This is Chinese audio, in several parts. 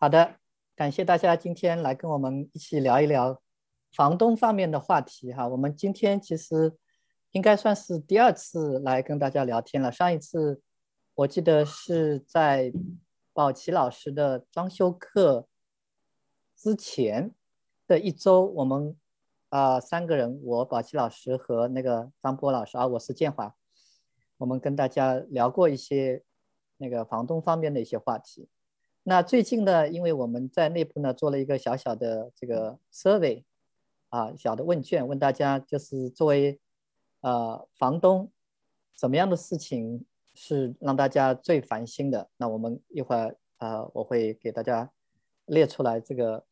好的，感谢大家今天来跟我们一起聊一聊房东方面的话题哈。我们今天其实应该算是第二次来跟大家聊天了。上一次我记得是在宝琦老师的装修课之前的一周，我们啊三个人，我宝琦老师和那个张波老师啊，我是建华，我们跟大家聊过一些那个房东方面的一些话题。那最近呢，因为我们在内部呢做了一个小小的这个 survey，啊，小的问卷，问大家就是作为呃房东，什么样的事情是让大家最烦心的？那我们一会儿呃我会给大家列出来这个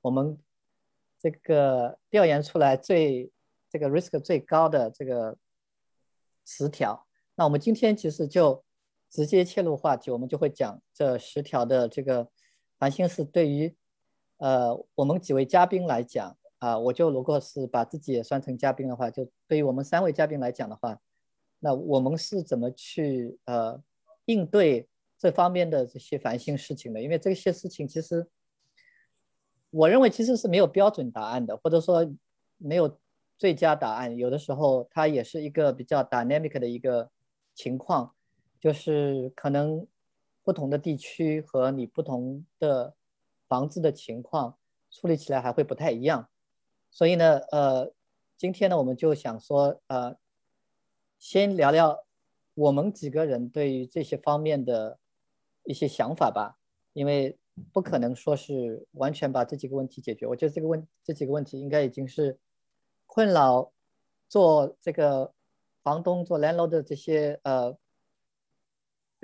我们这个调研出来最这个 risk 最高的这个十条。那我们今天其实就。直接切入话题，我们就会讲这十条的这个烦心事。对于呃我们几位嘉宾来讲啊，我就如果是把自己也算成嘉宾的话，就对于我们三位嘉宾来讲的话，那我们是怎么去呃应对这方面的这些烦心事情的？因为这些事情其实我认为其实是没有标准答案的，或者说没有最佳答案。有的时候它也是一个比较 dynamic 的一个情况。就是可能不同的地区和你不同的房子的情况处理起来还会不太一样，所以呢，呃，今天呢，我们就想说，呃，先聊聊我们几个人对于这些方面的一些想法吧，因为不可能说是完全把这几个问题解决。我觉得这个问这几个问题应该已经是困扰做这个房东做蓝楼的这些呃。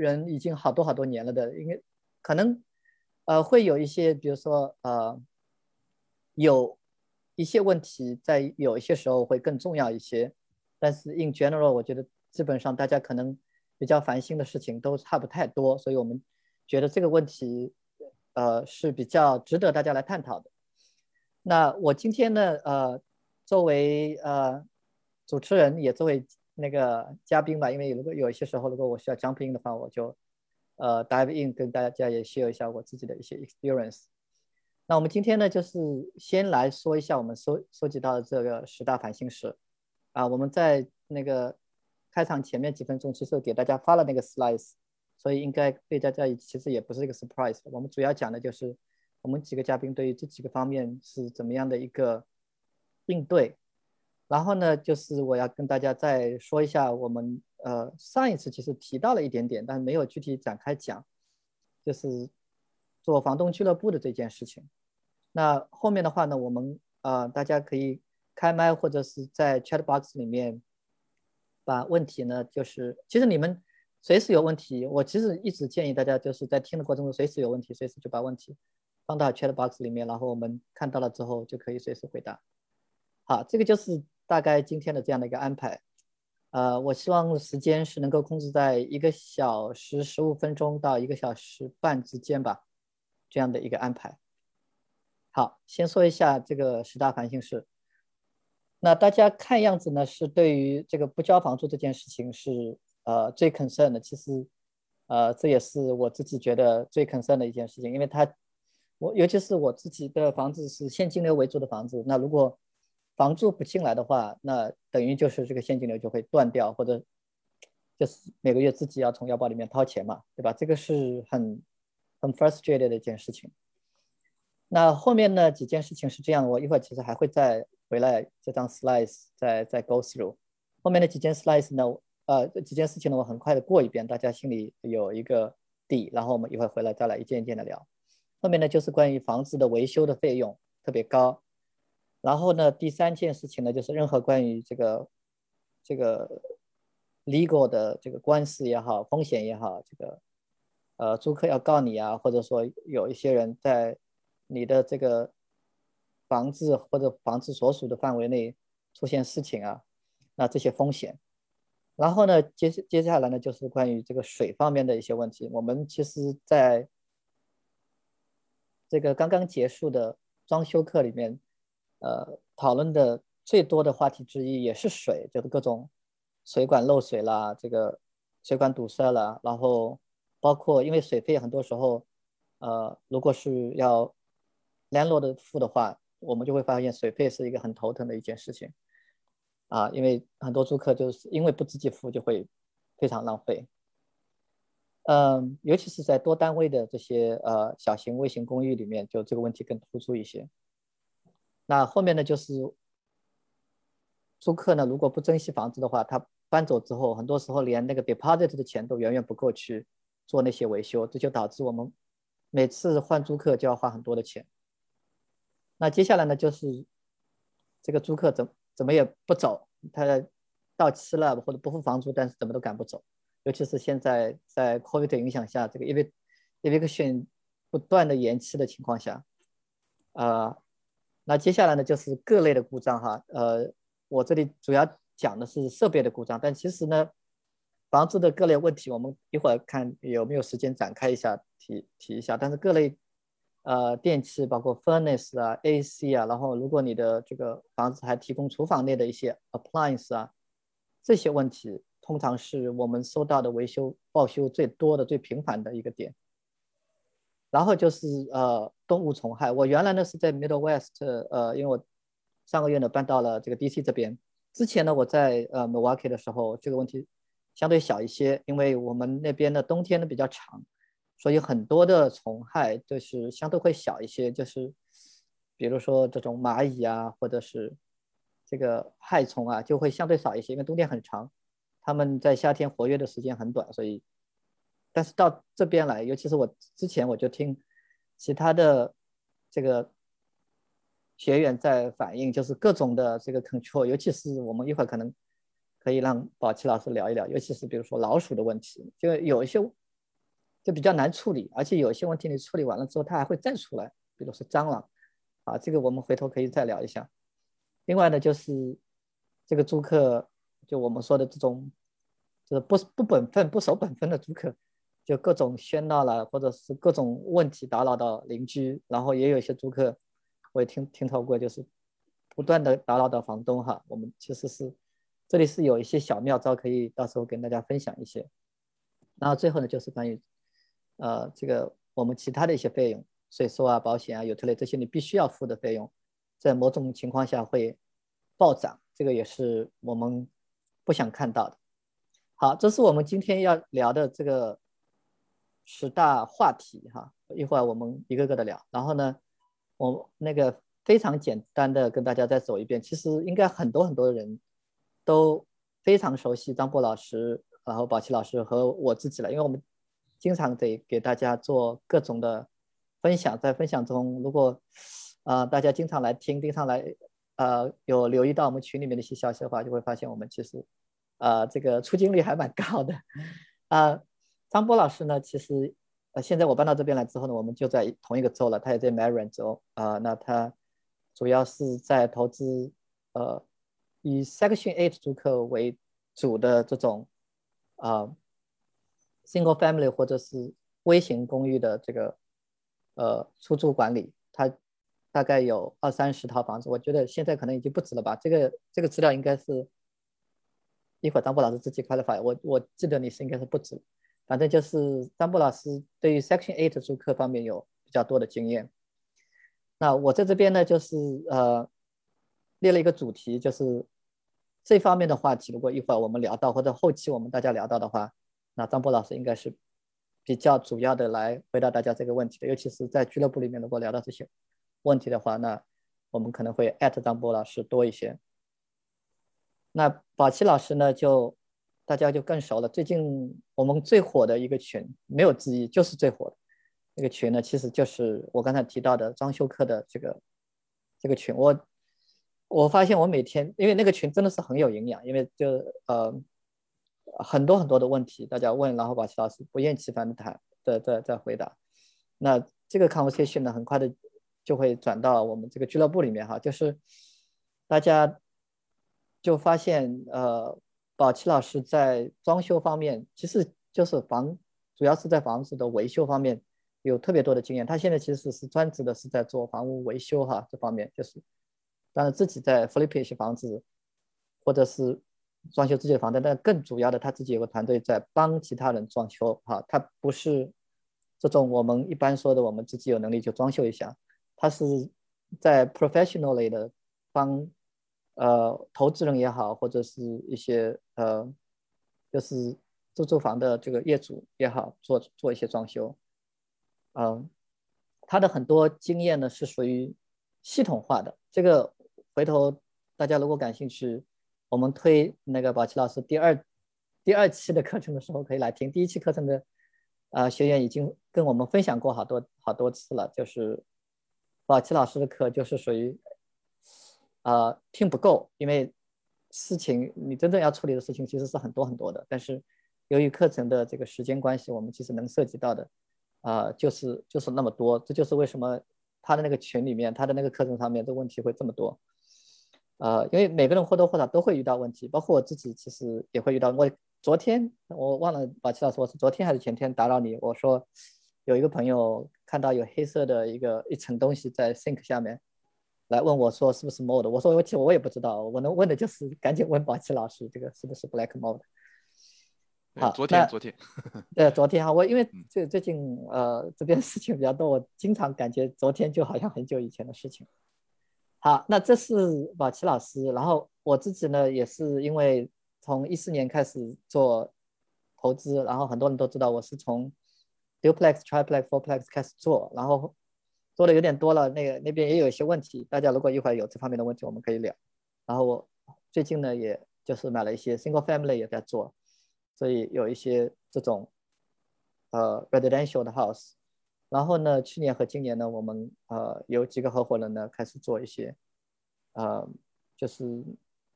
人已经好多好多年了的，应该可能呃会有一些，比如说呃有一些问题在有一些时候会更重要一些，但是 in general 我觉得基本上大家可能比较烦心的事情都差不太多，所以我们觉得这个问题呃是比较值得大家来探讨的。那我今天呢呃作为呃主持人也作为。那个嘉宾吧，因为如果有一些时候，如果我需要 jump in 的话，我就呃 dive in 跟大家也 share 一下我自己的一些 experience。那我们今天呢，就是先来说一下我们收收集到的这个十大烦心事啊。我们在那个开场前面几分钟，其实给大家发了那个 slide，所以应该对大家其实也不是一个 surprise。我们主要讲的就是我们几个嘉宾对于这几个方面是怎么样的一个应对。然后呢，就是我要跟大家再说一下，我们呃上一次其实提到了一点点，但是没有具体展开讲，就是做房东俱乐部的这件事情。那后面的话呢，我们呃大家可以开麦或者是在 chat box 里面把问题呢，就是其实你们随时有问题，我其实一直建议大家就是在听的过程中随时有问题，随时就把问题放到 chat box 里面，然后我们看到了之后就可以随时回答。好，这个就是。大概今天的这样的一个安排，呃，我希望时间是能够控制在一个小时十五分钟到一个小时半之间吧，这样的一个安排。好，先说一下这个十大烦心事。那大家看样子呢，是对于这个不交房租这件事情是呃最 concern 的。其实，呃，这也是我自己觉得最 concern 的一件事情，因为它，我尤其是我自己的房子是现金流为主的房子，那如果房租不进来的话，那等于就是这个现金流就会断掉，或者就是每个月自己要从腰包里面掏钱嘛，对吧？这个是很很 frustrated 的一件事情。那后面呢几件事情是这样，我一会儿其实还会再回来这张 slides 再再 go through。后面的几件 slides 呢，呃，几件事情呢，我很快的过一遍，大家心里有一个底，然后我们一会儿回来再来一件一件的聊。后面呢就是关于房子的维修的费用特别高。然后呢，第三件事情呢，就是任何关于这个这个 legal 的这个官司也好，风险也好，这个呃租客要告你啊，或者说有一些人在你的这个房子或者房子所属的范围内出现事情啊，那这些风险。然后呢，接接下来呢，就是关于这个水方面的一些问题。我们其实在这个刚刚结束的装修课里面。呃，讨论的最多的话题之一也是水，就是各种水管漏水啦，这个水管堵塞了，然后包括因为水费很多时候呃，如果是要 landlord 付的话，我们就会发现水费是一个很头疼的一件事情，啊，因为很多租客就是因为不自己付，就会非常浪费。嗯，尤其是在多单位的这些呃小型微型公寓里面，就这个问题更突出一些。那后面呢，就是租客呢，如果不珍惜房子的话，他搬走之后，很多时候连那个 deposit 的钱都远远不够去做那些维修，这就导致我们每次换租客就要花很多的钱。那接下来呢，就是这个租客怎怎么也不走，他到期了或者不付房租，但是怎么都赶不走。尤其是现在在 COVID 影响下，这个 eviction 不断的延期的情况下，啊，那接下来呢就是各类的故障哈，呃，我这里主要讲的是设备的故障，但其实呢，房子的各类问题，我们一会儿看有没有时间展开一下提提一下。但是各类呃电器，包括 furnace 啊、AC 啊，然后如果你的这个房子还提供厨房内的一些 appliance 啊，这些问题。通常是我们收到的维修报修最多的、最频繁的一个点。然后就是呃动物虫害。我原来呢是在 Middle West，呃，因为我上个月呢搬到了这个 DC 这边。之前呢我在呃 Milwaukee 的时候，这个问题相对小一些，因为我们那边的冬天呢比较长，所以很多的虫害就是相对会小一些，就是比如说这种蚂蚁啊，或者是这个害虫啊，就会相对少一些，因为冬天很长。他们在夏天活跃的时间很短，所以，但是到这边来，尤其是我之前我就听其他的这个学员在反映，就是各种的这个 control，尤其是我们一会儿可能可以让宝琦老师聊一聊，尤其是比如说老鼠的问题，就有一些就比较难处理，而且有些问题你处理完了之后，它还会再出来，比如说蟑螂，啊，这个我们回头可以再聊一下。另外呢，就是这个租客，就我们说的这种。就是不不本分、不守本分的租客，就各种喧闹了，或者是各种问题打扰到邻居，然后也有一些租客，我也听听说过，就是不断的打扰到房东哈。我们其实是这里是有一些小妙招，可以到时候跟大家分享一些。然后最后呢，就是关于呃这个我们其他的一些费用，税收啊、保险啊、有特类这些你必须要付的费用，在某种情况下会暴涨，这个也是我们不想看到的。好，这是我们今天要聊的这个十大话题哈。一会儿我们一个个的聊。然后呢，我那个非常简单的跟大家再走一遍。其实应该很多很多人都非常熟悉张波老师，然后宝琦老师和我自己了，因为我们经常得给大家做各种的分享。在分享中，如果啊大家经常来听，经常来呃有留意到我们群里面的一些消息的话，就会发现我们其实。呃，这个出镜率还蛮高的。啊，张波老师呢，其实呃，现在我搬到这边来之后呢，我们就在同一个州了，他也在 Maryland 州啊。那他主要是在投资呃以 Section Eight 租客为主的这种啊 Single Family 或者是微型公寓的这个呃出租管理。他大概有二三十套房子，我觉得现在可能已经不止了吧。这个这个资料应该是。一会儿张波老师自己快的发，我我记得你是应该是不止，反正就是张波老师对于 Section Eight 租客方面有比较多的经验。那我在这边呢，就是呃列了一个主题，就是这方面的话题。如果一会儿我们聊到，或者后期我们大家聊到的话，那张波老师应该是比较主要的来回答大家这个问题的。尤其是在俱乐部里面，如果聊到这些问题的话，那我们可能会艾特张波老师多一些。那宝琦老师呢？就大家就更熟了。最近我们最火的一个群，没有之一，就是最火的那个群呢，其实就是我刚才提到的装修课的这个这个群。我我发现我每天，因为那个群真的是很有营养，因为就呃很多很多的问题大家问，然后宝琦老师不厌其烦的谈，对对在回答。那这个 conversation 呢，很快的就会转到我们这个俱乐部里面哈，就是大家。就发现，呃，宝琦老师在装修方面，其实就是房，主要是在房子的维修方面有特别多的经验。他现在其实是专职的，是在做房屋维修哈，这方面就是，当然自己在 flip 一些房子，或者是装修自己的房子，但更主要的他自己有个团队在帮其他人装修哈。他不是这种我们一般说的我们自己有能力就装修一下，他是在 professionally 的帮呃投资人也好，或者是一些呃就是自住房的这个业主也好，做做一些装修，嗯，他的很多经验呢是属于系统化的，这个回头大家如果感兴趣，我们推那个宝奇老师第二第二期的课程的时候可以来听，第一期课程的。啊，学员已经跟我们分享过好多好多次了，就是宝奇老师的课就是属于，呃，听不够，因为事情你真正要处理的事情其实是很多很多的，但是由于课程的这个时间关系，我们其实能涉及到的，啊，就是就是那么多，这就是为什么他的那个群里面，他的那个课程上面的问题会这么多，呃，因为每个人或多或少都会遇到问题，包括我自己其实也会遇到我。昨天我忘了把齐老师，我是昨天还是前天打扰你？我说有一个朋友看到有黑色的一个一层东西在 sink 下面，来问我说是不是 mode，我说我其实我也不知道，我能问的就是赶紧问宝奇老师，这个是不是 black mode？好，昨天昨天对昨天哈，我因为最最近呃这边事情比较多，我经常感觉昨天就好像很久以前的事情。好，那这是宝奇老师，然后我自己呢也是因为。从一四年开始做投资，然后很多人都知道我是从 duplex、triplex、fourplex 开始做，然后说的有点多了，那个那边也有一些问题。大家如果一会儿有这方面的问题，我们可以聊。然后我最近呢，也就是买了一些 single family 也在做，所以有一些这种呃 residential 的 house。然后呢，去年和今年呢，我们呃有几个合伙人呢开始做一些呃，就是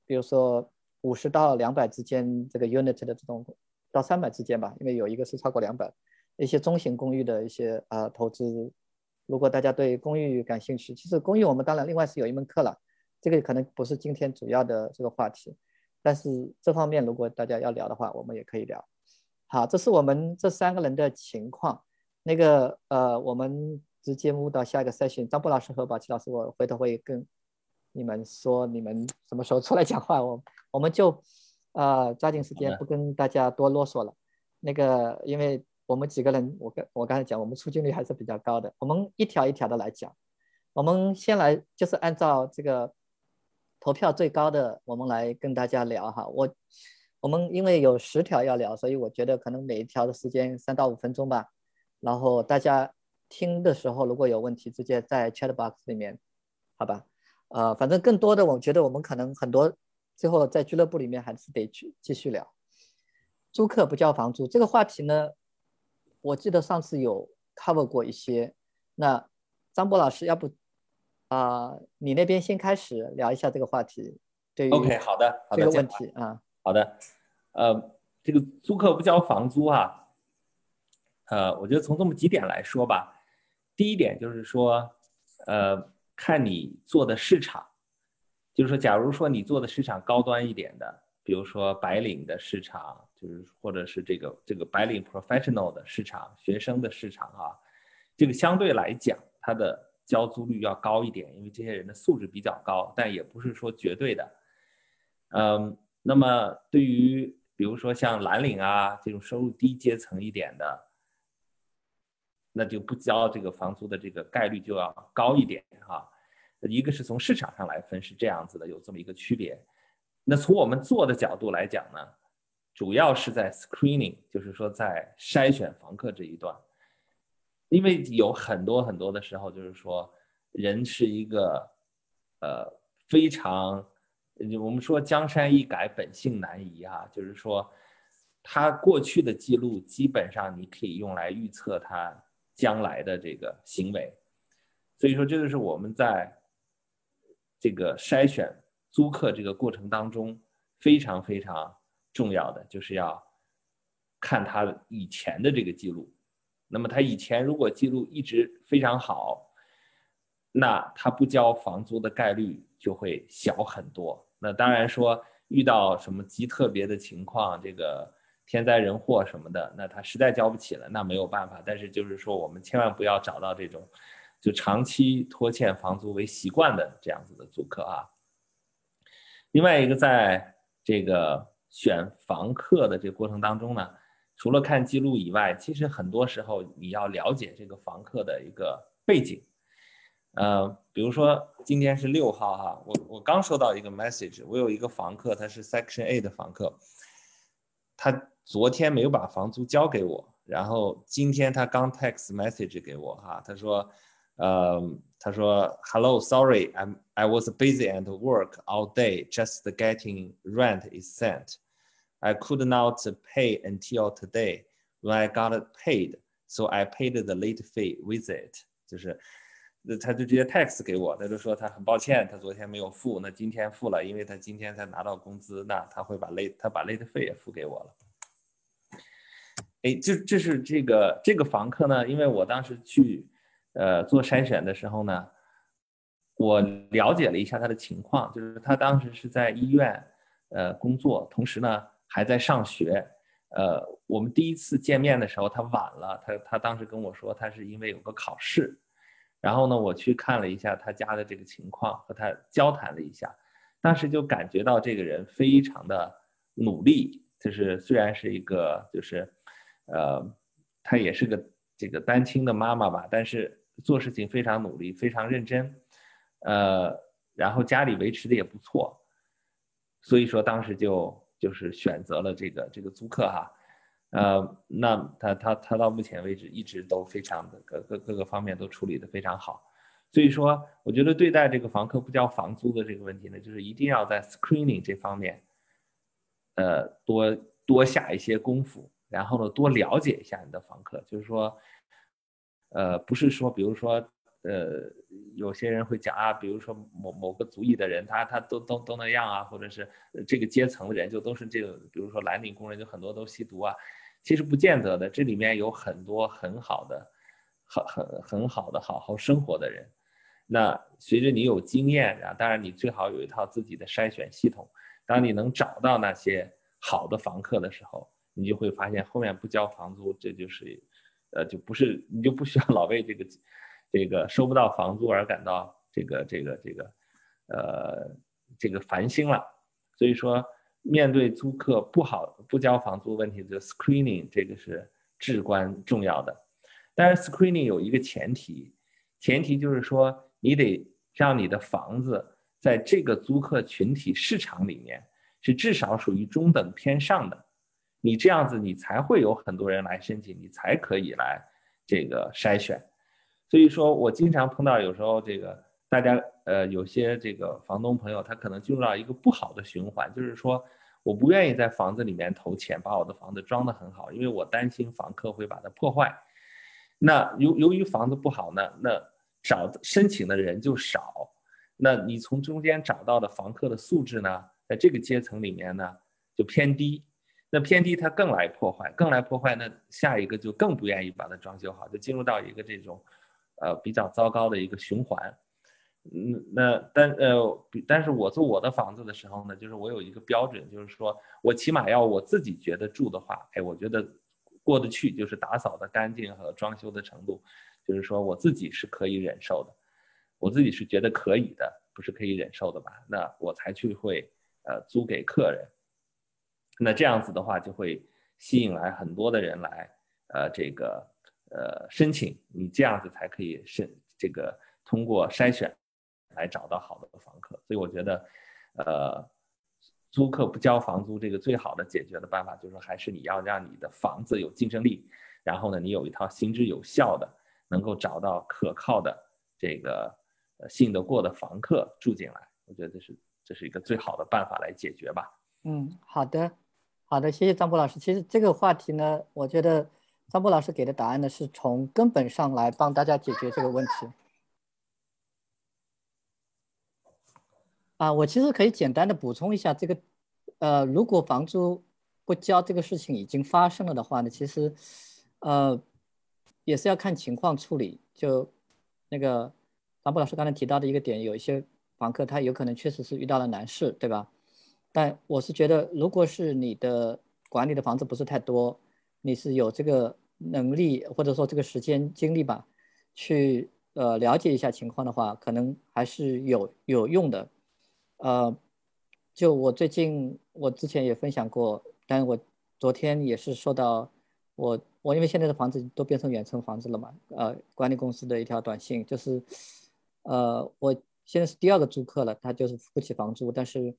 比如说。五十到两百之间，这个 unit 的这种到三百之间吧，因为有一个是超过两百，一些中型公寓的一些呃投资，如果大家对公寓感兴趣，其实公寓我们当然另外是有一门课了，这个可能不是今天主要的这个话题，但是这方面如果大家要聊的话，我们也可以聊。好，这是我们这三个人的情况，那个呃，我们直接目到下一个 session，张波老师和宝奇老师，我回头会跟你们说你们什么时候出来讲话，我。我们就，呃，抓紧时间，不跟大家多啰嗦了。那个，因为我们几个人，我跟我刚才讲，我们出镜率还是比较高的。我们一条一条的来讲。我们先来，就是按照这个投票最高的，我们来跟大家聊哈。我，我们因为有十条要聊，所以我觉得可能每一条的时间三到五分钟吧。然后大家听的时候，如果有问题，直接在 chat box 里面，好吧？呃，反正更多的，我觉得我们可能很多。最后，在俱乐部里面还是得去继续聊，租客不交房租这个话题呢，我记得上次有 cover 过一些。那张博老师，要不啊，你那边先开始聊一下这个话题。对，OK，好的，这个问题啊，好的，呃，这个租客不交房租啊，呃，我觉得从这么几点来说吧，第一点就是说，呃，看你做的市场。就是说，假如说你做的市场高端一点的，比如说白领的市场，就是或者是这个这个白领 professional 的市场、学生的市场啊，这个相对来讲，它的交租率要高一点，因为这些人的素质比较高，但也不是说绝对的。嗯，那么对于比如说像蓝领啊这种收入低阶层一点的，那就不交这个房租的这个概率就要高一点哈。一个是从市场上来分是这样子的，有这么一个区别。那从我们做的角度来讲呢，主要是在 screening，就是说在筛选房客这一段，因为有很多很多的时候，就是说人是一个呃非常，我们说江山易改，本性难移啊，就是说他过去的记录基本上你可以用来预测他将来的这个行为，所以说这就是我们在。这个筛选租客这个过程当中，非常非常重要的就是要看他以前的这个记录。那么他以前如果记录一直非常好，那他不交房租的概率就会小很多。那当然说遇到什么极特别的情况，这个天灾人祸什么的，那他实在交不起了，那没有办法。但是就是说，我们千万不要找到这种。就长期拖欠房租为习惯的这样子的租客啊。另外一个，在这个选房客的这个过程当中呢，除了看记录以外，其实很多时候你要了解这个房客的一个背景。呃，比如说今天是六号哈，我我刚收到一个 message，我有一个房客，他是 Section A 的房客，他昨天没有把房租交给我，然后今天他刚 text message 给我哈，他说，呃，他说 Hello，Sorry，I'm I was busy at work all day, just getting rent is sent. I could not pay until today when I got paid, so I paid the late fee with it. 就是。那他就直接 text 给我，他就说他很抱歉，他昨天没有付，那今天付了，因为他今天才拿到工资，那他会把 late 他把 late 费也付给我了。哎，这这是这个这个房客呢，因为我当时去 呃做筛选的时候呢，我了解了一下他的情况，就是他当时是在医院呃工作，同时呢还在上学。呃，我们第一次见面的时候他晚了，他他当时跟我说他是因为有个考试。然后呢，我去看了一下他家的这个情况，和他交谈了一下，当时就感觉到这个人非常的努力，就是虽然是一个就是，呃，他也是个这个单亲的妈妈吧，但是做事情非常努力，非常认真，呃，然后家里维持的也不错，所以说当时就就是选择了这个这个租客哈。呃，那他他他到目前为止一直都非常的各各各个方面都处理的非常好，所以说我觉得对待这个房客不交房租的这个问题呢，就是一定要在 screening 这方面，呃，多多下一些功夫，然后呢多了解一下你的房客，就是说，呃，不是说比如说呃有些人会讲啊，比如说某某个族裔的人，他他都都都那样啊，或者是这个阶层的人就都是这个，比如说蓝领工人就很多都吸毒啊。其实不见得的，这里面有很多很好的、很很很好的好好生活的人。那随着你有经验啊，当然你最好有一套自己的筛选系统。当你能找到那些好的房客的时候，你就会发现后面不交房租，这就是，呃，就不是你就不需要 老为这个这个收不到房租而感到这个这个这个，呃，这个烦心了。所以说。面对租客不好不交房租问题的 screening，这个是至关重要的。但是 screening 有一个前提，前提就是说你得让你的房子在这个租客群体市场里面是至少属于中等偏上的，你这样子你才会有很多人来申请，你才可以来这个筛选。所以说我经常碰到有时候这个。大家呃，有些这个房东朋友，他可能进入到一个不好的循环，就是说，我不愿意在房子里面投钱，把我的房子装得很好，因为我担心房客会把它破坏。那由由于房子不好呢，那找申请的人就少，那你从中间找到的房客的素质呢，在这个阶层里面呢就偏低，那偏低它更来破坏，更来破坏，那下一个就更不愿意把它装修好，就进入到一个这种，呃比较糟糕的一个循环。嗯，那但呃，但是我做我的房子的时候呢，就是我有一个标准，就是说我起码要我自己觉得住的话，哎，我觉得过得去，就是打扫的干净和装修的程度，就是说我自己是可以忍受的，我自己是觉得可以的，不是可以忍受的吧？那我才去会呃租给客人，那这样子的话就会吸引来很多的人来呃这个呃申请，你这样子才可以申这个通过筛选。来找到好的房客，所以我觉得，呃，租客不交房租这个最好的解决的办法，就是还是你要让你的房子有竞争力，然后呢，你有一套行之有效的，能够找到可靠的这个呃信得过的房客住进来。我觉得这是这是一个最好的办法来解决吧。嗯，好的，好的，谢谢张波老师。其实这个话题呢，我觉得张波老师给的答案呢，是从根本上来帮大家解决这个问题。啊，我其实可以简单的补充一下，这个，呃，如果房租不交这个事情已经发生了的话呢，其实，呃，也是要看情况处理。就那个张波老师刚才提到的一个点，有一些房客他有可能确实是遇到了难事，对吧？但我是觉得，如果是你的管理的房子不是太多，你是有这个能力或者说这个时间精力吧，去呃了解一下情况的话，可能还是有有用的。呃，就我最近，我之前也分享过，但我昨天也是收到我我因为现在的房子都变成远程房子了嘛，呃，管理公司的一条短信就是，呃，我现在是第二个租客了，他就是付不起房租，但是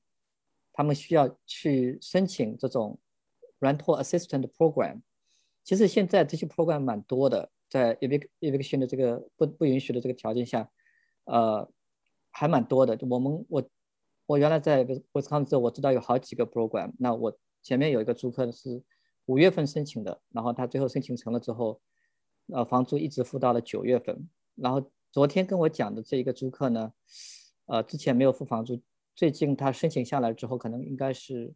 他们需要去申请这种 rental assistant program。其实现在这些 program 蛮多的，在 evict eviction 的这个不不允许的这个条件下，呃，还蛮多的。我们我我原来在威斯康星州，我知道有好几个 program。那我前面有一个租客是。五月份申请的，然后他最后申请成了之后，呃，房租一直付到了九月份。然后昨天跟我讲的这一个租客呢，呃，之前没有付房租，最近他申请下来之后，可能应该是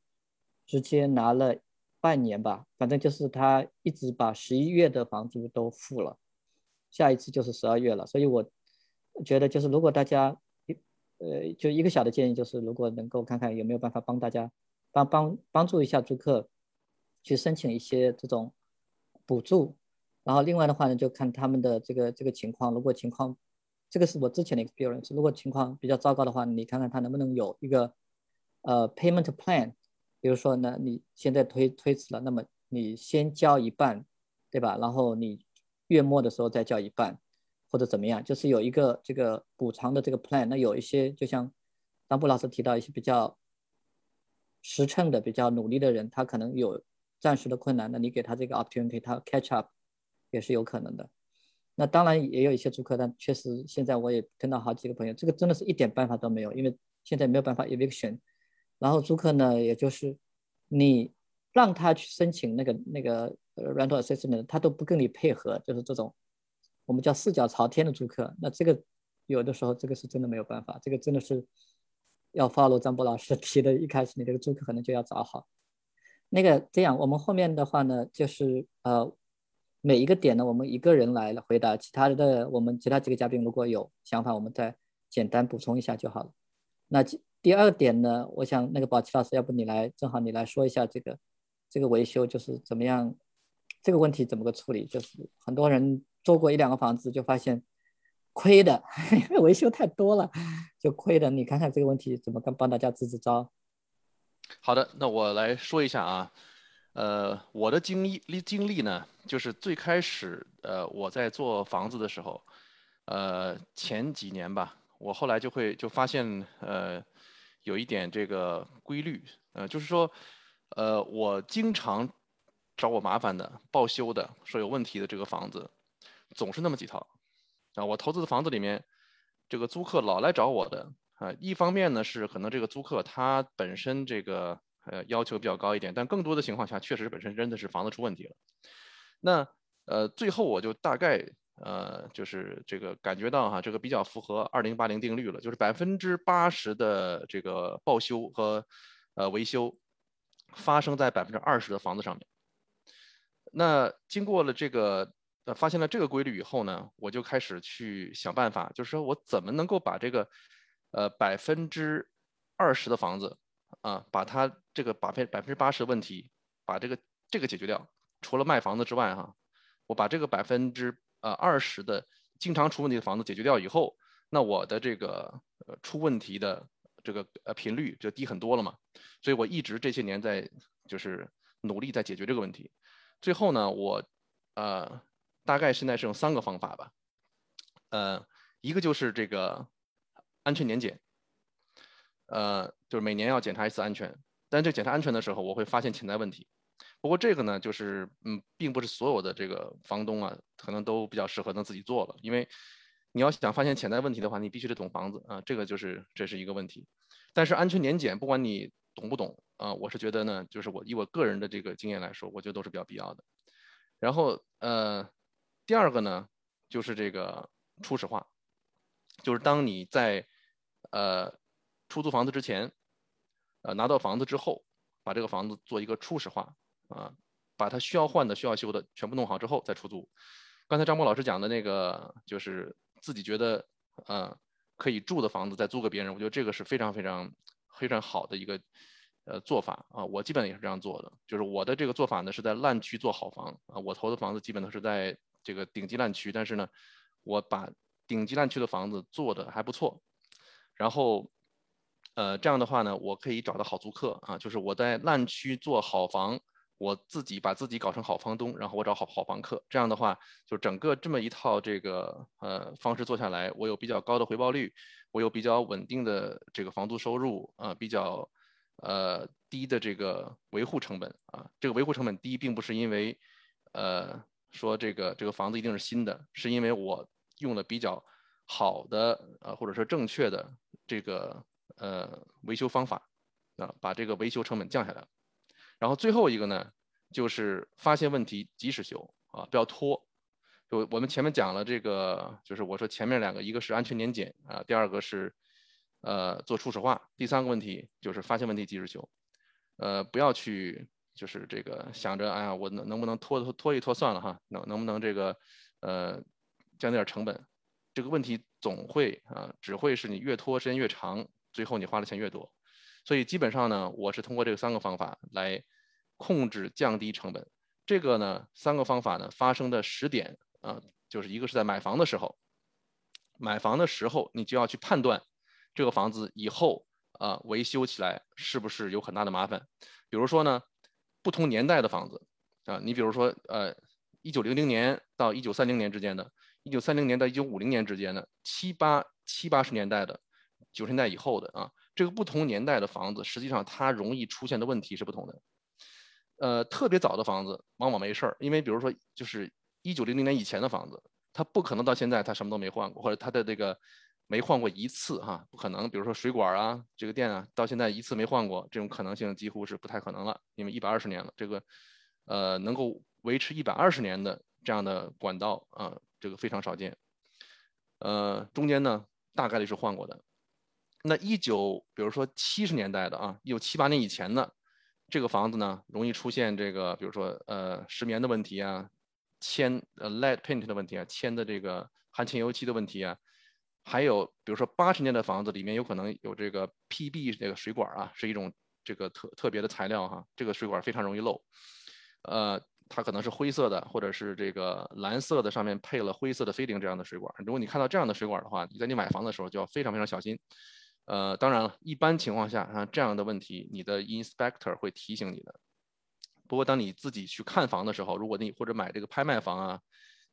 直接拿了半年吧，反正就是他一直把十一月的房租都付了，下一次就是十二月了。所以我觉得就是如果大家一呃，就一个小的建议就是，如果能够看看有没有办法帮大家帮帮帮助一下租客。去申请一些这种补助，然后另外的话呢，就看他们的这个这个情况。如果情况，这个是我之前的 experience。如果情况比较糟糕的话，你看看他能不能有一个呃 payment plan。比如说呢，你现在推推迟了，那么你先交一半，对吧？然后你月末的时候再交一半，或者怎么样，就是有一个这个补偿的这个 plan。那有一些就像张布老师提到一些比较实诚的、比较努力的人，他可能有。暂时的困难，那你给他这个 opportunity，他 catch up 也是有可能的。那当然也有一些租客，但确实现在我也跟到好几个朋友，这个真的是一点办法都没有，因为现在没有办法 eviction。然后租客呢，也就是你让他去申请那个那个 rental assistance，他都不跟你配合，就是这种我们叫四脚朝天的租客。那这个有的时候这个是真的没有办法，这个真的是要 follow 张博老师 提的，一开始你这个租客可能就要找好。那个这样，我们后面的话呢，就是呃，每一个点呢，我们一个人来回答，其他的我们其他几个嘉宾如果有想法，我们再简单补充一下就好了。那第二点呢，我想那个宝琦老师，要不你来，正好你来说一下这个这个维修就是怎么样，这个问题怎么个处理？就是很多人做过一两个房子就发现亏的，因 为维修太多了就亏的。你看看这个问题怎么跟帮大家支支招？好的，那我来说一下啊，呃，我的经历经历呢，就是最开始呃我在做房子的时候，呃前几年吧，我后来就会就发现呃有一点这个规律，呃就是说呃我经常找我麻烦的报修的说有问题的这个房子，总是那么几套啊，我投资的房子里面，这个租客老来找我的。啊，一方面呢是可能这个租客他本身这个呃要求比较高一点，但更多的情况下确实本身真的是房子出问题了。那呃最后我就大概呃就是这个感觉到哈，这个比较符合二零八零定律了，就是百分之八十的这个报修和呃维修发生在百分之二十的房子上面。那经过了这个呃发现了这个规律以后呢，我就开始去想办法，就是说我怎么能够把这个呃，百分之二十的房子啊，把它这个百分百分之八十的问题，把这个这个解决掉。除了卖房子之外，哈，我把这个百分之呃二十的经常出问题的房子解决掉以后，那我的这个呃出问题的这个呃频率就低很多了嘛。所以我一直这些年在就是努力在解决这个问题。最后呢，我呃大概现在是用三个方法吧，呃，一个就是这个。安全年检，呃，就是每年要检查一次安全。但这检查安全的时候，我会发现潜在问题。不过这个呢，就是嗯，并不是所有的这个房东啊，可能都比较适合能自己做了。因为你要想发现潜在问题的话，你必须得懂房子啊，这个就是这是一个问题。但是安全年检，不管你懂不懂啊，我是觉得呢，就是我以我个人的这个经验来说，我觉得都是比较必要的。然后呃，第二个呢，就是这个初始化，就是当你在呃，出租房子之前，呃，拿到房子之后，把这个房子做一个初始化啊，把它需要换的、需要修的全部弄好之后再出租。刚才张波老师讲的那个，就是自己觉得呃可以住的房子再租给别人，我觉得这个是非常非常非常好的一个呃做法啊。我基本也是这样做的，就是我的这个做法呢是在烂区做好房啊。我投的房子基本都是在这个顶级烂区，但是呢，我把顶级烂区的房子做的还不错。然后，呃，这样的话呢，我可以找到好租客啊，就是我在烂区做好房，我自己把自己搞成好房东，然后我找好好房客，这样的话，就整个这么一套这个呃方式做下来，我有比较高的回报率，我有比较稳定的这个房租收入啊，比较呃低的这个维护成本啊，这个维护成本低，并不是因为呃说这个这个房子一定是新的，是因为我用了比较好的呃或者说正确的这个呃维修方法啊，把这个维修成本降下来。然后最后一个呢，就是发现问题及时修啊，不要拖。就我们前面讲了这个，就是我说前面两个，一个是安全年检啊，第二个是呃做初始化，第三个问题就是发现问题及时修。呃，不要去就是这个想着，哎呀，我能能不能拖拖拖一拖算了哈，能能不能这个呃降低点成本？这个问题总会啊，只会是你越拖时间越长，最后你花的钱越多。所以基本上呢，我是通过这三个方法来控制降低成本。这个呢，三个方法呢发生的时点啊，就是一个是在买房的时候，买房的时候你就要去判断这个房子以后啊维修起来是不是有很大的麻烦。比如说呢，不同年代的房子啊，你比如说呃，一九零零年到一九三零年之间的，一九三零年到一九五零年之间的，七八七八十年代的，九十年代以后的啊。这个不同年代的房子，实际上它容易出现的问题是不同的。呃，特别早的房子往往没事儿，因为比如说就是一九零零年以前的房子，它不可能到现在它什么都没换过，或者它的这个没换过一次哈，不可能。比如说水管啊，这个电啊，到现在一次没换过，这种可能性几乎是不太可能了，因为一百二十年了，这个呃能够维持一百二十年的这样的管道啊，这个非常少见。呃，中间呢大概率是换过的。那一九，比如说七十年代的啊，一九七八年以前的这个房子呢，容易出现这个，比如说呃石棉的问题啊，铅呃 lead paint 的问题啊，铅的这个含铅油漆的问题啊，还有比如说八十年的房子里面有可能有这个 PB 这个水管啊，是一种这个特特别的材料哈，这个水管非常容易漏，呃，它可能是灰色的或者是这个蓝色的，上面配了灰色的飞顶这样的水管，如果你看到这样的水管的话，你在你买房的时候就要非常非常小心。呃，当然了，一般情况下啊，这样的问题你的 inspector 会提醒你的。不过当你自己去看房的时候，如果你或者买这个拍卖房啊，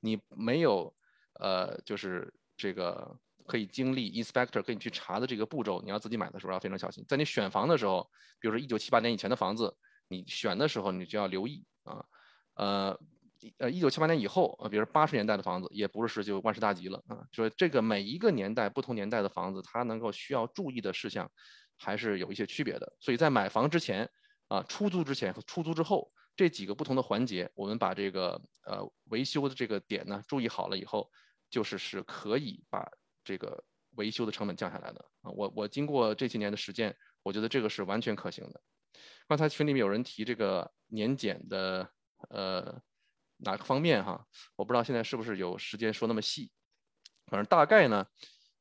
你没有呃，就是这个可以经历 inspector 跟你去查的这个步骤，你要自己买的时候要非常小心。在你选房的时候，比如说一九七八年以前的房子，你选的时候你就要留意啊，呃。呃，一九七八年以后，呃，比如八十年代的房子，也不是就万事大吉了啊。说这个每一个年代、不同年代的房子，它能够需要注意的事项，还是有一些区别的。所以在买房之前啊，出租之前和出租之后这几个不同的环节，我们把这个呃维修的这个点呢注意好了以后，就是是可以把这个维修的成本降下来的啊。我我经过这些年的实践，我觉得这个是完全可行的。刚才群里面有人提这个年检的呃。哪个方面哈？我不知道现在是不是有时间说那么细。反正大概呢，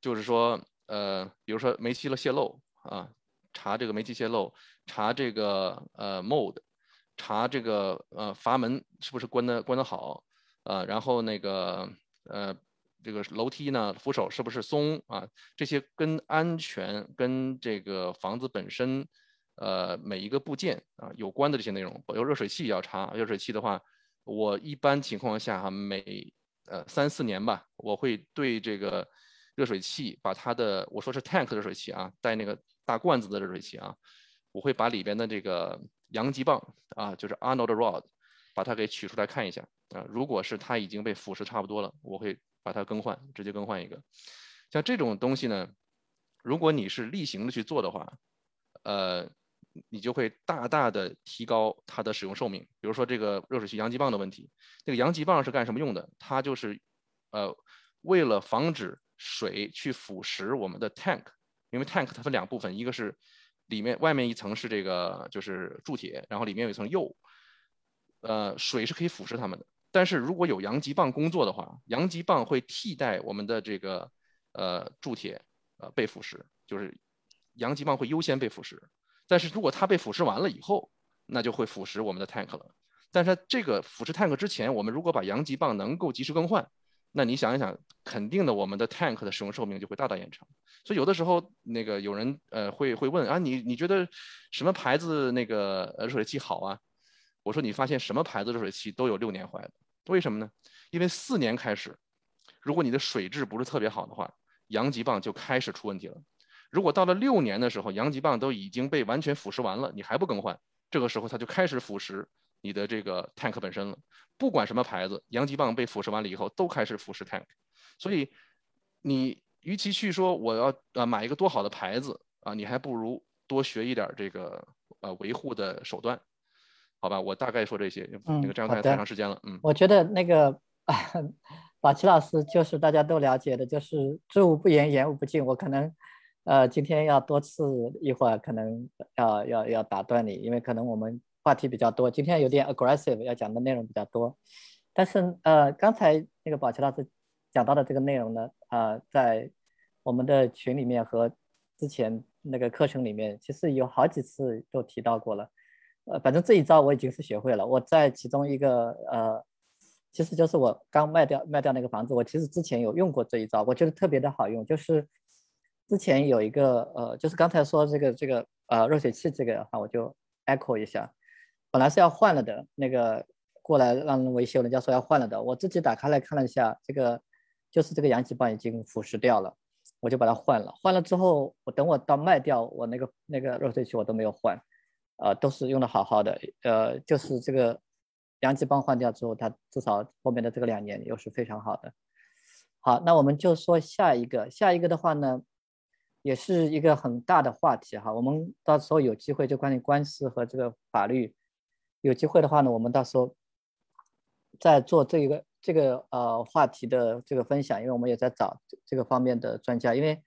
就是说，呃，比如说煤气的泄漏啊，查这个煤气泄漏，查这个呃 mode，查这个呃阀门是不是关的关的好啊，然后那个呃这个楼梯呢扶手是不是松啊？这些跟安全跟这个房子本身呃每一个部件啊有关的这些内容，有热水器要查，热水器的话。我一般情况下哈，每呃三四年吧，我会对这个热水器把它的我说是 tank 热水器啊，带那个大罐子的热水器啊，我会把里边的这个阳极棒啊，就是 Arnold rod，把它给取出来看一下啊。如果是它已经被腐蚀差不多了，我会把它更换，直接更换一个。像这种东西呢，如果你是例行的去做的话，呃。你就会大大的提高它的使用寿命。比如说这个热水器阳极棒的问题，那个阳极棒是干什么用的？它就是，呃，为了防止水去腐蚀我们的 tank，因为 tank 它分两部分，一个是里面外面一层是这个就是铸铁，然后里面有一层釉，呃，水是可以腐蚀它们的。但是如果有阳极棒工作的话，阳极棒会替代我们的这个呃铸铁呃被腐蚀，就是阳极棒会优先被腐蚀。但是如果它被腐蚀完了以后，那就会腐蚀我们的 tank 了。但是这个腐蚀 tank 之前，我们如果把阳极棒能够及时更换，那你想一想，肯定的，我们的 tank 的使用寿命就会大大延长。所以有的时候那个有人呃会会问啊，你你觉得什么牌子那个热水器好啊？我说你发现什么牌子热水器都有六年坏的，为什么呢？因为四年开始，如果你的水质不是特别好的话，阳极棒就开始出问题了。如果到了六年的时候，阳极棒都已经被完全腐蚀完了，你还不更换，这个时候它就开始腐蚀你的这个 tank 本身了。不管什么牌子，阳极棒被腐蚀完了以后，都开始腐蚀 tank。所以你与其去说我要呃买一个多好的牌子啊，你还不如多学一点这个呃维护的手段。好吧，我大概说这些，那个这样太太长时间了，嗯。我觉得那个 宝奇老师就是大家都了解的，就是知无不言，言无不尽。我可能呃今天要多次一会儿可能要要要打断你，因为可能我们话题比较多，今天有点 aggressive，要讲的内容比较多。但是呃刚才那个宝齐老师讲到的这个内容呢，呃在我们的群里面和之前那个课程里面，其实有好几次都提到过了。呃，反正这一招我已经是学会了。我在其中一个呃，其实就是我刚卖掉卖掉那个房子，我其实之前有用过这一招，我觉得特别的好用。就是之前有一个呃，就是刚才说这个这个呃热水器这个的话，我就 echo 一下。本来是要换了的，那个过来让人维修，人家说要换了的，我自己打开来看了一下，这个就是这个阳极棒已经腐蚀掉了，我就把它换了。换了之后，我等我到卖掉我那个那个热水器，我都没有换。呃，都是用的好好的，呃，就是这个阳极棒换掉之后，它至少后面的这个两年又是非常好的。好，那我们就说下一个，下一个的话呢，也是一个很大的话题哈。我们到时候有机会就关于官司和这个法律，有机会的话呢，我们到时候再做这个这个呃话题的这个分享，因为我们也在找这个方面的专家，因为。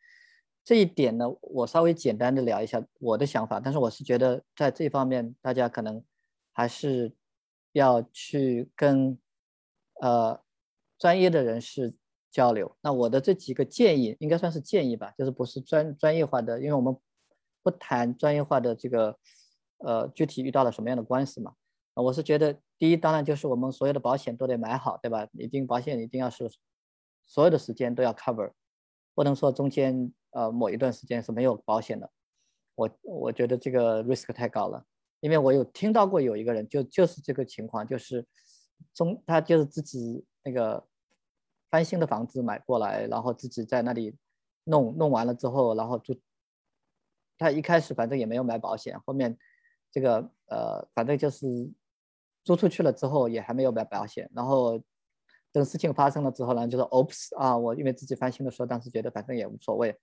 这一点呢，我稍微简单的聊一下我的想法，但是我是觉得在这方面大家可能还是要去跟呃专业的人士交流。那我的这几个建议应该算是建议吧，就是不是专专业化的，因为我们不谈专业化的这个呃具体遇到了什么样的官司嘛。我是觉得第一，当然就是我们所有的保险都得买好，对吧？一定保险一定要是所有的时间都要 cover，不能说中间。呃，某一段时间是没有保险的，我我觉得这个 risk 太高了，因为我有听到过有一个人就就是这个情况，就是中他就是自己那个翻新的房子买过来，然后自己在那里弄弄完了之后，然后就他一开始反正也没有买保险，后面这个呃反正就是租出去了之后也还没有买保险，然后等事情发生了之后呢，就说 oops 啊，我因为自己翻新的时候当时觉得反正也无所谓。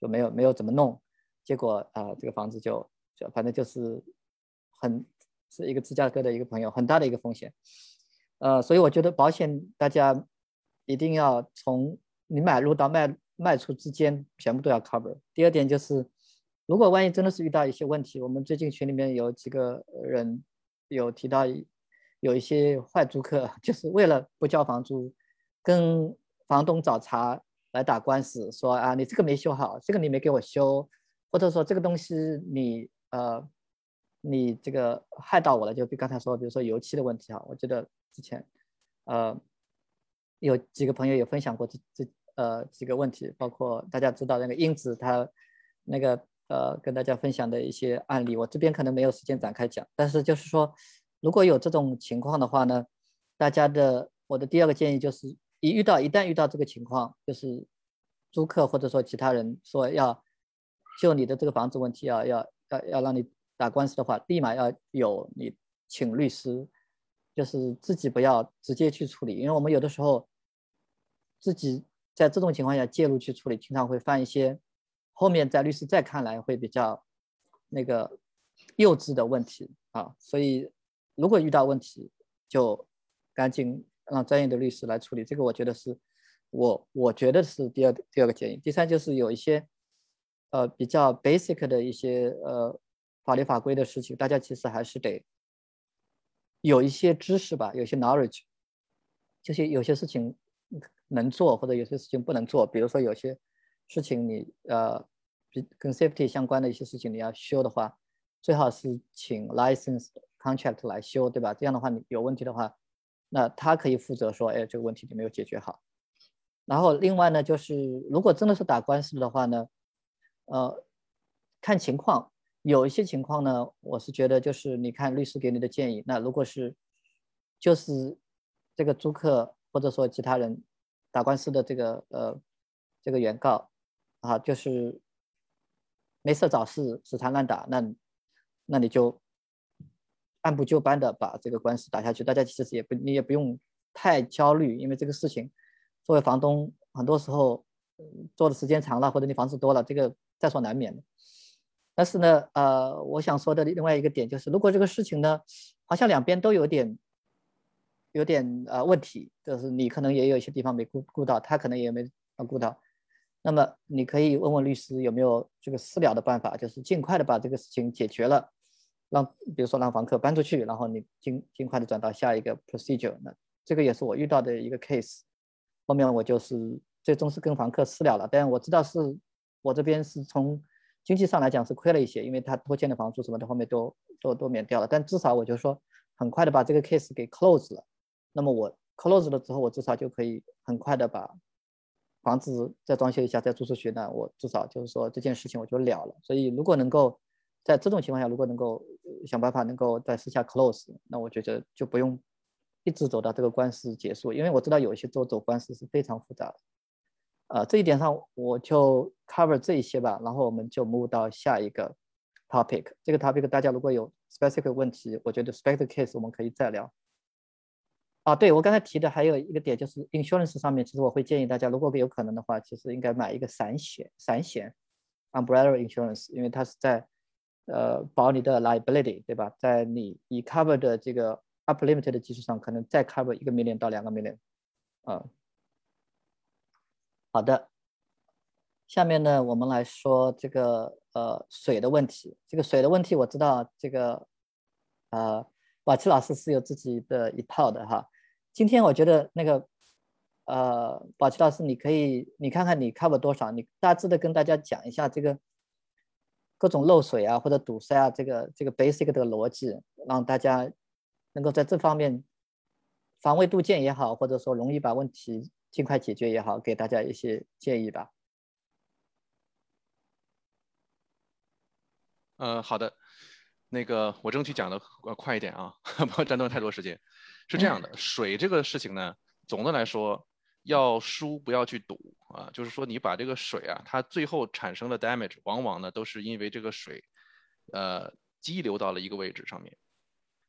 就没有没有怎么弄，结果啊，这个房子就就反正就是很是一个芝加哥的一个朋友，很大的一个风险，呃，所以我觉得保险大家一定要从你买入到卖卖出之间全部都要 cover。第二点就是，如果万一真的是遇到一些问题，我们最近群里面有几个人有提到有一些坏租客，就是为了不交房租，跟房东找茬。来打官司，说啊，你这个没修好，这个你没给我修，或者说这个东西你呃，你这个害到我了，就比刚才说，比如说油漆的问题啊，我记得之前呃有几个朋友有分享过这这呃几个问题，包括大家知道那个英子他那个呃跟大家分享的一些案例，我这边可能没有时间展开讲，但是就是说如果有这种情况的话呢，大家的我的第二个建议就是。一遇到一旦遇到这个情况，就是租客或者说其他人说要就你的这个房子问题要要要要让你打官司的话，立马要有你请律师，就是自己不要直接去处理，因为我们有的时候自己在这种情况下介入去处理，经常会犯一些后面在律师再看来会比较那个幼稚的问题啊，所以如果遇到问题就赶紧。让专业的律师来处理这个，我觉得是，我我觉得是第二第二个建议。第三就是有一些，呃，比较 basic 的一些呃法律法规的事情，大家其实还是得有一些知识吧，有些 knowledge，就是有些事情能做或者有些事情不能做。比如说有些事情你呃，跟 safety 相关的一些事情你要修的话，最好是请 licensed contract 来修，对吧？这样的话你有问题的话。那他可以负责说，哎，这个问题你没有解决好。然后另外呢，就是如果真的是打官司的话呢，呃，看情况，有一些情况呢，我是觉得就是你看律师给你的建议，那如果是就是这个租客或者说其他人打官司的这个呃这个原告啊，就是没事找事死缠烂打，那那你就按部就班的把这个官司打下去。大家其实也不你也不用太焦虑，因为这个事情作为房东，很多时候做的时间长了或者你房子多了，这个在所难免的。但是呢，呃，我想说的另外一个点就是，如果这个事情呢，好像两边都有点，有点呃问题，就是你可能也有一些地方没顾顾到，他可能也没顾到，那么你可以问问律师有没有这个私了的办法，就是尽快的把这个事情解决了，让比如说让房客搬出去，然后你尽尽快的转到下一个 procedure。那这个也是我遇到的一个 case，后面我就是最终是跟房客私了了，但我知道是我这边是从。经济上来讲是亏了一些，因为他拖欠的房租什么的后面都都都免掉了。但至少我就说很快的把这个 case 给 close 了。那么我 close 了之后，我至少就可以很快的把房子再装修一下，再租出去。那我至少就是说这件事情我就了了。所以如果能够在这种情况下，如果能够想办法能够在私下 close，那我觉得就不用一直走到这个官司结束，因为我知道有一些州走官司是非常复杂的。呃，这一点上我就 cover 这一些吧，然后我们就 move 到下一个 topic。这个 topic 大家如果有 specific 问题，我觉得 specific case 我们可以再聊。啊，对我刚才提的还有一个点就是 insurance 上面，其实我会建议大家，如果有可能的话，其实应该买一个散险，散险 umbrella insurance，因为它是在呃保你的 liability，对吧？在你已 cover 的这个 up limit 的基础上，可能再 cover 一个 million 到两个 million，啊。好的，下面呢，我们来说这个呃水的问题。这个水的问题，我知道这个呃宝奇老师是有自己的一套的哈。今天我觉得那个呃宝奇老师，你可以你看看你 cover 多少，你大致的跟大家讲一下这个各种漏水啊或者堵塞啊这个这个 basic 的逻辑，让大家能够在这方面防微杜渐也好，或者说容易把问题。尽快解决也好，给大家一些建议吧。呃，好的，那个我争取讲的呃快一点啊，不要占用太多时间。是这样的，水这个事情呢，总的来说要疏不要去堵啊，就是说你把这个水啊，它最后产生的 damage，往往呢都是因为这个水呃激流到了一个位置上面，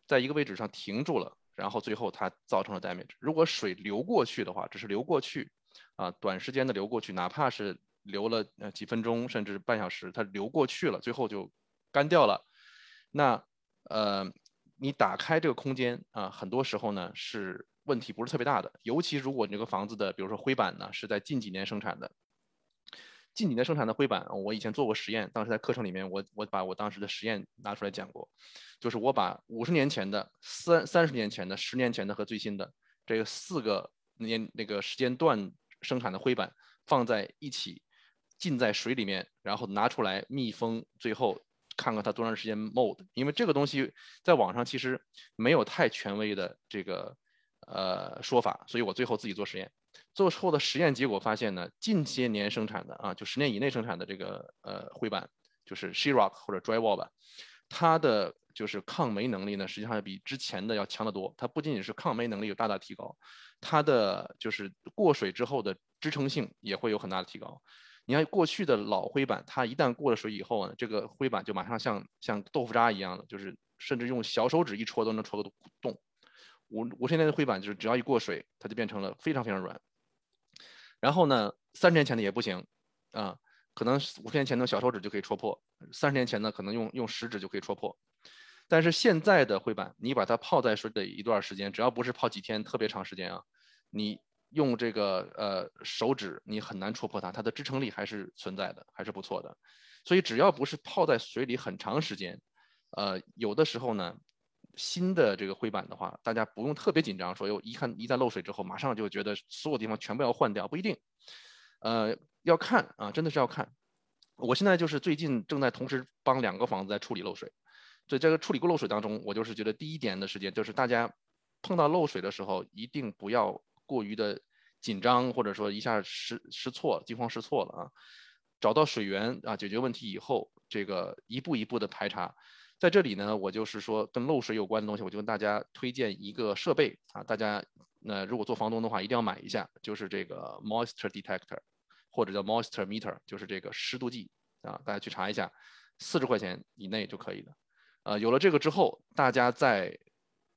在一个位置上停住了。然后最后它造成了 damage。如果水流过去的话，只是流过去，啊，短时间的流过去，哪怕是流了呃几分钟甚至半小时，它流过去了，最后就干掉了。那呃，你打开这个空间啊，很多时候呢是问题不是特别大的。尤其如果你这个房子的，比如说灰板呢是在近几年生产的。近几年生产的灰板，我以前做过实验，当时在课程里面，我我把我当时的实验拿出来讲过，就是我把五十年前的、三三十年前的、十年前的和最新的这个四个年那个时间段生产的灰板放在一起，浸在水里面，然后拿出来密封，最后看看它多长时间 mold，因为这个东西在网上其实没有太权威的这个呃说法，所以我最后自己做实验。做后的实验结果发现呢，近些年生产的啊，就十年以内生产的这个呃灰板，就是 s h e r o c k 或者 Drywall 吧，它的就是抗霉能力呢，实际上比之前的要强得多。它不仅仅是抗霉能力有大大提高，它的就是过水之后的支撑性也会有很大的提高。你看过去的老灰板，它一旦过了水以后呢，这个灰板就马上像像豆腐渣一样的，就是甚至用小手指一戳都能戳个洞。五五十年的灰板就是只要一过水，它就变成了非常非常软。然后呢，三十年前的也不行，啊，可能五十年前的小手指就可以戳破，三十年前呢可能用用食指就可以戳破。但是现在的灰板，你把它泡在水里一段时间，只要不是泡几天特别长时间啊，你用这个呃手指，你很难戳破它，它的支撑力还是存在的，还是不错的。所以只要不是泡在水里很长时间，呃，有的时候呢。新的这个灰板的话，大家不用特别紧张，说哟，一看一旦漏水之后，马上就觉得所有地方全部要换掉，不一定。呃，要看啊，真的是要看。我现在就是最近正在同时帮两个房子在处理漏水，所以这个处理过漏水当中，我就是觉得第一点的时间就是大家碰到漏水的时候，一定不要过于的紧张，或者说一下失失错，惊慌失措了啊。找到水源啊，解决问题以后，这个一步一步的排查。在这里呢，我就是说跟漏水有关的东西，我就跟大家推荐一个设备啊，大家那如果做房东的话，一定要买一下，就是这个 moisture detector，或者叫 moisture meter，就是这个湿度计啊，大家去查一下，四十块钱以内就可以了。呃，有了这个之后，大家在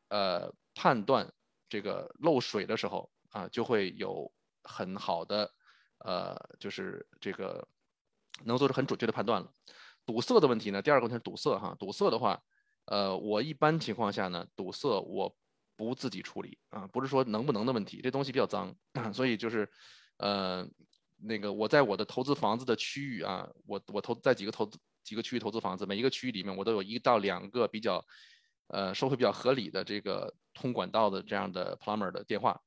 呃判断这个漏水的时候啊，就会有很好的呃，就是这个能做出很准确的判断了。堵塞的问题呢？第二个问题是堵塞哈，堵塞的话，呃，我一般情况下呢，堵塞我不自己处理啊，不是说能不能的问题，这东西比较脏，所以就是，呃，那个我在我的投资房子的区域啊，我我投在几个投资几个区域投资房子，每一个区域里面我都有一到两个比较，呃，收费比较合理的这个通管道的这样的 plumber 的电话。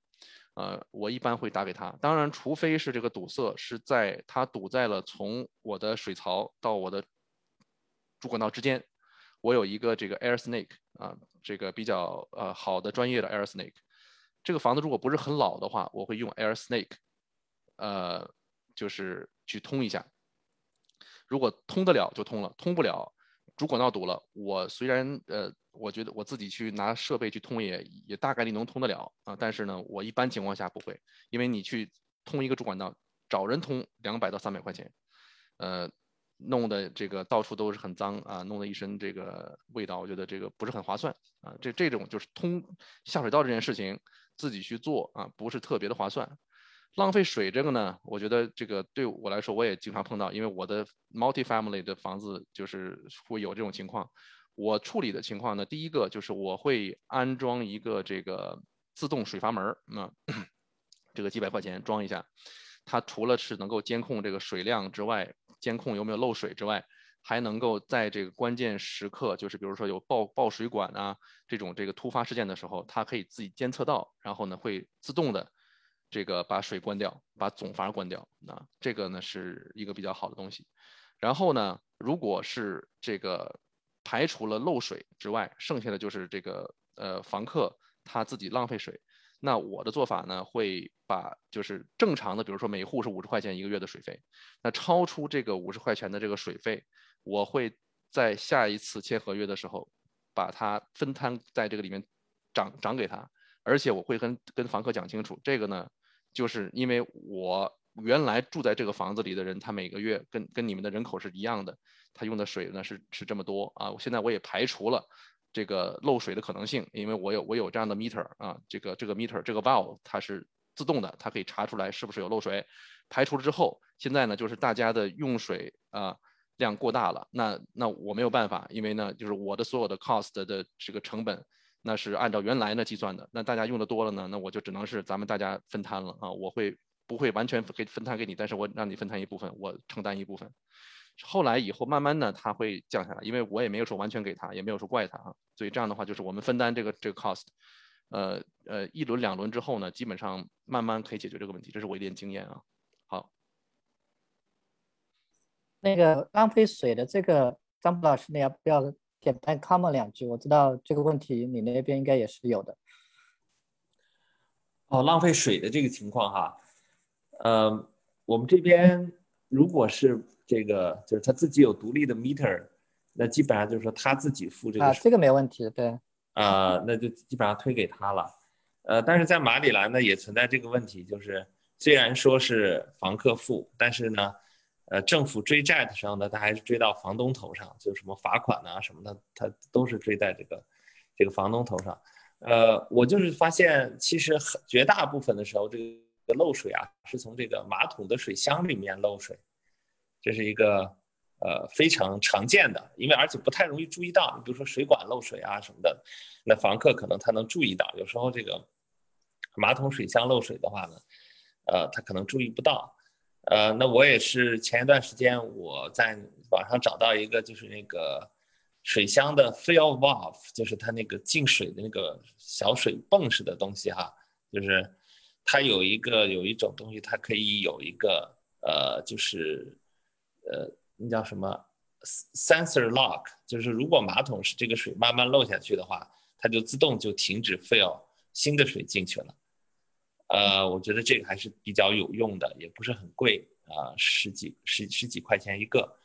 呃，我一般会打给他。当然，除非是这个堵塞是在他堵在了从我的水槽到我的主管道之间，我有一个这个 air snake 啊，这个比较呃好的专业的 air snake。这个房子如果不是很老的话，我会用 air snake，呃，就是去通一下。如果通得了就通了，通不了，主管道堵了，我虽然呃。我觉得我自己去拿设备去通也也大概率能通得了啊，但是呢，我一般情况下不会，因为你去通一个主管道，找人通两百到三百块钱，呃，弄的这个到处都是很脏啊，弄得一身这个味道，我觉得这个不是很划算啊。这这种就是通下水道这件事情自己去做啊，不是特别的划算，浪费水这个呢，我觉得这个对我来说我也经常碰到，因为我的 multi family 的房子就是会有这种情况。我处理的情况呢，第一个就是我会安装一个这个自动水阀门，那 这个几百块钱装一下，它除了是能够监控这个水量之外，监控有没有漏水之外，还能够在这个关键时刻，就是比如说有爆爆水管啊这种这个突发事件的时候，它可以自己监测到，然后呢会自动的这个把水关掉，把总阀关掉，啊，这个呢是一个比较好的东西。然后呢，如果是这个。排除了漏水之外，剩下的就是这个呃房客他自己浪费水。那我的做法呢，会把就是正常的，比如说每户是五十块钱一个月的水费，那超出这个五十块钱的这个水费，我会在下一次签合约的时候，把它分摊在这个里面涨涨给他，而且我会跟跟房客讲清楚，这个呢，就是因为我。原来住在这个房子里的人，他每个月跟跟你们的人口是一样的，他用的水呢是是这么多啊。现在我也排除了这个漏水的可能性，因为我有我有这样的 meter 啊，这个这个 meter 这个 valve 它是自动的，它可以查出来是不是有漏水。排除了之后，现在呢就是大家的用水啊量过大了，那那我没有办法，因为呢就是我的所有的 cost 的这个成本那是按照原来呢计算的，那大家用的多了呢，那我就只能是咱们大家分摊了啊，我会。不会完全给分摊给你，但是我让你分摊一部分，我承担一部分。后来以后慢慢的他会降下来，因为我也没有说完全给他，也没有说怪他啊。所以这样的话就是我们分担这个这个 cost，呃呃一轮两轮之后呢，基本上慢慢可以解决这个问题，这是我一点经验啊。好，那个浪费水的这个张博老师，你要不要简单 comment 两句？我知道这个问题你那边应该也是有的。哦，浪费水的这个情况哈。呃，我们这边如果是这个，就是他自己有独立的 meter，那基本上就是说他自己付这个。啊，这个没问题，对。啊，那就基本上推给他了。呃，但是在马里兰呢，也存在这个问题，就是虽然说是房客付，但是呢，呃，政府追债的时候呢，他还是追到房东头上，就什么罚款啊什么的，他都是追在这个这个房东头上。呃，我就是发现，其实很绝大部分的时候，这个。漏水啊，是从这个马桶的水箱里面漏水，这是一个呃非常常见的，因为而且不太容易注意到。比如说水管漏水啊什么的，那房客可能他能注意到。有时候这个马桶水箱漏水的话呢，呃，他可能注意不到。呃，那我也是前一段时间我在网上找到一个，就是那个水箱的 fill valve，就是它那个进水的那个小水泵似的东西哈，就是。它有一个有一种东西，它可以有一个呃，就是呃，那叫什么 sensor lock，就是如果马桶是这个水慢慢漏下去的话，它就自动就停止 fill 新的水进去了。呃，我觉得这个还是比较有用的，也不是很贵啊，十几十十几块钱一个。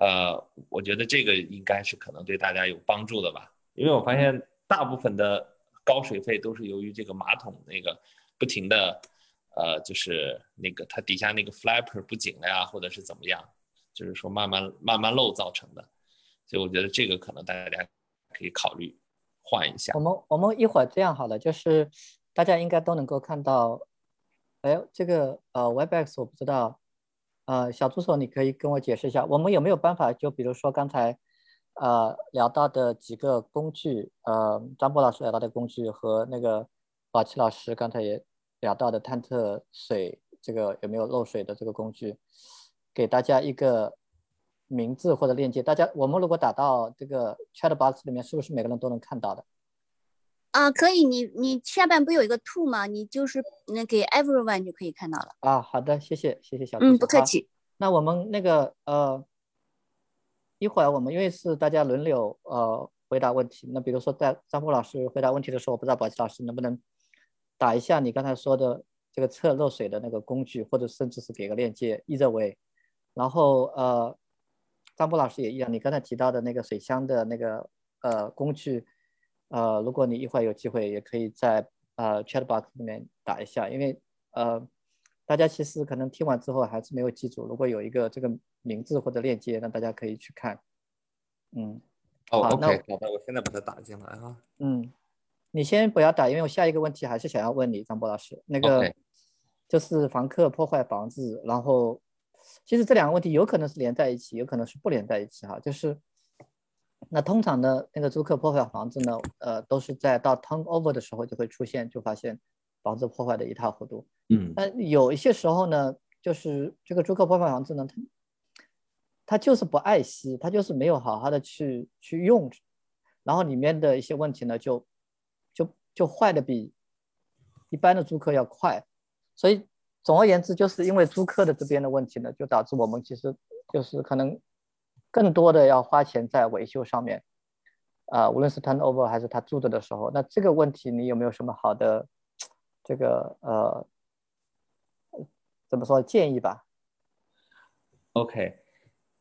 呃，我觉得这个应该是可能对大家有帮助的吧，因为我发现大部分的高水费都是由于这个马桶那个不停的，呃，就是那个它底下那个 flapper 不紧了呀，或者是怎么样，就是说慢慢慢慢漏造成的，所以我觉得这个可能大家可以考虑换一下。我们我们一会儿这样好了，就是大家应该都能够看到，哎，这个呃 Webex 我不知道。呃，小助手，你可以跟我解释一下，我们有没有办法？就比如说刚才，呃，聊到的几个工具，呃，张波老师聊到的工具和那个宝奇老师刚才也聊到的探测水这个有没有漏水的这个工具，给大家一个名字或者链接。大家，我们如果打到这个 chat box 里面，是不是每个人都能看到的？啊，可以，你你下半不有一个 to 吗？你就是那给 everyone 就可以看到了。啊，好的，谢谢，谢谢小嗯，不客气。那我们那个呃，一会儿我们因为是大家轮流呃回答问题，那比如说在张波老师回答问题的时候，我不知道宝琪老师能不能打一下你刚才说的这个测漏水的那个工具，或者甚至是给个链接一则为。然后呃，张波老师也一样，你刚才提到的那个水箱的那个呃工具。呃，如果你一会儿有机会，也可以在呃 chat box 里面打一下，因为呃，大家其实可能听完之后还是没有记住。如果有一个这个名字或者链接，那大家可以去看。嗯，哦，OK，好的，我现在把它打进来哈。嗯，你先不要打，因为我下一个问题还是想要问你，张波老师，那个就是房客破坏房子，然后其实这两个问题有可能是连在一起，有可能是不连在一起哈，就是。那通常呢，那个租客破坏房子呢，呃，都是在到 turnover 的时候就会出现，就发现房子破坏的一塌糊涂。嗯，但有一些时候呢，就是这个租客破坏房子呢，他他就是不爱惜，他就是没有好好的去去用，然后里面的一些问题呢，就就就坏的比一般的租客要快。所以总而言之，就是因为租客的这边的问题呢，就导致我们其实就是可能。更多的要花钱在维修上面，啊，无论是 turnover 还是他住着的时候，那这个问题你有没有什么好的这个呃怎么说建议吧？OK，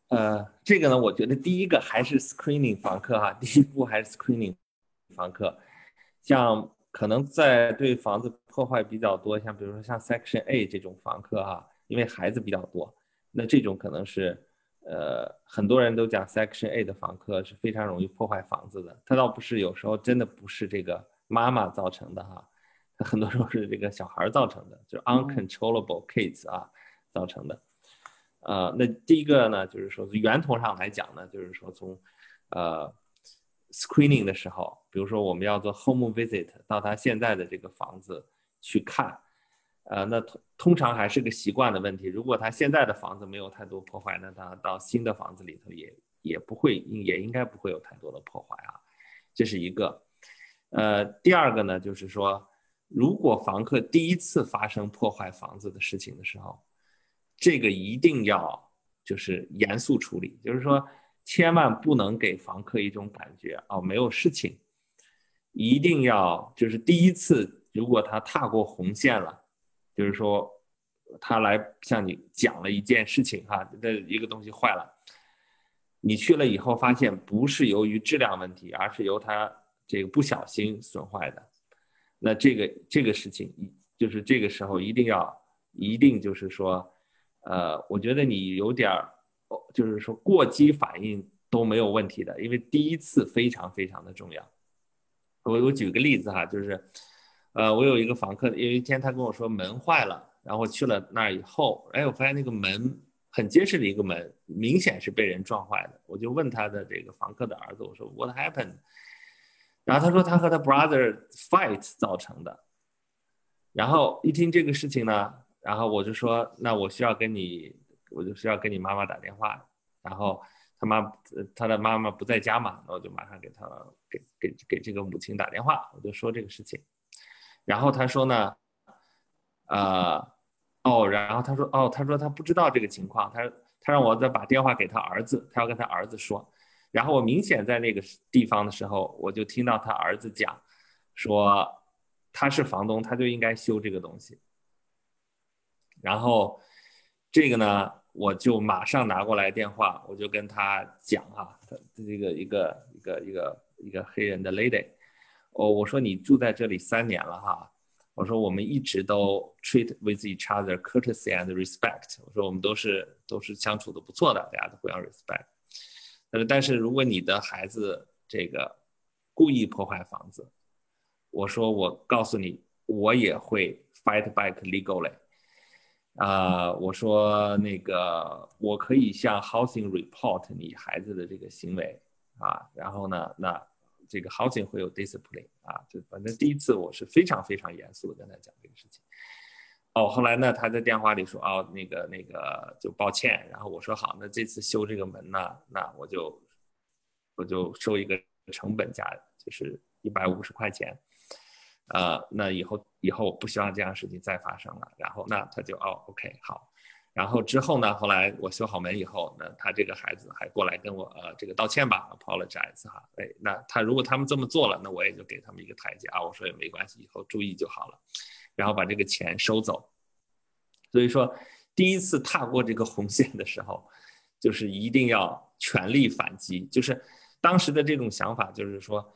呃，这个呢，我觉得第一个还是 screening 房客哈，第一步还是 screening 房客，像可能在对房子破坏比较多，像比如说像 Section A 这种房客哈，因为孩子比较多，那这种可能是。呃，很多人都讲 Section A 的房客是非常容易破坏房子的。他倒不是，有时候真的不是这个妈妈造成的哈，他很多时候是这个小孩造成的，就是 uncontrollable kids 啊造成的。呃，那第一个呢，就是说源头上来讲呢，就是说从呃 screening 的时候，比如说我们要做 home visit 到他现在的这个房子去看。呃，那通通常还是个习惯的问题。如果他现在的房子没有太多破坏，那他到新的房子里头也也不会，也应该不会有太多的破坏啊。这是一个。呃，第二个呢，就是说，如果房客第一次发生破坏房子的事情的时候，这个一定要就是严肃处理，就是说，千万不能给房客一种感觉哦，没有事情，一定要就是第一次，如果他踏过红线了。就是说，他来向你讲了一件事情哈，这一个东西坏了，你去了以后发现不是由于质量问题，而是由他这个不小心损坏的，那这个这个事情，就是这个时候一定要一定就是说，呃，我觉得你有点儿，就是说过激反应都没有问题的，因为第一次非常非常的重要。我我举个例子哈，就是。呃，我有一个房客，有一天他跟我说门坏了，然后去了那儿以后，哎，我发现那个门很结实的一个门，明显是被人撞坏的。我就问他的这个房客的儿子，我说 What happened？然后他说他和他 brother fight 造成的。然后一听这个事情呢，然后我就说那我需要跟你，我就是要跟你妈妈打电话。然后他妈他的妈妈不在家嘛，那我就马上给他给给给这个母亲打电话，我就说这个事情。然后他说呢，呃，哦，然后他说，哦，他说他不知道这个情况，他他让我再把电话给他儿子，他要跟他儿子说。然后我明显在那个地方的时候，我就听到他儿子讲，说他是房东，他就应该修这个东西。然后这个呢，我就马上拿过来电话，我就跟他讲啊，他这个一个一个一个一个黑人的 lady，哦，我说你住在这里三年了哈，我说我们一直都 treat with each other courtesy and respect，我说我们都是都是相处的不错的，大家都互相 respect。呃，但是如果你的孩子这个故意破坏房子，我说我告诉你，我也会 fight back legally。啊，我说那个我可以向 housing report 你孩子的这个行为啊，然后呢，那这个 housing 会有 discipline 啊，就反正第一次我是非常非常严肃的跟他讲这个事情。哦，后来呢，他在电话里说，哦，那个那个就抱歉，然后我说好，那这次修这个门呢，那我就我就收一个成本价，就是一百五十块钱。呃，那以后以后不希望这样事情再发生了。然后那他就哦，OK 好。然后之后呢，后来我修好门以后，那他这个孩子还过来跟我呃这个道歉吧，apologize 哈。哎，那他如果他们这么做了，那我也就给他们一个台阶啊。我说也没关系，以后注意就好了。然后把这个钱收走。所以说，第一次踏过这个红线的时候，就是一定要全力反击。就是当时的这种想法，就是说。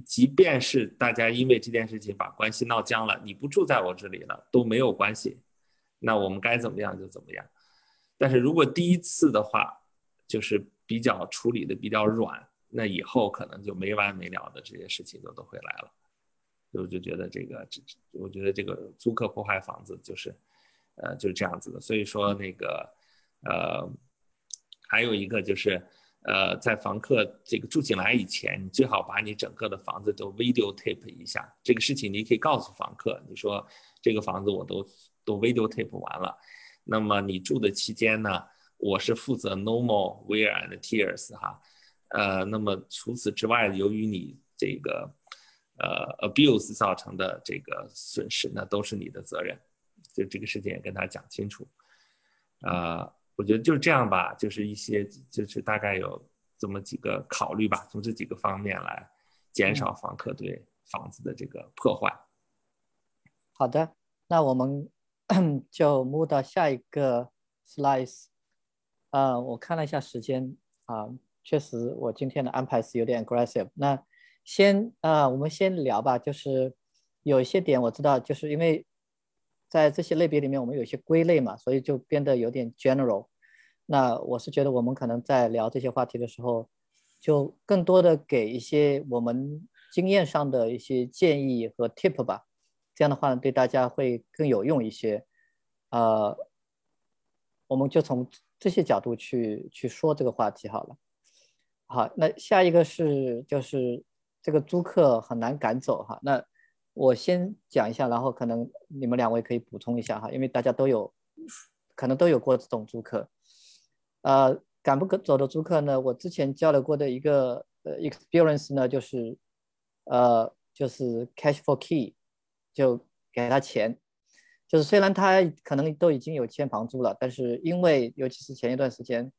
即便是大家因为这件事情把关系闹僵了，你不住在我这里了都没有关系，那我们该怎么样就怎么样。但是如果第一次的话，就是比较处理的比较软，那以后可能就没完没了的这些事情就都会来了。我就觉得这个，我觉得这个租客破坏房子就是，呃，就是这样子的。所以说那个，呃，还有一个就是。呃，在房客这个住进来以前，你最好把你整个的房子都 video tape 一下。这个事情你可以告诉房客，你说这个房子我都都 video tape 完了。那么你住的期间呢，我是负责 normal wear and tears 哈。呃，那么除此之外，由于你这个呃 abuse 造成的这个损失，那都是你的责任。就这个事情也跟他讲清楚，啊。我觉得就是这样吧，就是一些，就是大概有这么几个考虑吧，从这几个方面来减少房客对房子的这个破坏。好的，那我们 就 move 到下一个 slice。呃，我看了一下时间啊，确实我今天的安排是有点 aggressive。那先啊，我们先聊吧，就是有一些点我知道，就是因为。在这些类别里面，我们有一些归类嘛，所以就变得有点 general。那我是觉得，我们可能在聊这些话题的时候，就更多的给一些我们经验上的一些建议和 tip 吧。这样的话，对大家会更有用一些。呃，我们就从这些角度去去说这个话题好了。好，那下一个是就是这个租客很难赶走哈。那我先讲一下，然后可能你们两位可以补充一下哈，因为大家都有可能都有过这种租客。呃，赶不走的租客呢，我之前交流过的一个呃 experience 呢，就是呃就是 cash for key，就给他钱，就是虽然他可能都已经有欠房租了，但是因为尤其是前一段时间，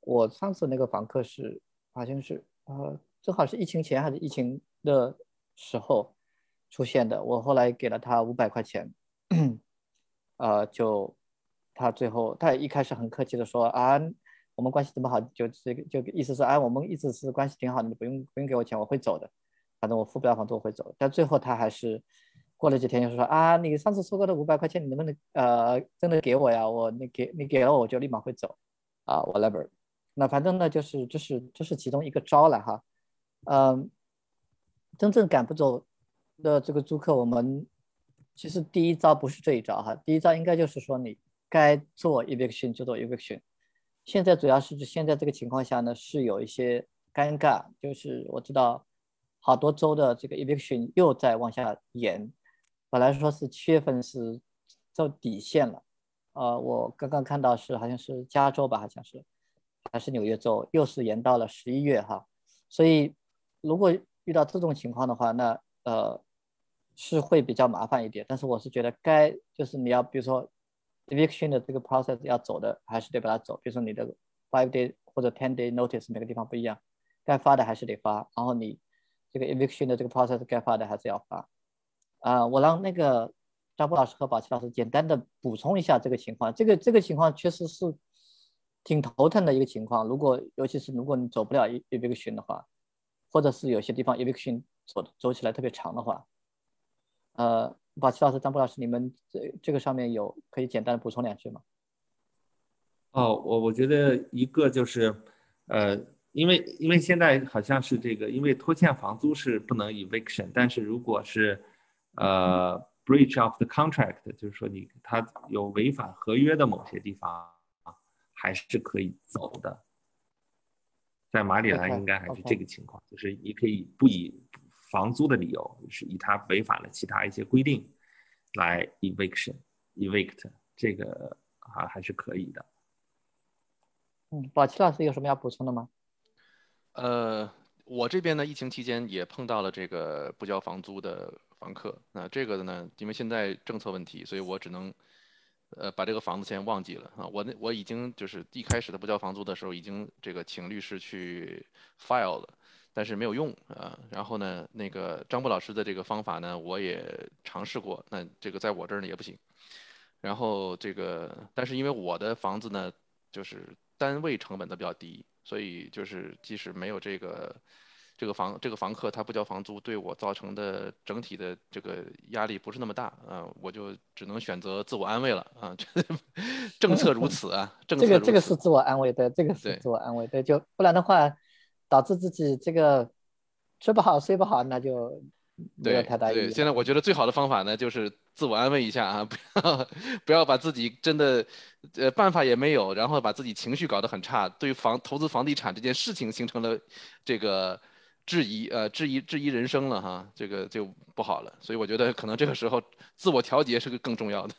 我上次那个房客是好像是呃正好是疫情前还是疫情的时候。出现的，我后来给了他五百块钱，呃，就他最后他一开始很客气的说啊，我们关系这么好，就这个就意思是啊，我们一直是关系挺好的，你不用不用给我钱，我会走的，反正我付不了房租我会走。但最后他还是过了几天就说啊，你上次说过的五百块钱你能不能呃真的给我呀？我你给你给了我我就立马会走啊，whatever。那反正呢就是这是这是其中一个招了哈，嗯，真正赶不走。的这个租客，我们其实第一招不是这一招哈，第一招应该就是说你该做 eviction 就做 eviction。现在主要是指现在这个情况下呢，是有一些尴尬，就是我知道好多州的这个 eviction 又在往下延，本来说是七月份是到底线了，呃，我刚刚看到是好像是加州吧，好像是还是纽约州，又是延到了十一月哈，所以如果遇到这种情况的话，那呃。是会比较麻烦一点，但是我是觉得该就是你要比如说 eviction 的这个 process 要走的，还是得把它走。比如说你的 five day 或者 ten day notice 每个地方不一样，该发的还是得发。然后你这个 eviction 的这个 process 该发的还是要发。啊，我让那个张波老师和宝琦老师简单的补充一下这个情况。这个这个情况确实是挺头疼的一个情况。如果尤其是如果你走不了 eviction 的话，或者是有些地方 eviction 走走起来特别长的话，呃，宝齐老师、张波老师，你们这这个上面有可以简单的补充两句吗？哦，我我觉得一个就是，呃，因为因为现在好像是这个，因为拖欠房租是不能 eviction，但是如果是呃 breach of the contract，就是说你他有违反合约的某些地方啊，还是可以走的。在马里兰应该还是这个情况，就是你可以不以房租的理由，是以他违反了其他一些规定来 eviction evict，这个啊还是可以的。嗯，宝齐老师有什么要补充的吗？呃，我这边呢，疫情期间也碰到了这个不交房租的房客。那这个呢，因为现在政策问题，所以我只能。呃，把这个房子先忘记了啊！我那我已经就是一开始的不交房租的时候，已经这个请律师去 file 了，但是没有用啊。然后呢，那个张波老师的这个方法呢，我也尝试过，那这个在我这儿呢也不行。然后这个，但是因为我的房子呢，就是单位成本的比较低，所以就是即使没有这个。这个房这个房客他不交房租，对我造成的整体的这个压力不是那么大啊，我就只能选择自我安慰了啊。政策如此啊，政策这个这个是自我安慰的，这个是自我安慰的，就不然的话，导致自己这个吃不好睡不好，那就没有太大意义。对，现在我觉得最好的方法呢，就是自我安慰一下啊，不要不要把自己真的呃办法也没有，然后把自己情绪搞得很差，对房投资房地产这件事情形成了这个。质疑呃，质疑质疑人生了哈，这个就不好了。所以我觉得可能这个时候自我调节是个更重要的。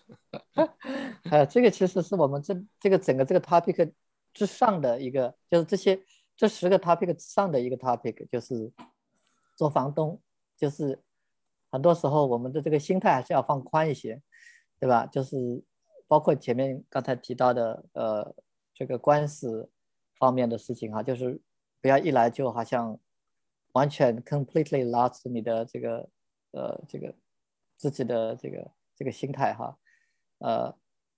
呃，这个其实是我们这这个整个这个 topic 之上的一个，就是这些这十个 topic 之上的一个 topic，就是做房东，就是很多时候我们的这个心态还是要放宽一些，对吧？就是包括前面刚才提到的呃这个官司方面的事情哈，就是不要一来就好像。完全 completely lost 你的这个呃这个自己的这个这个心态哈，呃，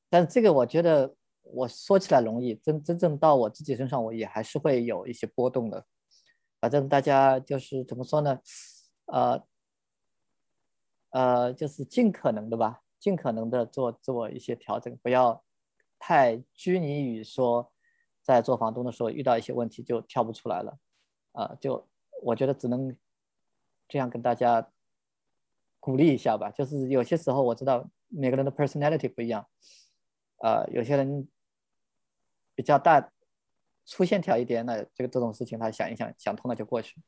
但这个我觉得我说起来容易，真真正到我自己身上，我也还是会有一些波动的。反正大家就是怎么说呢？呃呃，就是尽可能的吧，尽可能的做做一些调整，不要太拘泥于说在做房东的时候遇到一些问题就跳不出来了，啊就。我觉得只能这样跟大家鼓励一下吧。就是有些时候我知道每个人的 personality 不一样，呃，有些人比较大粗线条一点，那这个这种事情他想一想想通了就过去；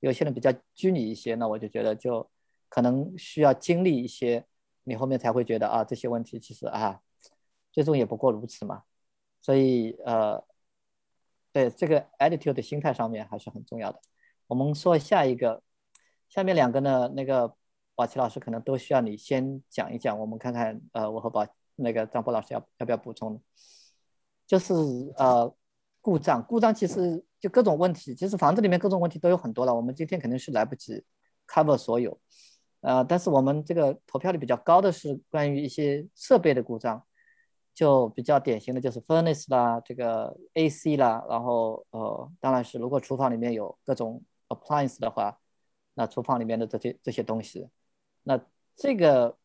有些人比较拘泥一些，那我就觉得就可能需要经历一些，你后面才会觉得啊这些问题其实啊最终也不过如此嘛。所以呃，对这个 attitude 的心态上面还是很重要的。我们说下一个，下面两个呢，那个宝奇老师可能都需要你先讲一讲，我们看看，呃，我和宝那个张波老师要要不要补充？就是呃，故障，故障其实就各种问题，其实房子里面各种问题都有很多了，我们今天肯定是来不及 cover 所有，呃，但是我们这个投票率比较高的是关于一些设备的故障。就比较典型的就是 furnace 啦，这个 AC 啦，然后呃，当然是如果厨房里面有各种 appliance 的话，那厨房里面的这些这些东西，那这个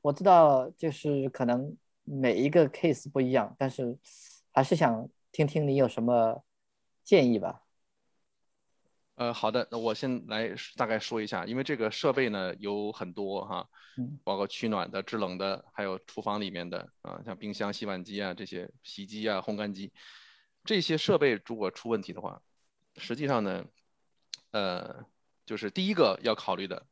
我知道就是可能每一个 case 不一样，但是还是想听听你有什么建议吧。呃，好的，那我先来大概说一下，因为这个设备呢有很多哈，包括取暖的、制冷的，还有厨房里面的啊，像冰箱、洗碗机啊这些，洗衣机啊、烘干机，这些设备如果出问题的话，实际上呢，呃，就是第一个要考虑的，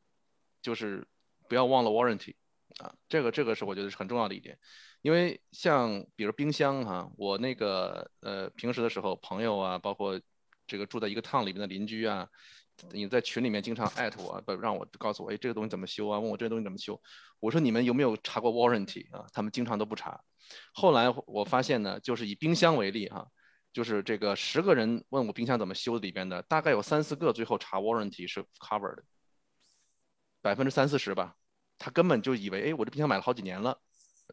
就是不要忘了 warranty 啊，这个这个是我觉得是很重要的一点，因为像比如冰箱哈，我那个呃平时的时候朋友啊，包括。这个住在一个 town 里面的邻居啊，你在群里面经常艾特我，不让我告诉我，哎，这个东西怎么修啊？问我这个东西怎么修？我说你们有没有查过 warranty 啊？他们经常都不查。后来我发现呢，就是以冰箱为例哈，就是这个十个人问我冰箱怎么修里边的，大概有三四个最后查 warranty 是 covered，百分之三四十吧。他根本就以为，哎，我这冰箱买了好几年了，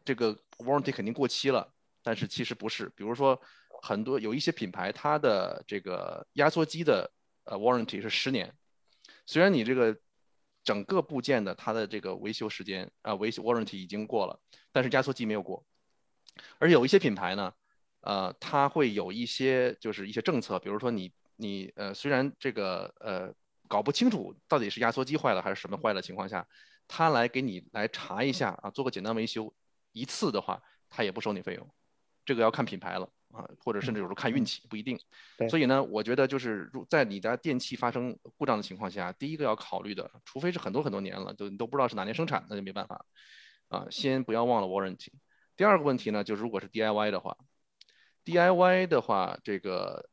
这个 warranty 肯定过期了，但是其实不是。比如说很多有一些品牌，它的这个压缩机的呃 warranty 是十年，虽然你这个整个部件的它的这个维修时间啊维修 warranty 已经过了，但是压缩机没有过。而有一些品牌呢，呃，它会有一些就是一些政策，比如说你你呃虽然这个呃搞不清楚到底是压缩机坏了还是什么坏的情况下，他来给你来查一下啊，做个简单维修一次的话，他也不收你费用。这个要看品牌了啊，或者甚至有时候看运气，不一定。所以呢，我觉得就是如在你的电器发生故障的情况下，第一个要考虑的，除非是很多很多年了，都你都不知道是哪年生产，那就没办法啊。先不要忘了 warranty。第二个问题呢，就是如果是 DIY 的话，DIY 的话，这个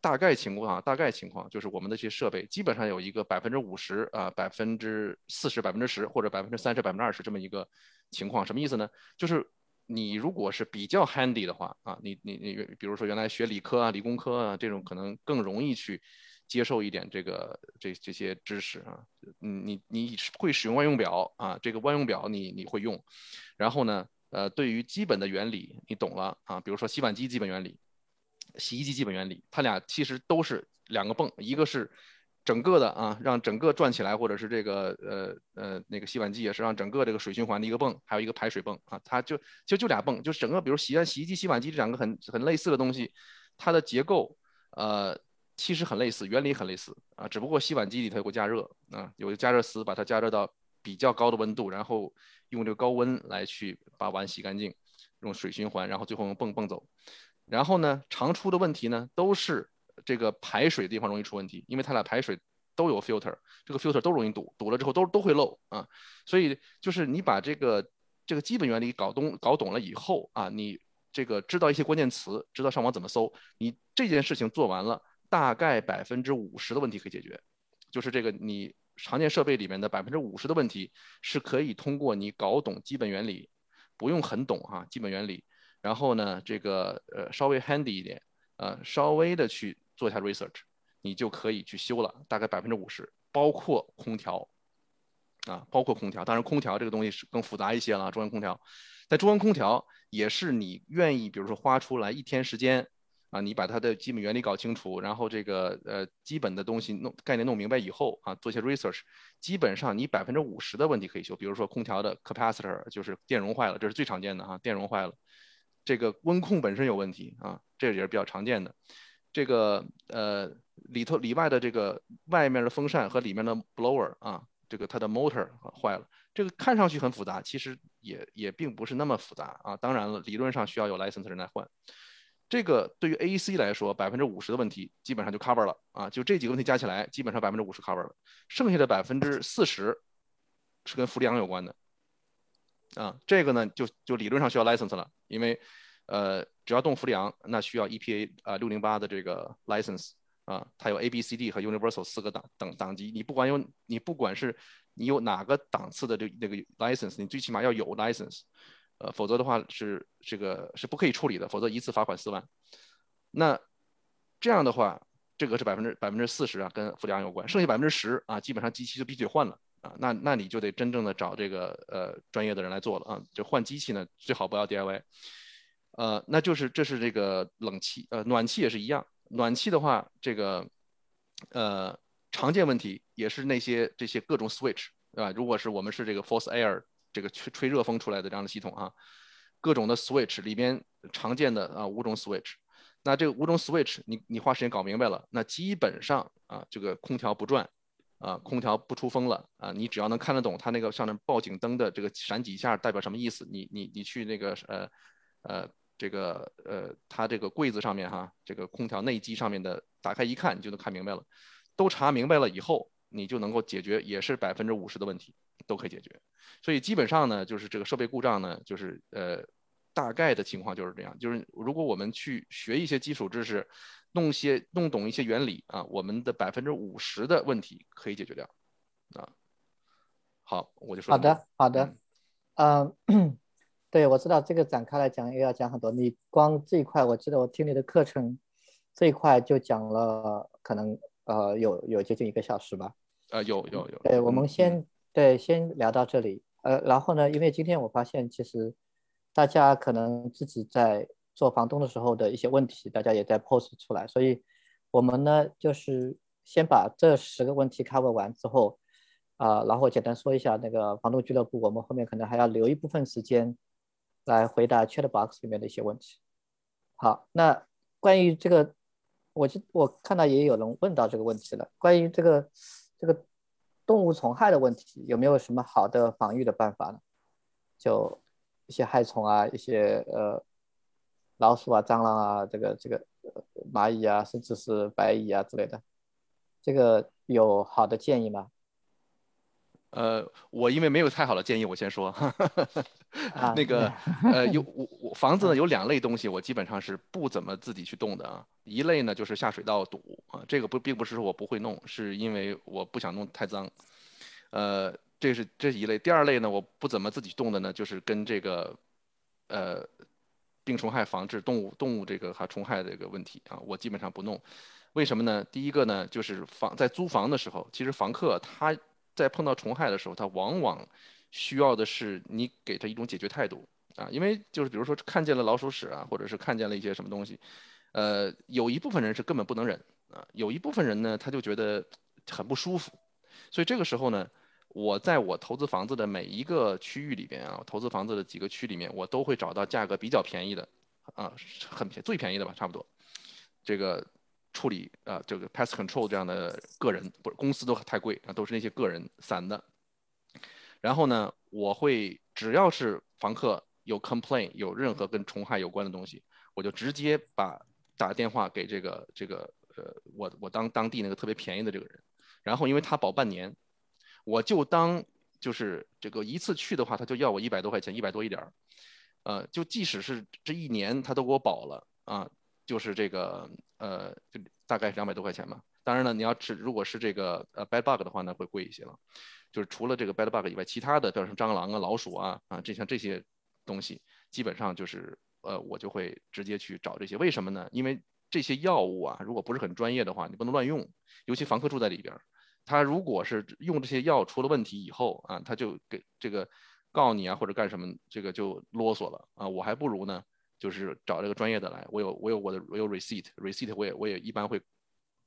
大概情况啊，大概情况就是我们的这些设备基本上有一个百分之五十啊，百分之四十、百分之十或者百分之三十、百分之二十这么一个情况，什么意思呢？就是。你如果是比较 handy 的话啊，你你你，比如说原来学理科啊、理工科啊这种，可能更容易去接受一点这个这这些知识啊。嗯，你你会使用万用表啊，这个万用表你你会用，然后呢，呃，对于基本的原理你懂了啊，比如说洗碗机基本原理、洗衣机基本原理，它俩其实都是两个泵，一个是。整个的啊，让整个转起来，或者是这个呃呃那个洗碗机也是让整个这个水循环的一个泵，还有一个排水泵啊，它就就就俩泵，就是整个比如洗完洗衣机、洗碗机这两个很很类似的东西，它的结构呃其实很类似，原理很类似啊，只不过洗碗机里头有个加热啊，有个加热丝把它加热到比较高的温度，然后用这个高温来去把碗洗干净，用水循环，然后最后用泵泵走，然后呢常出的问题呢都是。这个排水的地方容易出问题，因为它俩排水都有 filter，这个 filter 都容易堵，堵了之后都都会漏啊。所以就是你把这个这个基本原理搞懂搞懂了以后啊，你这个知道一些关键词，知道上网怎么搜，你这件事情做完了，大概百分之五十的问题可以解决。就是这个你常见设备里面的百分之五十的问题是可以通过你搞懂基本原理，不用很懂哈，基本原理，然后呢这个呃稍微 handy 一点，呃稍微的去。做一下 research，你就可以去修了，大概百分之五十，包括空调，啊，包括空调。当然，空调这个东西是更复杂一些了。中央空调，在中央空调也是你愿意，比如说花出来一天时间，啊，你把它的基本原理搞清楚，然后这个呃基本的东西弄概念弄明白以后，啊，做一些 research，基本上你百分之五十的问题可以修。比如说空调的 capacitor 就是电容坏了，这是最常见的哈，电容坏了，这个温控本身有问题啊，这也是比较常见的。这个呃里头里外的这个外面的风扇和里面的 blower 啊，这个它的 motor 坏了，这个看上去很复杂，其实也也并不是那么复杂啊。当然了，理论上需要有 license 人来换。这个对于 AEC 来说，百分之五十的问题基本上就 cover 了啊，就这几个问题加起来，基本上百分之五十 cover 了，剩下的百分之四十是跟氟利昂有关的啊。这个呢，就就理论上需要 license 了，因为。呃，只要动氟利昂，那需要 EPA 啊六零八的这个 license 啊，它有 A、B、C、D 和 Universal 四个档等档级。你不管有你不管是你有哪个档次的这那个 license，你最起码要有 license，呃，否则的话是这个是不可以处理的，否则一次罚款四万。那这样的话，这个是百分之百分之四十啊，跟氟利昂有关，剩下百分之十啊，基本上机器就必须换了那那你就得真正的找这个呃专业的人来做了啊。就换机器呢，最好不要 DIY。呃，那就是这是这个冷气，呃，暖气也是一样。暖气的话，这个呃常见问题也是那些这些各种 switch，对吧？如果是我们是这个 force air 这个吹吹热风出来的这样的系统啊，各种的 switch 里边常见的啊五种 switch，那这五种 switch 你你花时间搞明白了，那基本上啊这个空调不转，啊空调不出风了啊，你只要能看得懂它那个上面报警灯的这个闪几下代表什么意思，你你你去那个呃呃。这个呃，它这个柜子上面哈，这个空调内机上面的打开一看，你就能看明白了。都查明白了以后，你就能够解决，也是百分之五十的问题都可以解决。所以基本上呢，就是这个设备故障呢，就是呃，大概的情况就是这样。就是如果我们去学一些基础知识，弄些弄懂一些原理啊，我们的百分之五十的问题可以解决掉啊。好，我就说好的，好的，嗯。对，我知道这个展开来讲也要讲很多。你光这一块，我记得我听你的课程，这一块就讲了，可能呃有有接近一个小时吧。呃，有有有。对，我们先对先聊到这里。呃，然后呢，因为今天我发现其实大家可能自己在做房东的时候的一些问题，大家也在 post 出来，所以我们呢就是先把这十个问题 cover 完之后，啊，然后简单说一下那个房东俱乐部，我们后面可能还要留一部分时间来回答 chat box 里面的一些问题。好，那关于这个，我我看到也有人问到这个问题了，关于这个这个动物虫害的问题，有没有什么好的防御的办法呢？就一些害虫啊，一些呃老鼠啊、蟑螂啊，这个这个蚂蚁啊，甚至是白蚁啊之类的，这个有好的建议吗？呃，我因为没有太好的建议，我先说，那个呃，有 我我房子呢有两类东西，我基本上是不怎么自己去动的啊。一类呢就是下水道堵啊，这个不并不是说我不会弄，是因为我不想弄太脏，呃。这是这是一类，第二类呢，我不怎么自己动的呢，就是跟这个，呃，病虫害防治动物动物这个哈虫害这个问题啊，我基本上不弄。为什么呢？第一个呢，就是房在租房的时候，其实房客他在碰到虫害的时候，他往往需要的是你给他一种解决态度啊，因为就是比如说看见了老鼠屎啊，或者是看见了一些什么东西，呃，有一部分人是根本不能忍啊，有一部分人呢，他就觉得很不舒服，所以这个时候呢。我在我投资房子的每一个区域里边啊，投资房子的几个区里面，我都会找到价格比较便宜的，啊，很便最便宜的吧，差不多。这个处理啊，这个 pest control 这样的个人不是公司都太贵啊，都是那些个人散的。然后呢，我会只要是房客有 complain 有任何跟虫害有关的东西，我就直接把打电话给这个这个呃我我当当地那个特别便宜的这个人，然后因为他保半年。我就当就是这个一次去的话，他就要我一百多块钱，一百多一点儿，呃，就即使是这一年他都给我保了啊，就是这个呃，就大概两百多块钱嘛。当然了，你要是如果是这个呃 bad bug 的话呢，会贵一些了。就是除了这个 bad bug 以外，其他的，比如说蟑螂啊、老鼠啊啊，这像这些东西，基本上就是呃，我就会直接去找这些。为什么呢？因为这些药物啊，如果不是很专业的话，你不能乱用，尤其房客住在里边。他如果是用这些药出了问题以后啊，他就给这个告你啊或者干什么，这个就啰嗦了啊。我还不如呢，就是找这个专业的来。我有我有我的我有 receipt，receipt 我也我也一般会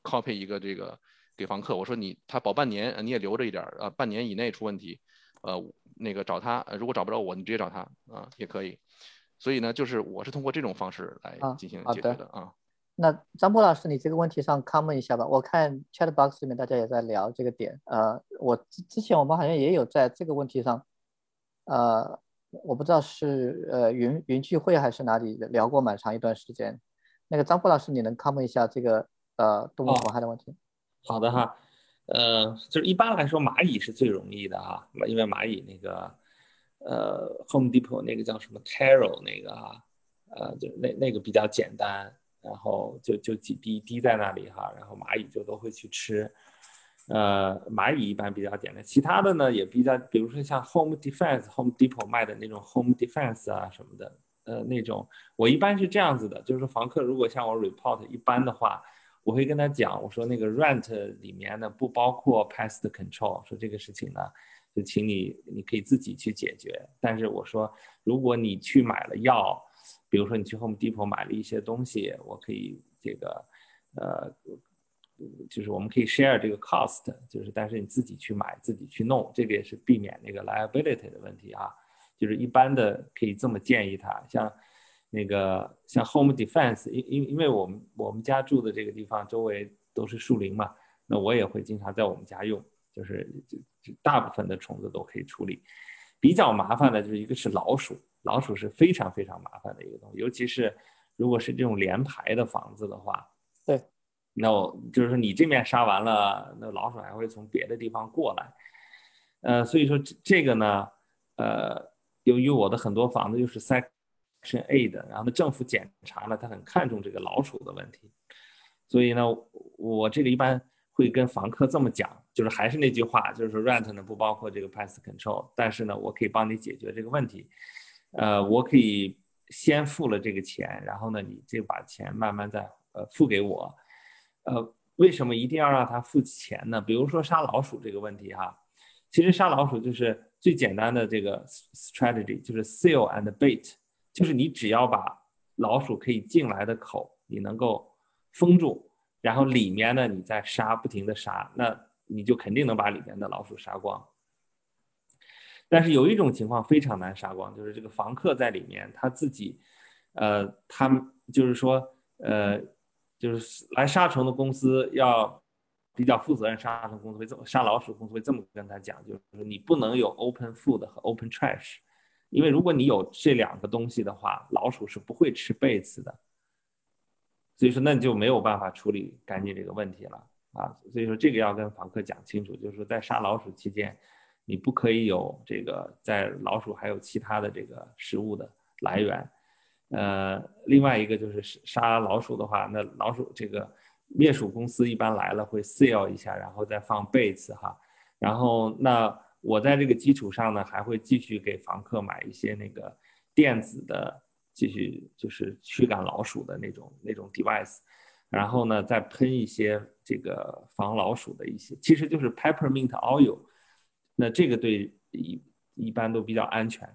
copy 一个这个给房客。我说你他保半年，你也留着一点啊，半年以内出问题，呃那个找他，如果找不着我，你直接找他啊也可以。所以呢，就是我是通过这种方式来进行解决的啊。那张波老师，你这个问题上 comment 一下吧。我看 chat box 里面大家也在聊这个点。呃，我之之前我们好像也有在这个问题上，呃，我不知道是呃云云聚会还是哪里聊过蛮长一段时间。那个张波老师，你能 comment 一下这个呃动物虫害的问题？好的哈，呃，就是一般来说蚂蚁是最容易的啊，因为蚂蚁那个呃 Home Depot 那个叫什么 Taro 那个啊，呃，就那那个比较简单。然后就就几滴滴在那里哈，然后蚂蚁就都会去吃，呃，蚂蚁一般比较简单，其他的呢也比较，比如说像 Home Defense、Home Depot 卖的那种 Home Defense 啊什么的，呃，那种我一般是这样子的，就是房客如果向我 report 一般的话，我会跟他讲，我说那个 rent 里面呢不包括 pest control，说这个事情呢就请你你可以自己去解决，但是我说如果你去买了药。比如说你去 Home Depot 买了一些东西，我可以这个，呃，就是我们可以 share 这个 cost，就是但是你自己去买自己去弄，这个也是避免那个 liability 的问题啊。就是一般的可以这么建议他，像那个像 Home Defense，因因因为我们我们家住的这个地方周围都是树林嘛，那我也会经常在我们家用，就是就就大部分的虫子都可以处理。比较麻烦的就是一个是老鼠。老鼠是非常非常麻烦的一个东西，尤其是如果是这种连排的房子的话，对，那我就是说你这面杀完了，那老鼠还会从别的地方过来，呃，所以说这这个呢，呃，由于我的很多房子又是 Section A 的，然后呢政府检查呢，他很看重这个老鼠的问题，所以呢，我这个一般会跟房客这么讲，就是还是那句话，就是说 rent 呢不包括这个 pest control，但是呢，我可以帮你解决这个问题。呃，我可以先付了这个钱，然后呢，你就把钱慢慢再呃付给我。呃，为什么一定要让他付钱呢？比如说杀老鼠这个问题哈，其实杀老鼠就是最简单的这个 strategy，就是 seal and bait，就是你只要把老鼠可以进来的口你能够封住，然后里面呢你再杀，不停的杀，那你就肯定能把里面的老鼠杀光。但是有一种情况非常难杀光，就是这个房客在里面他自己，呃，他们就是说，呃，就是来杀虫的公司要比较负责任，杀虫公司会这么杀老鼠公司会这么跟他讲，就是说你不能有 open food 和 open trash。因为如果你有这两个东西的话，老鼠是不会吃被子的，所以说那你就没有办法处理干净这个问题了啊。所以说这个要跟房客讲清楚，就是说在杀老鼠期间，你不可以有这个在老鼠还有其他的这个食物的来源。呃，另外一个就是杀老鼠的话，那老鼠这个灭鼠公司一般来了会 seal 一下，然后再放被子哈，然后那。我在这个基础上呢，还会继续给房客买一些那个电子的，继续就是驱赶老鼠的那种那种 device，然后呢，再喷一些这个防老鼠的一些，其实就是 peppermint oil，那这个对一一般都比较安全。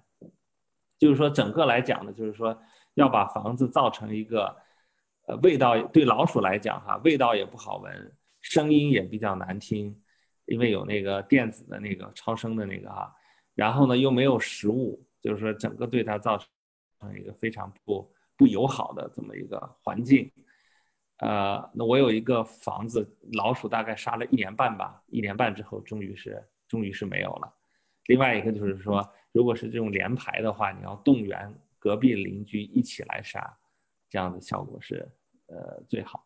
就是说整个来讲呢，就是说要把房子造成一个，呃，味道对老鼠来讲哈，味道也不好闻，声音也比较难听。因为有那个电子的那个超声的那个哈，然后呢又没有食物，就是说整个对它造成一个非常不不友好的这么一个环境。呃，那我有一个房子，老鼠大概杀了一年半吧，一年半之后终于是终于是没有了。另外一个就是说，如果是这种连排的话，你要动员隔壁邻居一起来杀，这样的效果是呃最好。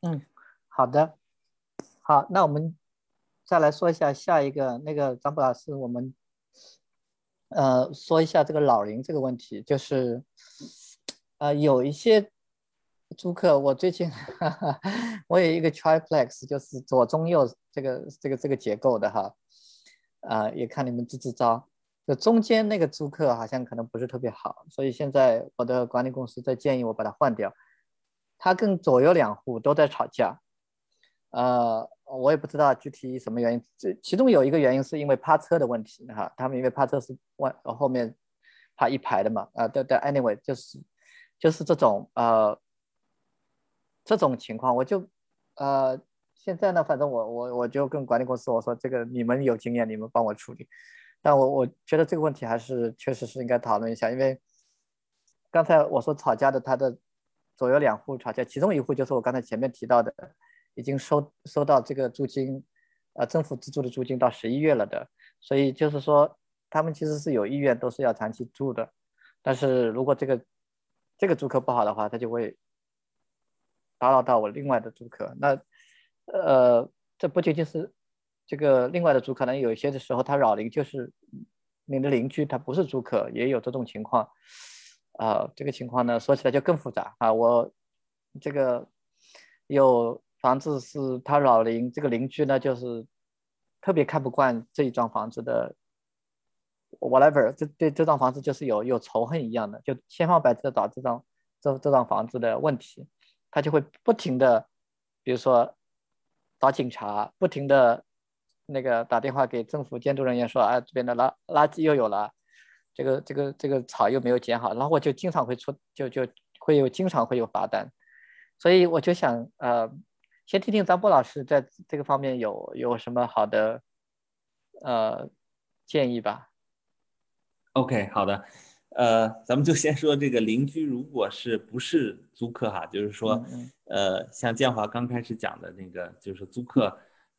嗯，好的。好，那我们再来说一下下一个那个张博老师，我们呃说一下这个老龄这个问题，就是呃有一些租客，我最近 我有一个 triplex，就是左中右这个这个这个结构的哈，啊也看你们支支招，就中间那个租客好像可能不是特别好，所以现在我的管理公司在建议我把它换掉，他跟左右两户都在吵架，呃。我也不知道具体什么原因，这其中有一个原因是因为趴车的问题哈，他们因为趴车是外后面趴一排的嘛，啊对对，anyway 就是就是这种呃这种情况，我就呃现在呢，反正我我我就跟管理公司我说这个你们有经验，你们帮我处理，但我我觉得这个问题还是确实是应该讨论一下，因为刚才我说吵架的他的左右两户吵架，其中一户就是我刚才前面提到的。已经收收到这个租金，呃，政府资助的租金到十一月了的，所以就是说他们其实是有意愿，都是要长期住的。但是如果这个这个租客不好的话，他就会打扰到我另外的租客。那呃，这不仅仅是这个另外的租客，可能有一些的时候他扰邻，就是你的邻居他不是租客，也有这种情况。啊，这个情况呢，说起来就更复杂啊。我这个有。房子是他扰邻，这个邻居呢，就是特别看不惯这一幢房子的，whatever，这对这幢房子就是有有仇恨一样的，就千方百计的找这幢这这幢房子的问题，他就会不停的，比如说找警察，不停的那个打电话给政府监督人员说，啊，这边的垃垃圾又有了，这个这个这个草又没有剪好，然后我就经常会出，就就会有经常会有罚单，所以我就想，呃。先听听张波老师在这个方面有有什么好的呃建议吧。OK，好的，呃，咱们就先说这个邻居，如果是不是租客哈，就是说，呃，像建华刚开始讲的那个，就是租客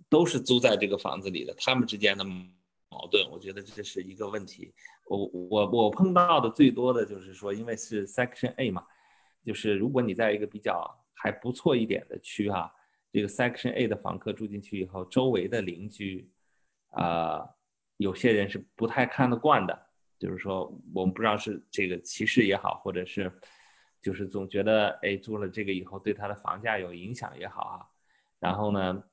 都是租在这个房子里的，他们之间的矛盾，我觉得这是一个问题。我我我碰到的最多的就是说，因为是 Section A 嘛，就是如果你在一个比较还不错一点的区哈。这个 Section A 的房客住进去以后，周围的邻居，啊，有些人是不太看得惯的，就是说，我们不知道是这个歧视也好，或者是，就是总觉得，哎，住了这个以后对他的房价有影响也好啊，然后呢，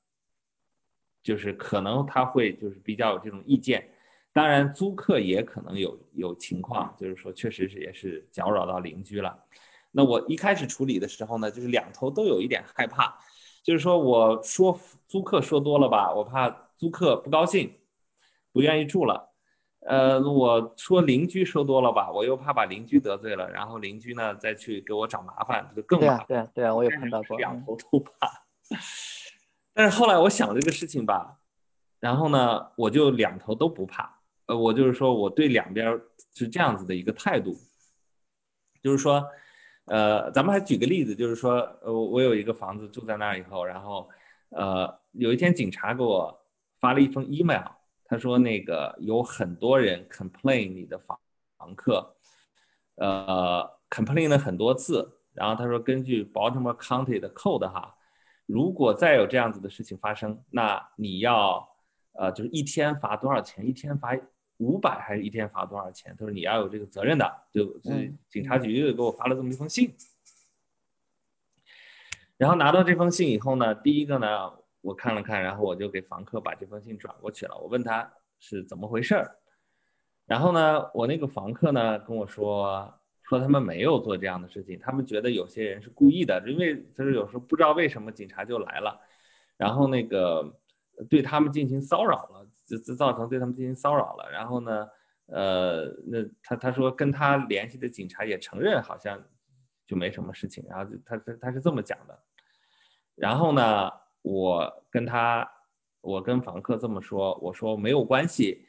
就是可能他会就是比较有这种意见，当然租客也可能有有情况，就是说确实是也是搅扰到邻居了。那我一开始处理的时候呢，就是两头都有一点害怕。就是说，我说租客说多了吧，我怕租客不高兴，不愿意住了。呃，我说邻居说多了吧，我又怕把邻居得罪了，然后邻居呢再去给我找麻烦，就更麻烦。对啊，对啊，我也碰到过。两头都怕。但是后来我想这个事情吧，然后呢，我就两头都不怕。呃，我就是说我对两边是这样子的一个态度，就是说，呃，咱们还举个例子，就是说，呃，我有一个房子住在那儿以后，然后，呃，有一天警察给我发了一封 email。他说：“那个有很多人 complain 你的房房客，呃，complain 了很多次。然后他说，根据 Baltimore County 的 code 哈，如果再有这样子的事情发生，那你要呃，就是一天罚多少钱？一天罚五百还是一天罚多少钱？他说你要有这个责任的。就警察局给我发了这么一封信。然后拿到这封信以后呢，第一个呢。”我看了看，然后我就给房客把这封信转过去了。我问他是怎么回事儿，然后呢，我那个房客呢跟我说，说他们没有做这样的事情，他们觉得有些人是故意的，因为就是有时候不知道为什么警察就来了，然后那个对他们进行骚扰了，就就造成对他们进行骚扰了。然后呢，呃，那他他说跟他联系的警察也承认好像就没什么事情，然后他他他是这么讲的，然后呢。我跟他，我跟房客这么说，我说没有关系，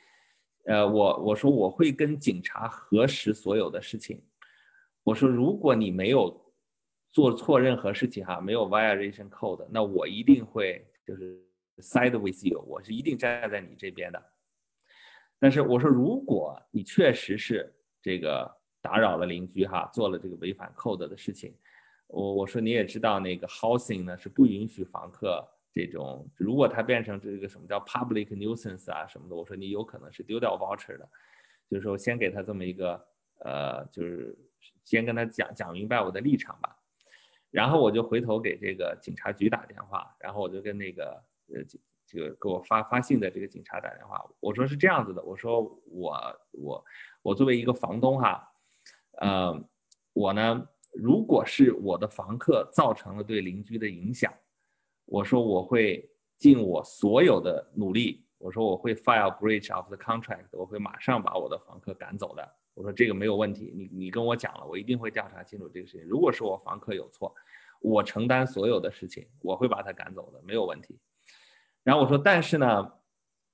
呃，我我说我会跟警察核实所有的事情，我说如果你没有做错任何事情哈，没有 violation code，那我一定会就是 side with you，我是一定站在你这边的。但是我说如果你确实是这个打扰了邻居哈，做了这个违反 code 的事情。我我说你也知道那个 housing 呢是不允许房客这种，如果它变成这个什么叫 public nuisance 啊什么的，我说你有可能是丢掉 voucher 的，就是说先给他这么一个呃，就是先跟他讲讲明白我的立场吧，然后我就回头给这个警察局打电话，然后我就跟那个呃这个给我发发信的这个警察打电话，我说是这样子的，我说我我我作为一个房东哈，呃我呢。如果是我的房客造成了对邻居的影响，我说我会尽我所有的努力，我说我会 file breach of the contract，我会马上把我的房客赶走的。我说这个没有问题，你你跟我讲了，我一定会调查清楚这个事情。如果是我房客有错，我承担所有的事情，我会把他赶走的，没有问题。然后我说，但是呢，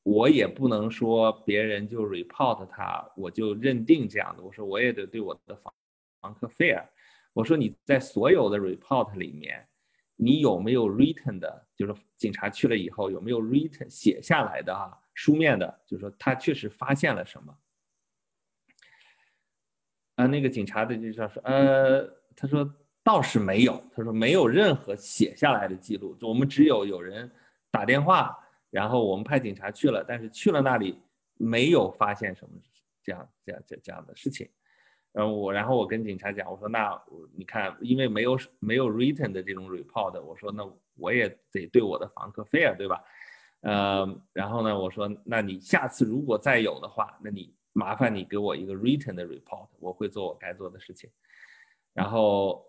我也不能说别人就 report 他，我就认定这样的。我说我也得对我的房房客 fair。我说你在所有的 report 里面，你有没有 written 的？就是警察去了以后有没有 written 写下来的啊？书面的，就是说他确实发现了什么？啊，那个警察的就叫说，呃，他说倒是没有，他说没有任何写下来的记录，我们只有有人打电话，然后我们派警察去了，但是去了那里没有发现什么这样这样这这样的事情。然后我，然后我跟警察讲，我说那你看，因为没有没有 written 的这种 report，我说那我也得对我的房客 fair，对吧？呃，然后呢，我说那你下次如果再有的话，那你麻烦你给我一个 written 的 report，我会做我该做的事情。然后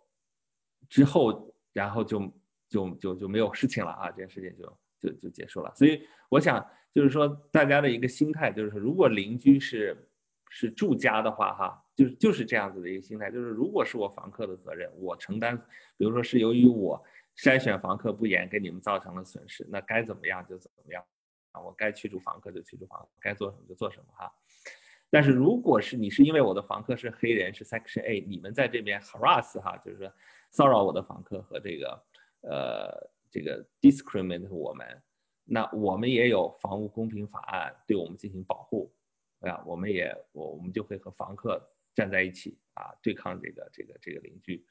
之后，然后就就就就没有事情了啊，这件事情就就就结束了。所以我想就是说，大家的一个心态就是，如果邻居是是住家的话，哈。就是就是这样子的一个心态，就是如果是我房客的责任，我承担。比如说是由于我筛选房客不严，给你们造成了损失，那该怎么样就怎么样啊，我该驱逐房客就驱逐房客，该做什么就做什么哈。但是如果是你是因为我的房客是黑人是 Section A，你们在这边 harass 哈，就是说骚扰我的房客和这个呃这个 discriminate 我们，那我们也有房屋公平法案对我们进行保护，啊，我们也我我们就会和房客。站在一起啊，对抗这个这个这个邻居，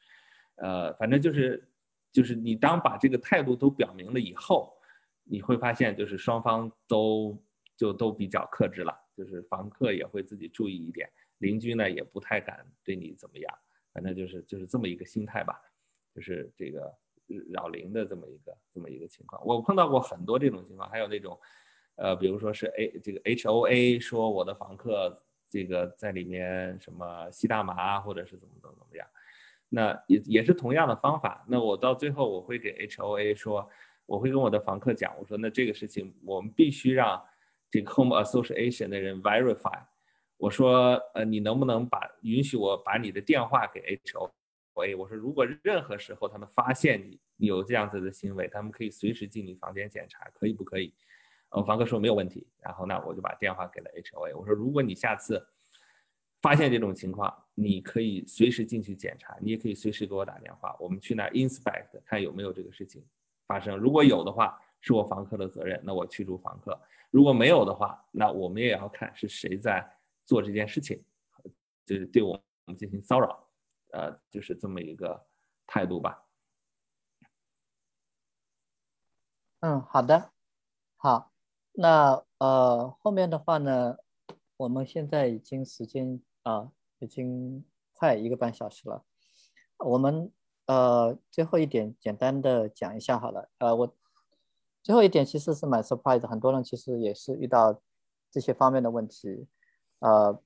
呃，反正就是就是你当把这个态度都表明了以后，你会发现就是双方都就都比较克制了，就是房客也会自己注意一点，邻居呢也不太敢对你怎么样，反正就是就是这么一个心态吧，就是这个扰邻的这么一个这么一个情况。我碰到过很多这种情况，还有那种，呃，比如说是 A 这个 H O A 说我的房客。这个在里面什么吸大麻或者是怎么怎么怎么样，那也也是同样的方法。那我到最后我会给 H O A 说，我会跟我的房客讲，我说那这个事情我们必须让这个 Home Association 的人 verify，我说，呃，你能不能把允许我把你的电话给 HOA？我说，如果任何时候他们发现你你有这样子的行为，他们可以随时进你房间检查，可以不可以？呃，房客说没有问题。然后呢，我就把电话给了 HOA。我说，如果你下次发现这种情况，你可以随时进去检查，你也可以随时给我打电话，我们去那 inspect 看有没有这个事情发生。如果有的话，是我房客的责任，那我驱逐房客；如果没有的话，那我们也要看是谁在。做这件事情，就是对我们进行骚扰，呃，就是这么一个态度吧。嗯，好的，好，那呃后面的话呢，我们现在已经时间啊，已经快一个半小时了。我们呃最后一点简单的讲一下好了。呃，我最后一点其实是蛮 surprise，很多人其实也是遇到这些方面的问题。呃，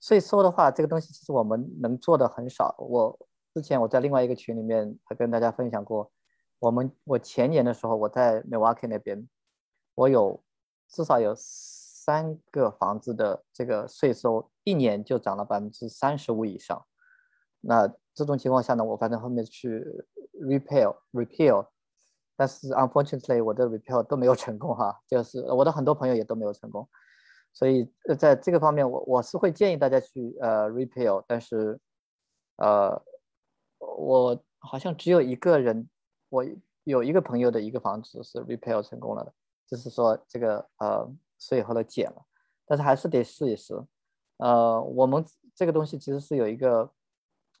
所以说的话，这个东西其实我们能做的很少。我之前我在另外一个群里面还跟大家分享过，我们我前年的时候我在 Milwaukee 那边，我有至少有三个房子的这个税收一年就涨了百分之三十五以上。那这种情况下呢，我反正后面去 repair repair，但是 unfortunately 我的 repair 都没有成功哈，就是我的很多朋友也都没有成功。所以，在这个方面，我我是会建议大家去呃 repair，但是，呃，我好像只有一个人，我有一个朋友的一个房子是 repair 成功了的，就是说这个呃税后来减了，但是还是得试一试。呃，我们这个东西其实是有一个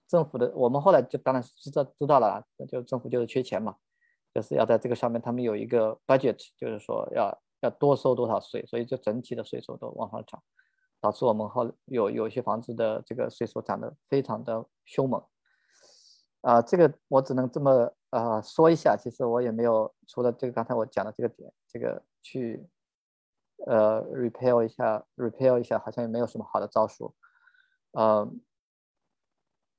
政府的，我们后来就当然知道知道了，就政府就是缺钱嘛，就是要在这个上面他们有一个 budget，就是说要。要多收多少税，所以就整体的税收都往上涨，导致我们后有有些房子的这个税收涨得非常的凶猛。啊，这个我只能这么呃说一下，其实我也没有除了这个刚才我讲的这个点，这个去呃 repair 一下，repair 一下，好像也没有什么好的招数。呃，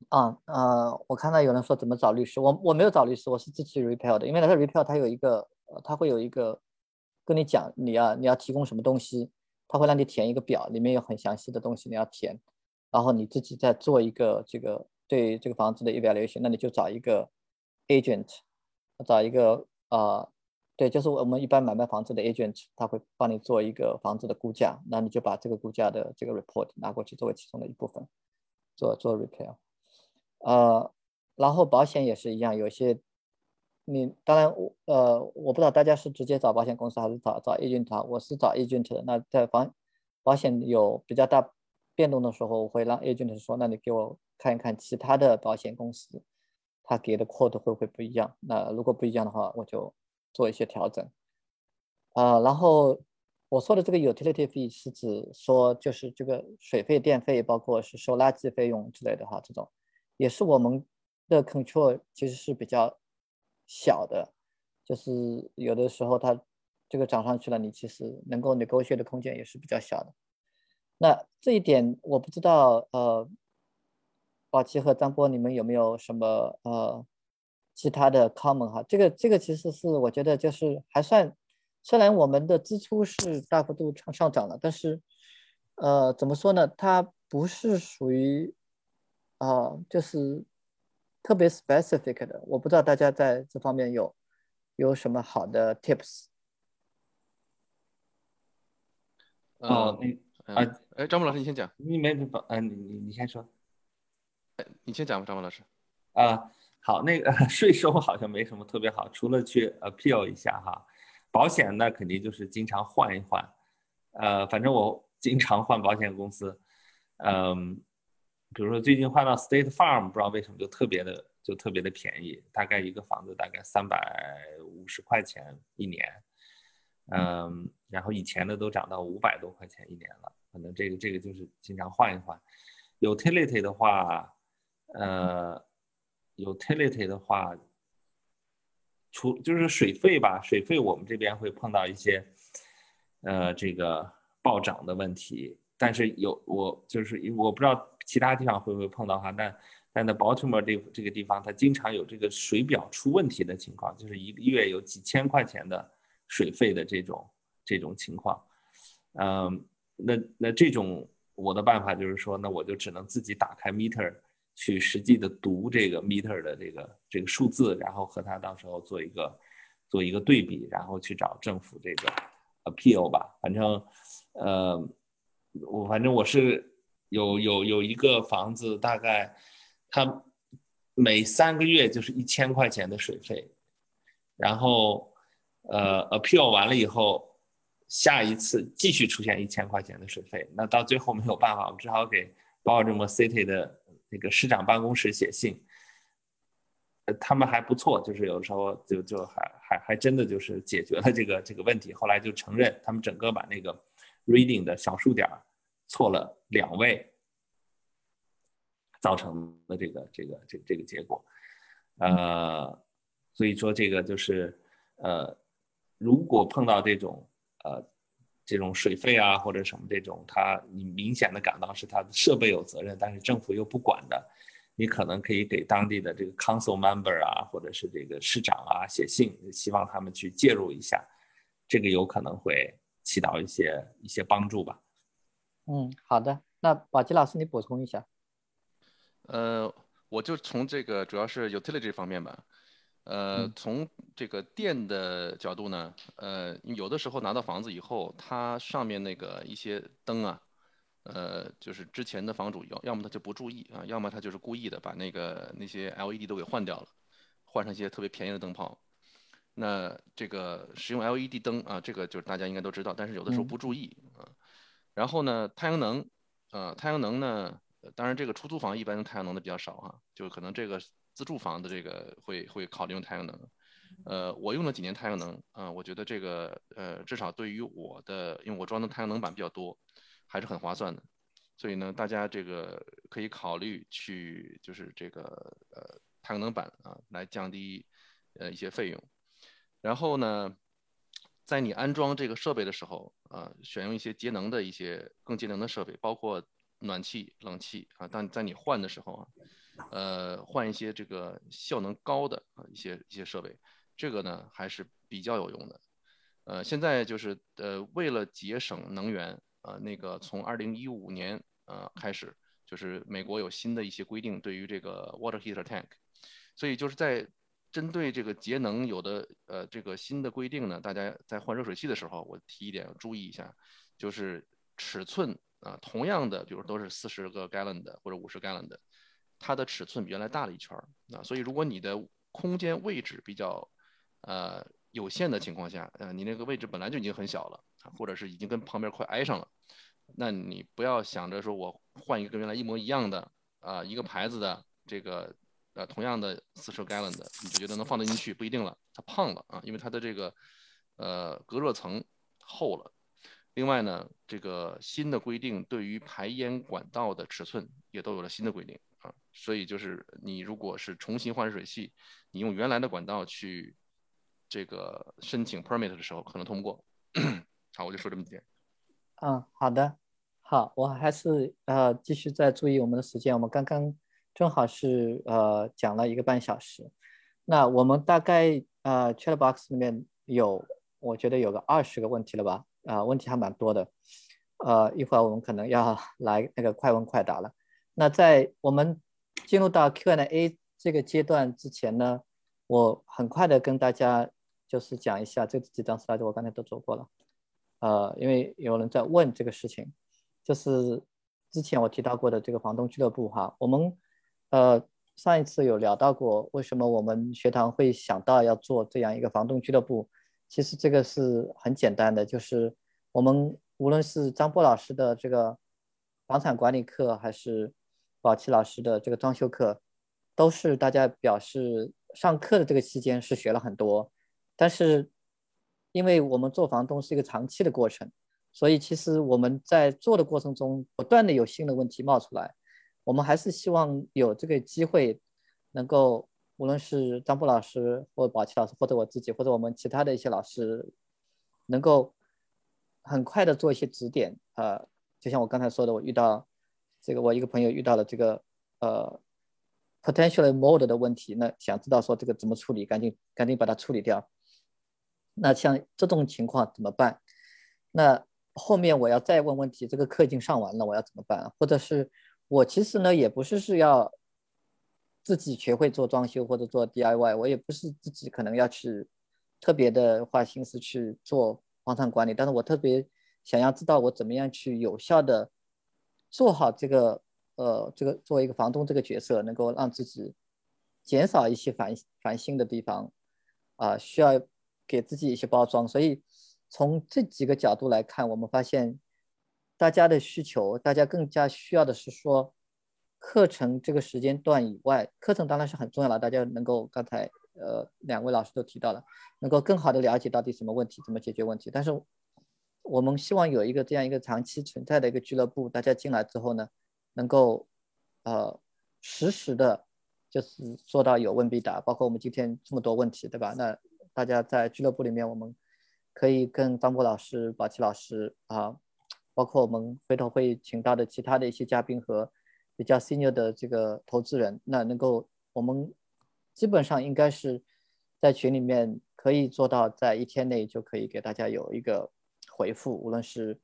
啊呃，我看到有人说怎么找律师，我我没有找律师，我是自己 repair 的，因为那个 repair 它有一个，它会有一个。跟你讲，你要你要提供什么东西，他会让你填一个表，里面有很详细的东西你要填，然后你自己再做一个这个对这个房子的 evaluation，那你就找一个 agent，找一个啊，对，就是我们一般买卖房子的 agent，他会帮你做一个房子的估价，那你就把这个估价的这个 report 拿过去作为其中的一部分，做做 repair，呃，然后保险也是一样，有些。你当然，我呃，我不知道大家是直接找保险公司还是找找 agent 啊我是找 agent 的。那在房保险有比较大变动的时候，我会让 agent 说，那你给我看一看其他的保险公司，他给的 quote 会不会不一样？那如果不一样的话，我就做一些调整。啊，然后我说的这个 utility fee 是指说就是这个水费、电费，包括是收垃圾费用之类的哈，这种也是我们的 control 其实是比较。小的，就是有的时候它这个涨上去了，你其实能够你勾血的空间也是比较小的。那这一点我不知道，呃，宝奇和张波，你们有没有什么呃其他的 comment 哈？这个这个其实是我觉得就是还算，虽然我们的支出是大幅度上上涨了，但是呃怎么说呢？它不是属于啊，就是。特别 specific 的，我不知道大家在这方面有有什么好的 tips。哦，那啊，哎，张博老师，你先讲。你没没嗯，你你你先说。你先讲吧，张文老师。啊，好，那个 税收好像没什么特别好，除了去 appeal 一下哈。保险那肯定就是经常换一换。呃，反正我经常换保险公司。嗯。比如说最近换到 State Farm，不知道为什么就特别的就特别的便宜，大概一个房子大概三百五十块钱一年，嗯，然后以前的都涨到五百多块钱一年了，可能这个这个就是经常换一换。Utility 的话，呃，Utility 的话，除就是水费吧，水费我们这边会碰到一些，呃，这个暴涨的问题，但是有我就是我不知道。其他地方会不会碰到哈？但但在 Baltimore 这这个地方，它经常有这个水表出问题的情况，就是一个月有几千块钱的水费的这种这种情况。嗯，那那这种我的办法就是说，那我就只能自己打开 meter 去实际的读这个 meter 的这个这个数字，然后和它到时候做一个做一个对比，然后去找政府这个 appeal 吧。反正呃，我反正我是有有有一个房子，大概它每三个月就是一千块钱的水费，然后呃 appeal 完了以后。下一次继续出现一千块钱的水费，那到最后没有办法，我只好给 Baltimore City 的那个市长办公室写信。呃，他们还不错，就是有时候就就还还还真的就是解决了这个这个问题。后来就承认他们整个把那个 reading 的小数点错了两位，造成的这个这个这这个结果。呃，所以说这个就是呃，如果碰到这种。呃，这种水费啊或者什么这种，他你明显的感到是他的设备有责任，但是政府又不管的，你可能可以给当地的这个 council member 啊，或者是这个市长啊写信，希望他们去介入一下，这个有可能会起到一些一些帮助吧。嗯，好的，那宝吉老师你补充一下。呃，我就从这个主要是 utility 方面吧。呃，从这个电的角度呢，呃，有的时候拿到房子以后，它上面那个一些灯啊，呃，就是之前的房主要要么他就不注意啊，要么他就是故意的把那个那些 LED 都给换掉了，换上一些特别便宜的灯泡。那这个使用 LED 灯啊，这个就是大家应该都知道，但是有的时候不注意啊。然后呢，太阳能，呃，太阳能呢，当然这个出租房一般用太阳能的比较少啊，就可能这个。自住房的这个会会考虑用太阳能，呃，我用了几年太阳能啊，我觉得这个呃至少对于我的，因为我装的太阳能板比较多，还是很划算的，所以呢，大家这个可以考虑去就是这个呃太阳能板啊来降低呃一些费用，然后呢，在你安装这个设备的时候啊，选用一些节能的一些更节能的设备，包括暖气、冷气啊，但在你换的时候啊。呃，换一些这个效能高的啊一些一些设备，这个呢还是比较有用的。呃，现在就是呃为了节省能源啊，那个从二零一五年呃开始，就是美国有新的一些规定，对于这个 water heater tank，所以就是在针对这个节能有的呃这个新的规定呢，大家在换热水器的时候，我提一点注意一下，就是尺寸啊，同样的，比如都是四十个 gallon 的或者五十 gallon 的。它的尺寸比原来大了一圈儿啊，所以如果你的空间位置比较呃有限的情况下，呃，你那个位置本来就已经很小了，或者是已经跟旁边快挨上了，那你不要想着说我换一个跟原来一模一样的啊一个牌子的这个呃同样的四十 gallon 的，你就觉得能放得进去，不一定了，它胖了啊，因为它的这个呃隔热层厚了。另外呢，这个新的规定对于排烟管道的尺寸也都有了新的规定。啊，所以就是你如果是重新换热水器，你用原来的管道去这个申请 permit 的时候，可能通不过。好，我就说这么几点。嗯，好的，好，我还是呃继续再注意我们的时间，我们刚刚正好是呃讲了一个半小时，那我们大概呃 chat box 里面有我觉得有个二十个问题了吧？啊，问题还蛮多的，呃，一会儿我们可能要 来那个快问快答了。那在我们进入到 Q&A 这个阶段之前呢，我很快的跟大家就是讲一下这几张 slide，我刚才都做过了。呃，因为有人在问这个事情，就是之前我提到过的这个房东俱乐部哈，我们呃上一次有聊到过，为什么我们学堂会想到要做这样一个房东俱乐部？其实这个是很简单的，就是我们无论是张波老师的这个房产管理课，还是宝琪老师的这个装修课，都是大家表示上课的这个期间是学了很多，但是因为我们做房东是一个长期的过程，所以其实我们在做的过程中不断的有新的问题冒出来，我们还是希望有这个机会，能够无论是张波老师或宝琪老师，或者我自己，或者我们其他的一些老师，能够很快的做一些指点，呃，就像我刚才说的，我遇到。这个我一个朋友遇到了这个呃 potentially mold 的问题，那想知道说这个怎么处理，赶紧赶紧把它处理掉。那像这种情况怎么办？那后面我要再问问题，这个课已经上完了，我要怎么办？或者是我其实呢，也不是是要自己学会做装修或者做 DIY，我也不是自己可能要去特别的花心思去做房产管理，但是我特别想要知道我怎么样去有效的做好这个呃这个作为一个房东这个角色，能够让自己减少一些烦烦心的地方啊，需要给自己一些包装，所以。从这几个角度来看，我们发现大家的需求，大家更加需要的是说，课程这个时间段以外，课程当然是很重要了。大家能够刚才呃两位老师都提到了，能够更好的了解到底什么问题，怎么解决问题。但是我们希望有一个这样一个长期存在的一个俱乐部，大家进来之后呢，能够呃实时的，就是做到有问必答。包括我们今天这么多问题，对吧？那大家在俱乐部里面，我们。可以跟张波老师、宝琦老师啊，包括我们回头会请到的其他的一些嘉宾和比较 senior 的这个投资人，那能够我们基本上应该是在群里面可以做到，在一天内就可以给大家有一个回复，无论是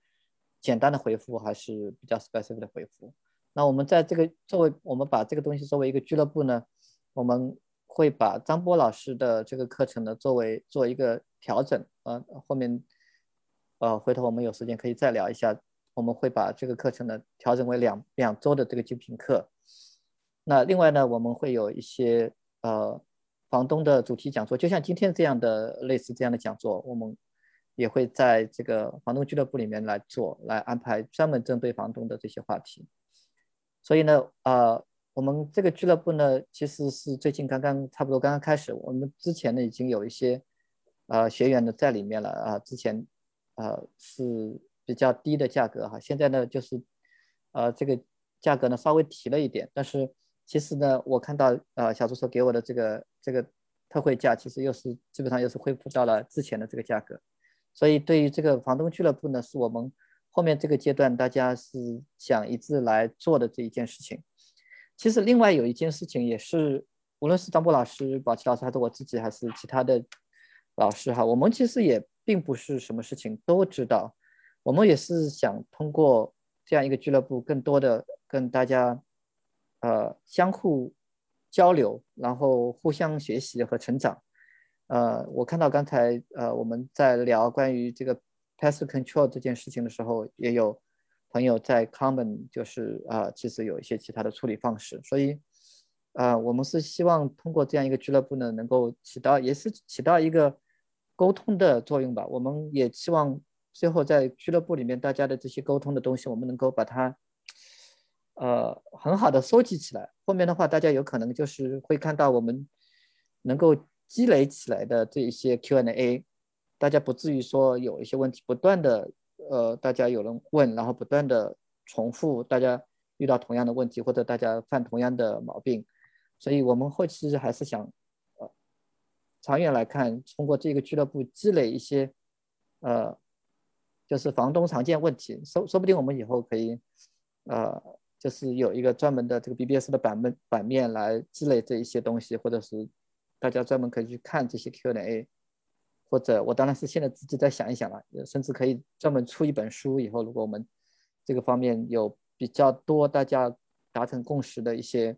简单的回复还是比较 specific 的回复。那我们在这个作为我们把这个东西作为一个俱乐部呢，我们会把张波老师的这个课程呢作为做一个。调整，呃，后面，呃，回头我们有时间可以再聊一下。我们会把这个课程呢调整为两两周的这个精品课。那另外呢，我们会有一些呃房东的主题讲座，就像今天这样的类似这样的讲座，我们也会在这个房东俱乐部里面来做，来安排专门针对房东的这些话题。所以呢，呃，我们这个俱乐部呢，其实是最近刚刚差不多刚刚开始，我们之前呢已经有一些。呃，学员呢在里面了啊，之前，呃是比较低的价格哈，现在呢就是，呃这个价格呢稍微提了一点，但是其实呢我看到呃小助手给我的这个这个特惠价，其实又是基本上又是恢复到了之前的这个价格，所以对于这个房东俱乐部呢，是我们后面这个阶段大家是想一致来做的这一件事情。其实另外有一件事情也是，无论是张波老师、宝琦老师还是我自己，还是其他的。老师哈，我们其实也并不是什么事情都知道，我们也是想通过这样一个俱乐部，更多的跟大家，呃，相互交流，然后互相学习和成长。呃，我看到刚才呃我们在聊关于这个 pest control 这件事情的时候，也有朋友在 comment，就是啊，其实有一些其他的处理方式，所以。啊，我们是希望通过这样一个俱乐部呢，能够起到也是起到一个沟通的作用吧。我们也希望最后在俱乐部里面大家的这些沟通的东西，我们能够把它呃很好的收集起来。后面的话，大家有可能就是会看到我们能够积累起来的这一些 Q&A，大家不至于说有一些问题不断的呃大家有人问，然后不断的重复，大家遇到同样的问题或者大家犯同样的毛病。所以，我们后期还是想，呃，长远来看，通过这个俱乐部积累一些，呃，就是房东常见问题，说说不定我们以后可以，呃，就是有一个专门的这个 BBS 的版本版面来积累这一些东西，或者是大家专门可以去看这些 Q&A，或者我当然是现在自己再想一想了，甚至可以专门出一本书。以后如果我们这个方面有比较多大家达成共识的一些。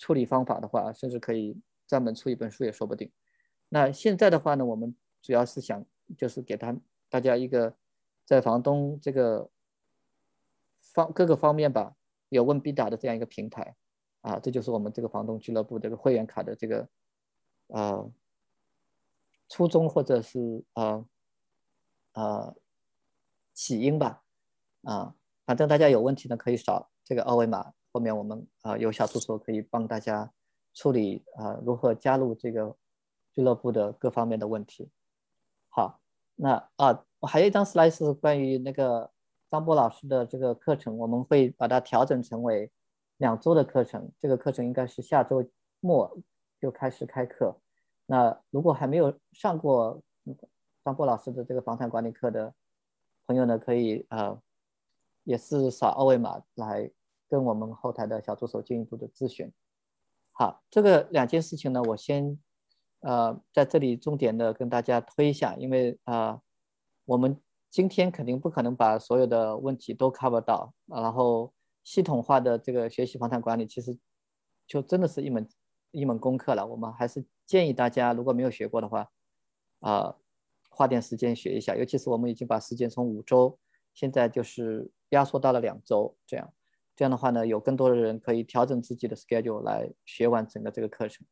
处理方法的话，甚至可以专门出一本书也说不定。那现在的话呢，我们主要是想就是给他大家一个在房东这个方各个方面吧有问必答的这样一个平台啊，这就是我们这个房东俱乐部这个会员卡的这个呃初衷或者是呃呃起因吧啊，反正大家有问题呢可以扫这个二维码。后面我们啊有小助手可以帮大家处理啊如何加入这个俱乐部的各方面的问题。好，那啊我还有一张 slide 是关于那个张波老师的这个课程，我们会把它调整成为两周的课程。这个课程应该是下周末就开始开课。那如果还没有上过张波老师的这个房产管理课的朋友呢，可以啊也是扫二维码来。跟我们后台的小助手进一步的咨询。好，这个两件事情呢，我先呃在这里重点的跟大家推一下，因为啊，我们今天肯定不可能把所有的问题都 cover 到，然后系统化的这个学习房产管理，其实就真的是一门一门功课了。我们还是建议大家，如果没有学过的话，啊，花点时间学一下。尤其是我们已经把时间从五周，现在就是压缩到了两周，这样这样的话呢，有更多的人可以调整自己的 schedule 来学完整个这个课程。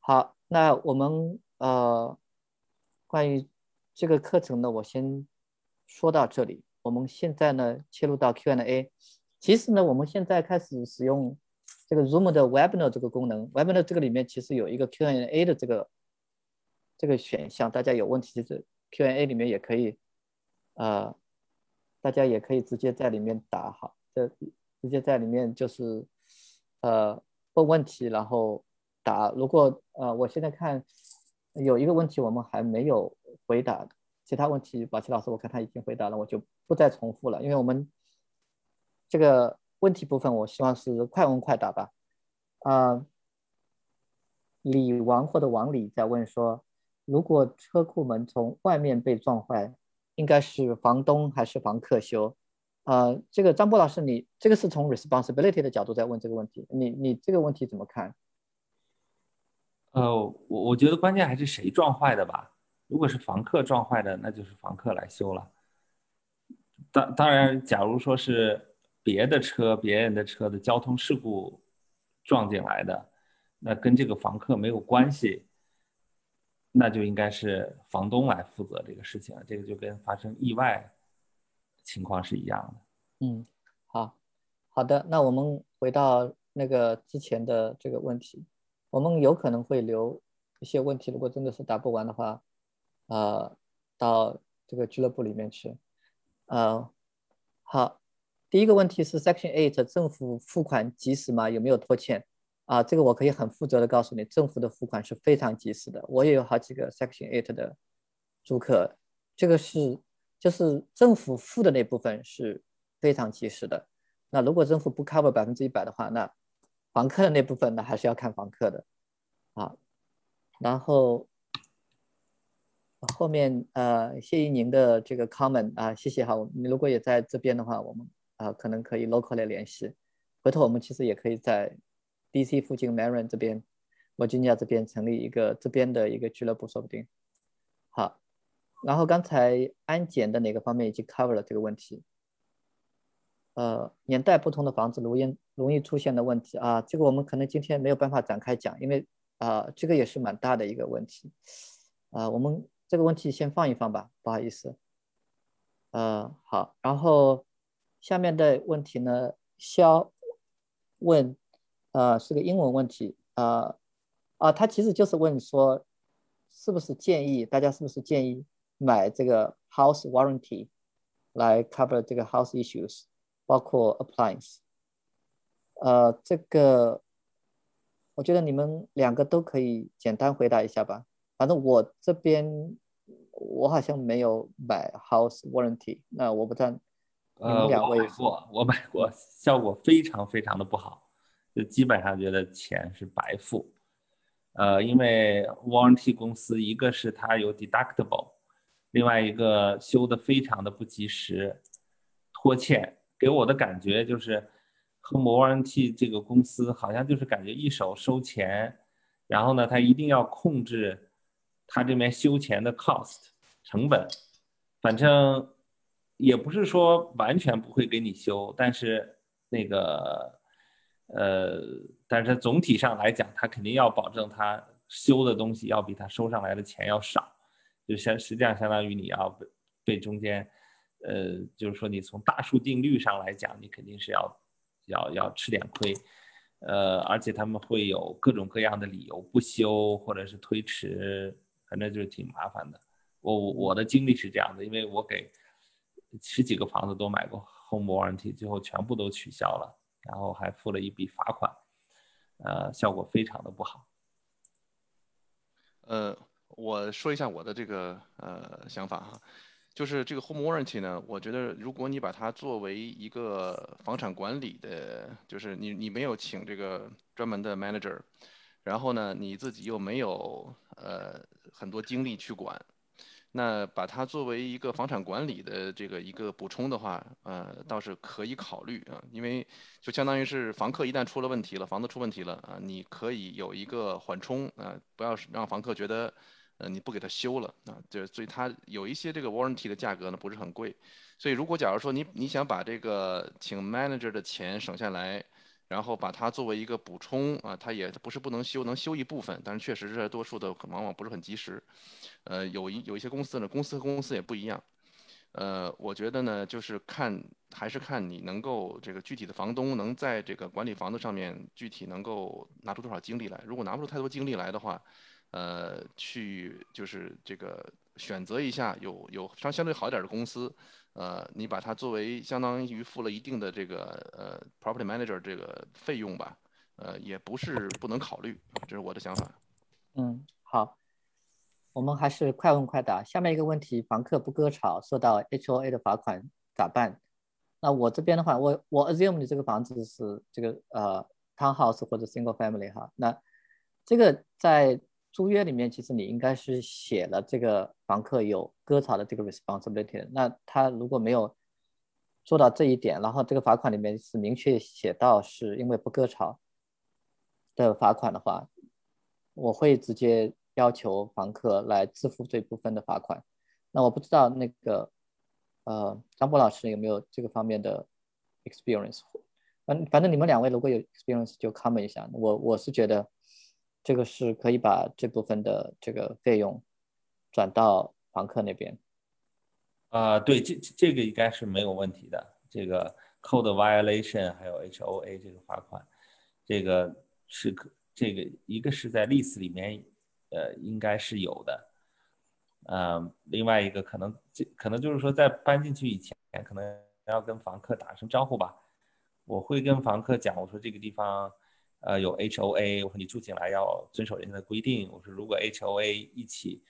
好，那我们呃，关于。这个课程呢，我先说到这里。我们现在呢，切入到 Q&A。其实呢，我们现在开始使用这个 Zoom 的 Webinar 这个功能。Webinar 这个里面其实有一个 Q&A 的这个这个选项，大家有问题就是 Q&A 里面也可以，呃，大家也可以直接在里面打哈，这直接在里面就是呃问问题，然后打。如果呃，我现在看有一个问题我们还没有。回答其他问题，宝琦老师，我看他已经回答了，我就不再重复了。因为我们这个问题部分，我希望是快问快答吧。啊，李王或者王李在问说，如果车库门从外面被撞坏，应该是房东还是房客修？啊，这个张波老师，你这个是从 responsibility 的角度在问这个问题，你你这个问题怎么看？呃，我我觉得关键还是谁撞坏的吧。如果是房客撞坏的，那就是房客来修了。当当然，假如说是别的车、别人的车的交通事故撞进来的，那跟这个房客没有关系，那就应该是房东来负责这个事情了。这个就跟发生意外情况是一样的。嗯，好，好的，那我们回到那个之前的这个问题，我们有可能会留一些问题，如果真的是答不完的话。呃，到这个俱乐部里面去。呃，好，第一个问题是 Section Eight 政府付款及时吗？有没有拖欠？啊，这个我可以很负责的告诉你，政府的付款是非常及时的。我也有好几个 Section Eight 的租客，这个是就是政府付的那部分是非常及时的。那如果政府不 cover 百分之一百的话，那房客的那部分呢还是要看房客的。啊，然后。后面呃，谢谢您的这个 comment 啊，谢谢哈。你如果也在这边的话，我们啊可能可以 local 来联系。回头我们其实也可以在 DC 附近 Marin 这边，我今年这边成立一个这边的一个俱乐部，说不定。好，然后刚才安检的哪个方面已经 cover 了这个问题？呃，年代不同的房子容易容易出现的问题啊，这个我们可能今天没有办法展开讲，因为啊这个也是蛮大的一个问题啊，我们。这个问题先放一放吧，不好意思。呃，好，然后下面的问题呢，肖问，呃，是个英文问题，啊啊，他其实就是问说，是不是建议大家是不是建议买这个 house warranty 来 cover 这个 house issues，包括 appliance。呃，这个我觉得你们两个都可以简单回答一下吧，反正我这边。我好像没有买 house warranty，那我不知道你们两位。我买过，我买过，效果非常非常的不好，就基本上觉得钱是白付。呃，因为 warranty 公司一个是它有 deductible，另外一个修的非常的不及时，拖欠，给我的感觉就是 home warranty 这个公司好像就是感觉一手收钱，然后呢，他一定要控制。他这边修钱的 cost 成本，反正也不是说完全不会给你修，但是那个呃，但是总体上来讲，他肯定要保证他修的东西要比他收上来的钱要少，就相实际上相当于你要被被中间，呃，就是说你从大数定律上来讲，你肯定是要要要吃点亏，呃，而且他们会有各种各样的理由不修或者是推迟。反正就是挺麻烦的，我我的经历是这样的，因为我给十几个房子都买过 home warranty，最后全部都取消了，然后还付了一笔罚款，呃，效果非常的不好。呃，我说一下我的这个呃想法哈，就是这个 home warranty 呢，我觉得如果你把它作为一个房产管理的，就是你你没有请这个专门的 manager。然后呢，你自己又没有呃很多精力去管，那把它作为一个房产管理的这个一个补充的话，呃，倒是可以考虑啊，因为就相当于是房客一旦出了问题了，房子出问题了啊，你可以有一个缓冲啊，不要让房客觉得，呃，你不给他修了啊，就所以它有一些这个 warranty 的价格呢不是很贵，所以如果假如说你你想把这个请 manager 的钱省下来。然后把它作为一个补充啊，它也不是不能修，能修一部分，但是确实是多数的往往不是很及时。呃，有一有一些公司呢，公司和公司也不一样。呃，我觉得呢，就是看还是看你能够这个具体的房东能在这个管理房子上面具体能够拿出多少精力来。如果拿不出太多精力来的话，呃，去就是这个选择一下有有相相对好一点的公司。呃，你把它作为相当于付了一定的这个呃 property manager 这个费用吧，呃，也不是不能考虑，这是我的想法。嗯，好，我们还是快问快答。下面一个问题：房客不割草，受到 HOA 的罚款咋办？那我这边的话，我我 assume 你这个房子是这个呃 townhouse 或者 single family 哈，那这个在。租约里面其实你应该是写了这个房客有割草的这个 responsibility。那他如果没有做到这一点，然后这个罚款里面是明确写到是因为不割草的罚款的话，我会直接要求房客来支付这部分的罚款。那我不知道那个呃张波老师有没有这个方面的 experience？反，反正你们两位如果有 experience 就 comment 一下。我我是觉得。这个是可以把这部分的这个费用转到房客那边。啊，对，这这个应该是没有问题的。这个 code violation 还有 HOA 这个罚款，这个是可这个一个是在 lease 里面，呃，应该是有的。嗯，另外一个可能这可能就是说在搬进去以前，可能要跟房客打声招呼吧。我会跟房客讲，我说这个地方。呃，有 HOA，我说你住进来要遵守人家的规定。我说如果 HOA 一起，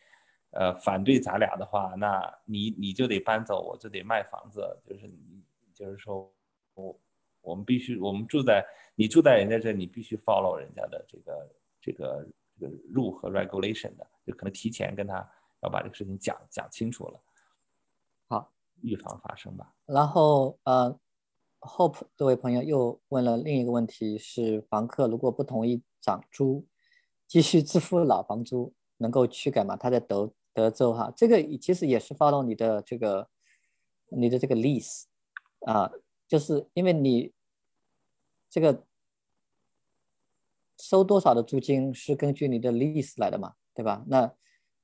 呃，反对咱俩的话，那你你就得搬走，我就得卖房子。就是你就是说，我我们必须我们住在你住在人家这，你必须 follow 人家的这个这个这个 rule 和 regulation 的，就可能提前跟他要把这个事情讲讲清楚了，好，预防发生吧。然后呃。Hope 这位朋友又问了另一个问题：是房客如果不同意涨租，继续支付老房租，能够驱赶吗？他在德德州哈，这个其实也是 follow 你的这个你的这个 lease 啊，就是因为你这个收多少的租金是根据你的 lease 来的嘛，对吧？那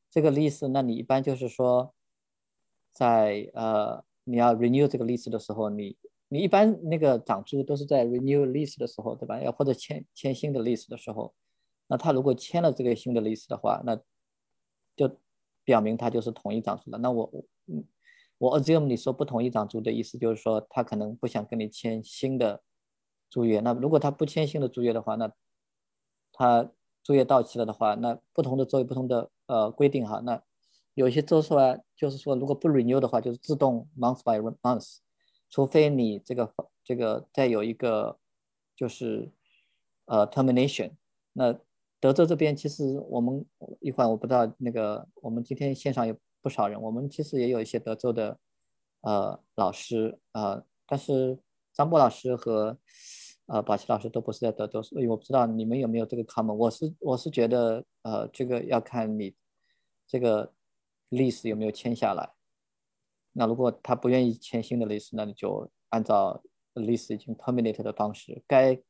这个 lease，那你一般就是说，在呃你要 renew 这个 lease 的时候，你你一般那个涨租都是在 renew lease 的时候，对吧？要或者签签新的 lease 的时候，那他如果签了这个新的 lease 的话，那就表明他就是同意涨租的。那我我嗯，我 assume 你说不同意涨租的意思就是说他可能不想跟你签新的租约。那如果他不签新的租约的话，那他租约到期了的话，那不同的州有不同的呃规定哈。那有些州说就是说如果不 renew 的话，就是自动 month by month。除非你这个这个再有一个就是呃 termination，那德州这边其实我们一会儿我不知道那个我们今天线上有不少人，我们其实也有一些德州的呃老师呃，但是张波老师和呃宝奇老师都不是在德州，所以我不知道你们有没有这个 common。我是我是觉得呃这个要看你这个 lease 有没有签下来。那如果他不愿意签新的 lease，那你就按照 lease 已经 terminate 的方式，该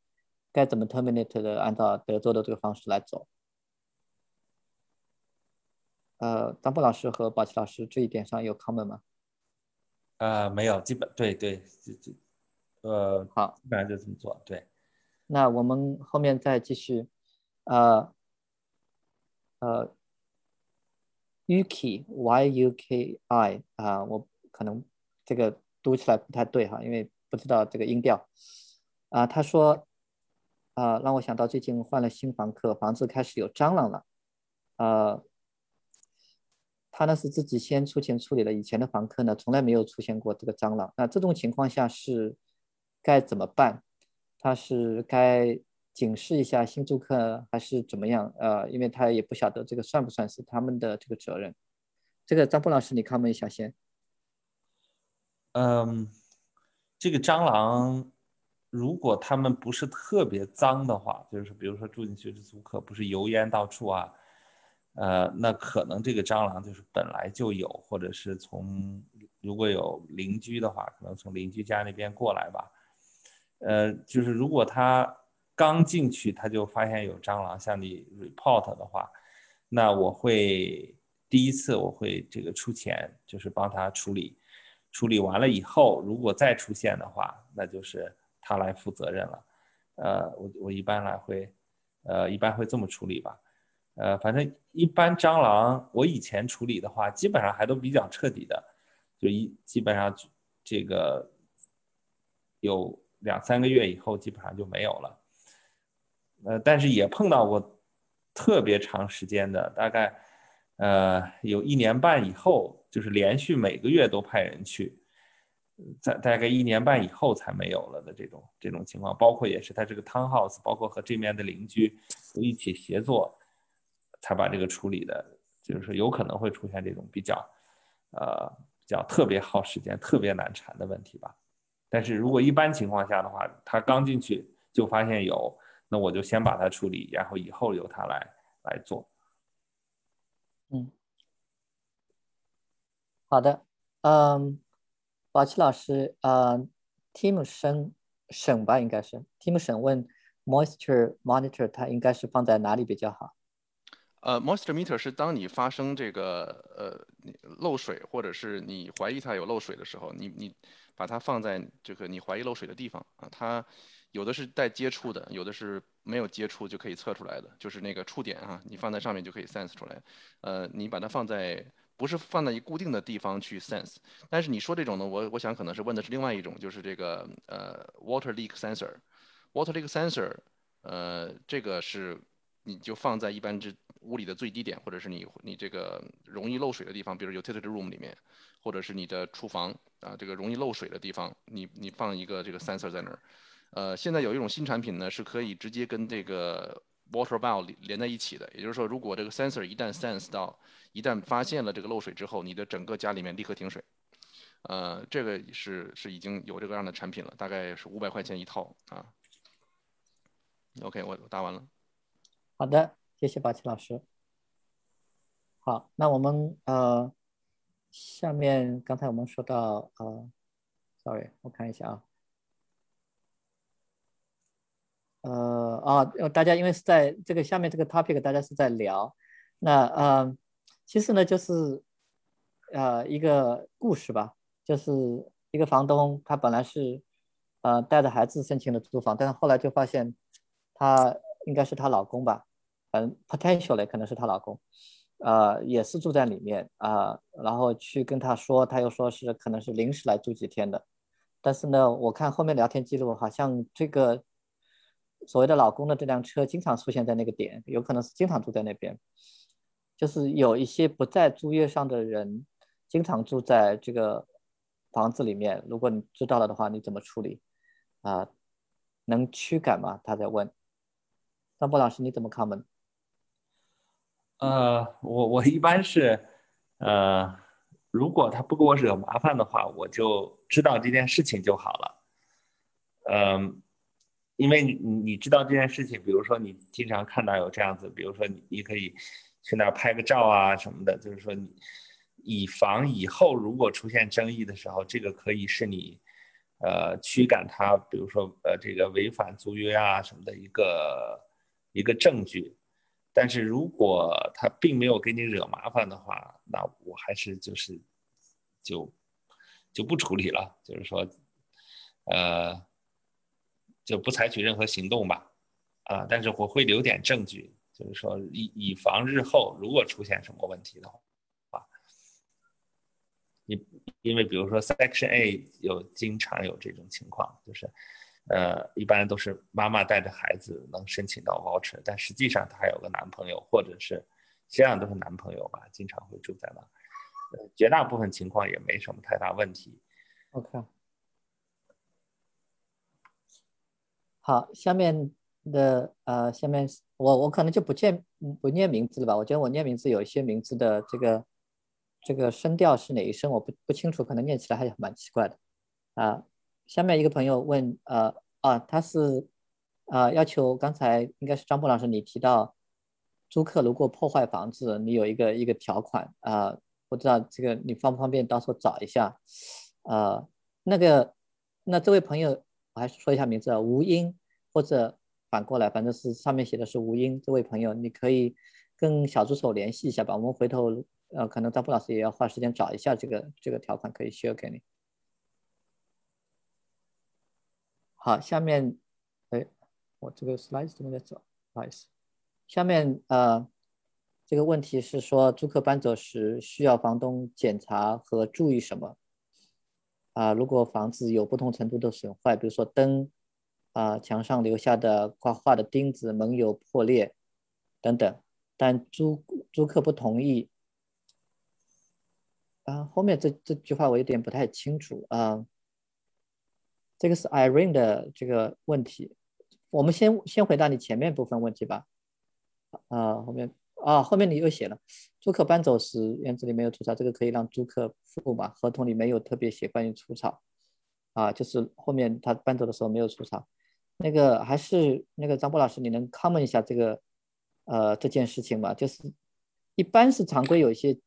该怎么 terminate 的，按照德州的这个方式来走。呃，张波老师和宝奇老师这一点上有 comment 吗？呃，没有，基本对对，这这，呃，好，基本上就这么做。对，那我们后面再继续，呃，呃，Yuki Y U K I 啊，我。可能这个读起来不太对哈，因为不知道这个音调啊。他说啊，让我想到最近换了新房客，房子开始有蟑螂了。呃，他呢是自己先出钱处理了，以前的房客呢从来没有出现过这个蟑螂。那这种情况下是该怎么办？他是该警示一下新住客还是怎么样？呃，因为他也不晓得这个算不算是他们的这个责任。这个张波老师，你看没一下先？嗯，这个蟑螂，如果它们不是特别脏的话，就是比如说住进去的租客不是油烟到处啊，呃，那可能这个蟑螂就是本来就有，或者是从如果有邻居的话，可能从邻居家那边过来吧。呃，就是如果他刚进去他就发现有蟑螂向你 report 的话，那我会第一次我会这个出钱，就是帮他处理。处理完了以后，如果再出现的话，那就是他来负责任了。呃，我我一般来会，呃，一般会这么处理吧。呃，反正一般蟑螂，我以前处理的话，基本上还都比较彻底的，就一基本上这个有两三个月以后，基本上就没有了。呃，但是也碰到过特别长时间的，大概呃有一年半以后。就是连续每个月都派人去，在大概一年半以后才没有了的这种这种情况，包括也是他这个 townhouse，包括和这面的邻居都一起协作，才把这个处理的，就是有可能会出现这种比较，呃，比较特别耗时间、特别难缠的问题吧。但是如果一般情况下的话，他刚进去就发现有，那我就先把它处理，然后以后由他来来做。嗯。好的，嗯，宝琦老师，呃，Tim 沈沈吧，应该是 Tim 沈问，moisture monitor 它应该是放在哪里比较好？呃，moisture meter 是当你发生这个呃漏水，或者是你怀疑它有漏水的时候，你你把它放在这个你怀疑漏水的地方啊，它有的是带接触的，有的是没有接触就可以测出来的，就是那个触点啊，你放在上面就可以 sense 出来，呃，你把它放在。不是放在一固定的地方去 sense，但是你说这种呢，我我想可能是问的是另外一种，就是这个呃 water leak sensor，water leak sensor，呃，这个是你就放在一般这屋里的最低点，或者是你你这个容易漏水的地方，比如 utility room 里面，或者是你的厨房啊，这个容易漏水的地方，你你放一个这个 sensor 在那儿。呃，现在有一种新产品呢，是可以直接跟这个 water valve 连在一起的，也就是说，如果这个 sensor 一旦 sense 到一旦发现了这个漏水之后，你的整个家里面立刻停水。呃，这个是是已经有这个样的产品了，大概是五百块钱一套啊。OK，我答完了。好的，谢谢宝奇老师。好，那我们呃，下面刚才我们说到呃，sorry，我看一下啊。呃啊，大家因为是在这个下面这个 topic，大家是在聊，那呃。其实呢，就是呃一个故事吧，就是一个房东，他本来是呃带着孩子申请的租房，但是后来就发现他应该是她老公吧，嗯，potentially 可能是她老公，呃，也是住在里面啊，然后去跟他说，他又说是可能是临时来住几天的，但是呢，我看后面聊天记录，好像这个所谓的老公的这辆车经常出现在那个点，有可能是经常住在那边。就是有一些不在租约上的人，经常住在这个房子里面。如果你知道了的话，你怎么处理？啊，能驱赶吗？他在问。张波老师，你怎么看门？呃，我我一般是，呃，如果他不给我惹麻烦的话，我就知道这件事情就好了。嗯，因为你你知道这件事情，比如说你经常看到有这样子，比如说你你可以。去那拍个照啊什么的，就是说你以防以后如果出现争议的时候，这个可以是你呃驱赶他，比如说呃这个违反租约啊什么的一个一个证据。但是如果他并没有给你惹麻烦的话，那我还是就是就就不处理了，就是说呃就不采取任何行动吧啊，但是我会留点证据。就是说，以以防日后如果出现什么问题的话，啊，你因为比如说 Section A 有经常有这种情况，就是，呃，一般都是妈妈带着孩子能申请到 voucher，但实际上她还有个男朋友，或者是实际上都是男朋友吧，经常会住在那，呃，绝大部分情况也没什么太大问题。OK，好，下面。的呃，下面我我可能就不念不念名字了吧？我觉得我念名字有一些名字的这个这个声调是哪一声？我不不清楚，可能念起来还蛮奇怪的啊。下面一个朋友问，呃啊，他是啊要求刚才应该是张波老师你提到，租客如果破坏房子，你有一个一个条款啊，不知道这个你方不方便到时候找一下？呃，那个那这位朋友我还是说一下名字啊，吴英或者反过来，反正是上面写的是吴英这位朋友，你可以跟小助手联系一下吧，我们回头。呃，可能张波老师也要花时间找一下这个这个条款，可以 share 给你。好，下面，哎，我这个 slide 怎么在走？不好意思。下面呃，这个问题是说，租客搬走时需要房东检查和注意什么？啊，如果房子有不同程度的损坏，比如说灯啊，墙上留下的挂画的钉子门有破裂等等，但租租客不同意。啊，后面这这句话我有点不太清楚啊。这个是 Irene 的这个问题，我们先先回答你前面部分问题吧。啊，后面啊，后面你又写了，租客搬走时院子里没有除草，这个可以让租客付吧？合同里没有特别写关于除草，啊，就是后面他搬走的时候没有除草。那个还是那个张波老师，你能 comment 一下这个呃这件事情吗？就是一般是常规有一些。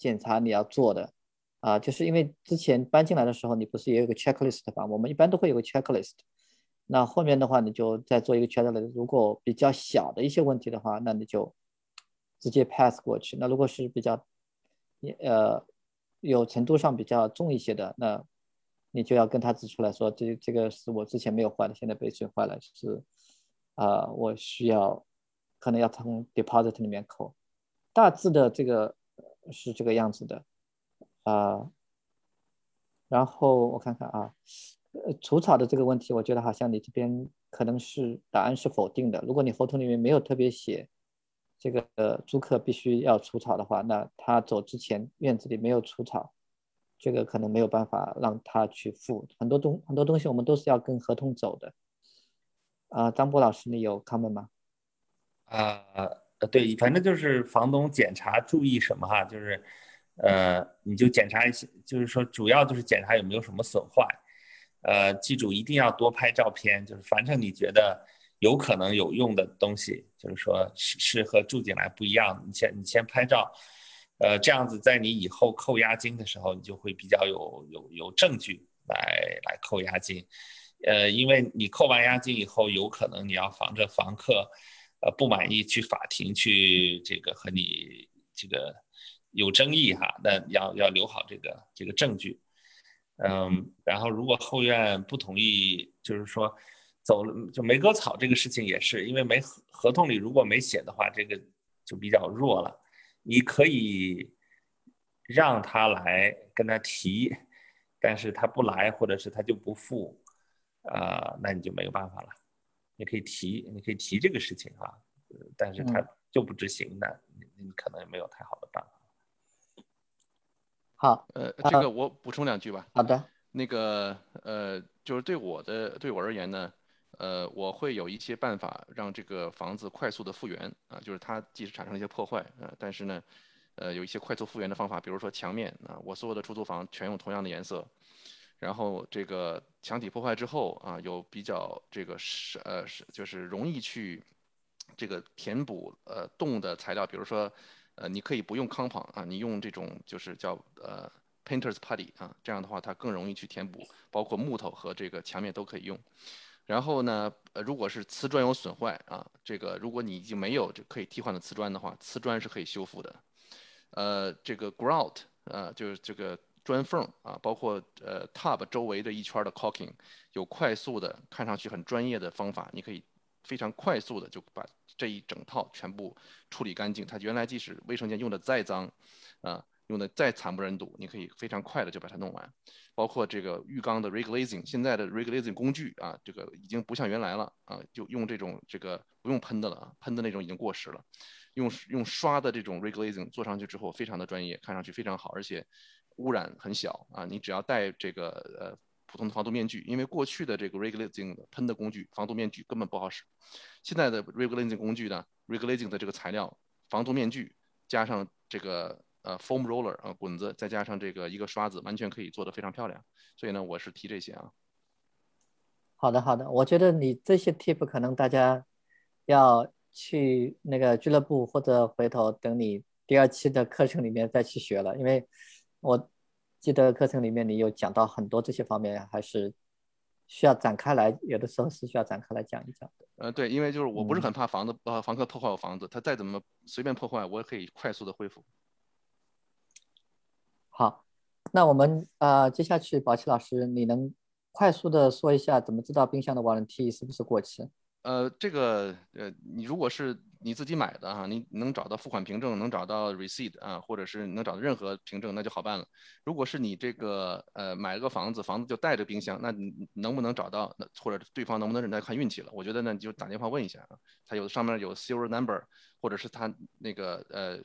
检查你要做的啊，就是因为之前搬进来的时候，你不是也有个 checklist 吧？我们一般都会有个 checklist。那后面的话，你就再做一个 checklist。如果比较小的一些问题的话，那你就直接 pass 过去。那如果是比较呃有程度上比较重一些的，那你就要跟他指出来说，这这个是我之前没有换的，现在被损坏了，是啊，我需要可能要从 deposit 里面扣。大致的这个。是这个样子的，啊，然后我看看啊，呃，除草的这个问题，我觉得好像你这边可能是答案是否定的。如果你合同里面没有特别写这个租客必须要除草的话，那他走之前院子里没有除草，这个可能没有办法让他去付很多东很多东西，我们都是要跟合同走的。啊，张波老师，你有 comment 吗？啊。呃，对，反正就是房东检查注意什么哈，就是，呃，你就检查一些，就是说主要就是检查有没有什么损坏，呃，记住一定要多拍照片，就是反正你觉得有可能有用的东西，就是说是是和住进来不一样，你先你先拍照，呃，这样子在你以后扣押金的时候，你就会比较有有有证据来来扣押金，呃，因为你扣完押金以后，有可能你要防着房客。呃，不满意去法庭去这个和你这个有争议哈，那要要留好这个这个证据，嗯，然后如果后院不同意，就是说走了就没割草这个事情也是，因为没合合同里如果没写的话，这个就比较弱了。你可以让他来跟他提，但是他不来或者是他就不付，啊，那你就没有办法了。你可以提，你可以提这个事情啊，但是他就不执行，那你你可能也没有太好的办法。好，呃，这个我补充两句吧。好的。那个呃，就是对我的对我而言呢，呃，我会有一些办法让这个房子快速的复原啊，就是它即使产生了一些破坏啊，但是呢，呃，有一些快速复原的方法，比如说墙面啊，我所有的出租房全用同样的颜色。然后这个墙体破坏之后啊，有比较这个是呃是就是容易去这个填补呃洞的材料，比如说呃你可以不用康棚啊，你用这种就是叫呃 painter's putty 啊，这样的话它更容易去填补，包括木头和这个墙面都可以用。然后呢，呃如果是瓷砖有损坏啊，这个如果你已经没有这可以替换的瓷砖的话，瓷砖是可以修复的。呃，这个 grout 呃就是这个。砖缝啊，包括呃 tub 周围的一圈的 caulking，有快速的，看上去很专业的方法，你可以非常快速的就把这一整套全部处理干净。它原来即使卫生间用的再脏，啊，用的再惨不忍睹，你可以非常快的就把它弄完。包括这个浴缸的 reglazing，现在的 reglazing 工具啊，这个已经不像原来了啊，就用这种这个不用喷的了，喷的那种已经过时了，用用刷的这种 reglazing 做上去之后非常的专业，看上去非常好，而且。污染很小啊，你只要戴这个呃普通的防毒面具，因为过去的这个 reglazing 喷的工具防毒面具根本不好使，现在的 reglazing 工具呢，reglazing 的这个材料防毒面具加上这个呃 foam roller 啊滚子，再加上这个一个刷子，完全可以做得非常漂亮。所以呢，我是提这些啊。好的，好的，我觉得你这些 tip 可能大家要去那个俱乐部，或者回头等你第二期的课程里面再去学了，因为我记得课程里面你有讲到很多这些方面，还是需要展开来，有的时候是需要展开来讲一讲的。呃，对，因为就是我不是很怕房子，呃，房客破坏我房子，他再怎么随便破坏，我也可以快速的恢复。好，那我们呃接下去，宝琦老师，你能？快速的说一下，怎么知道冰箱的 warranty 是不是过期？呃，这个呃，你如果是你自己买的哈，你能找到付款凭证，能找到 receipt 啊，或者是能找到任何凭证，那就好办了。如果是你这个呃买了个房子，房子就带着冰箱，那你能不能找到？那或者对方能不能忍耐看运气了。我觉得呢，你就打电话问一下啊，他有上面有 serial number，或者是他那个呃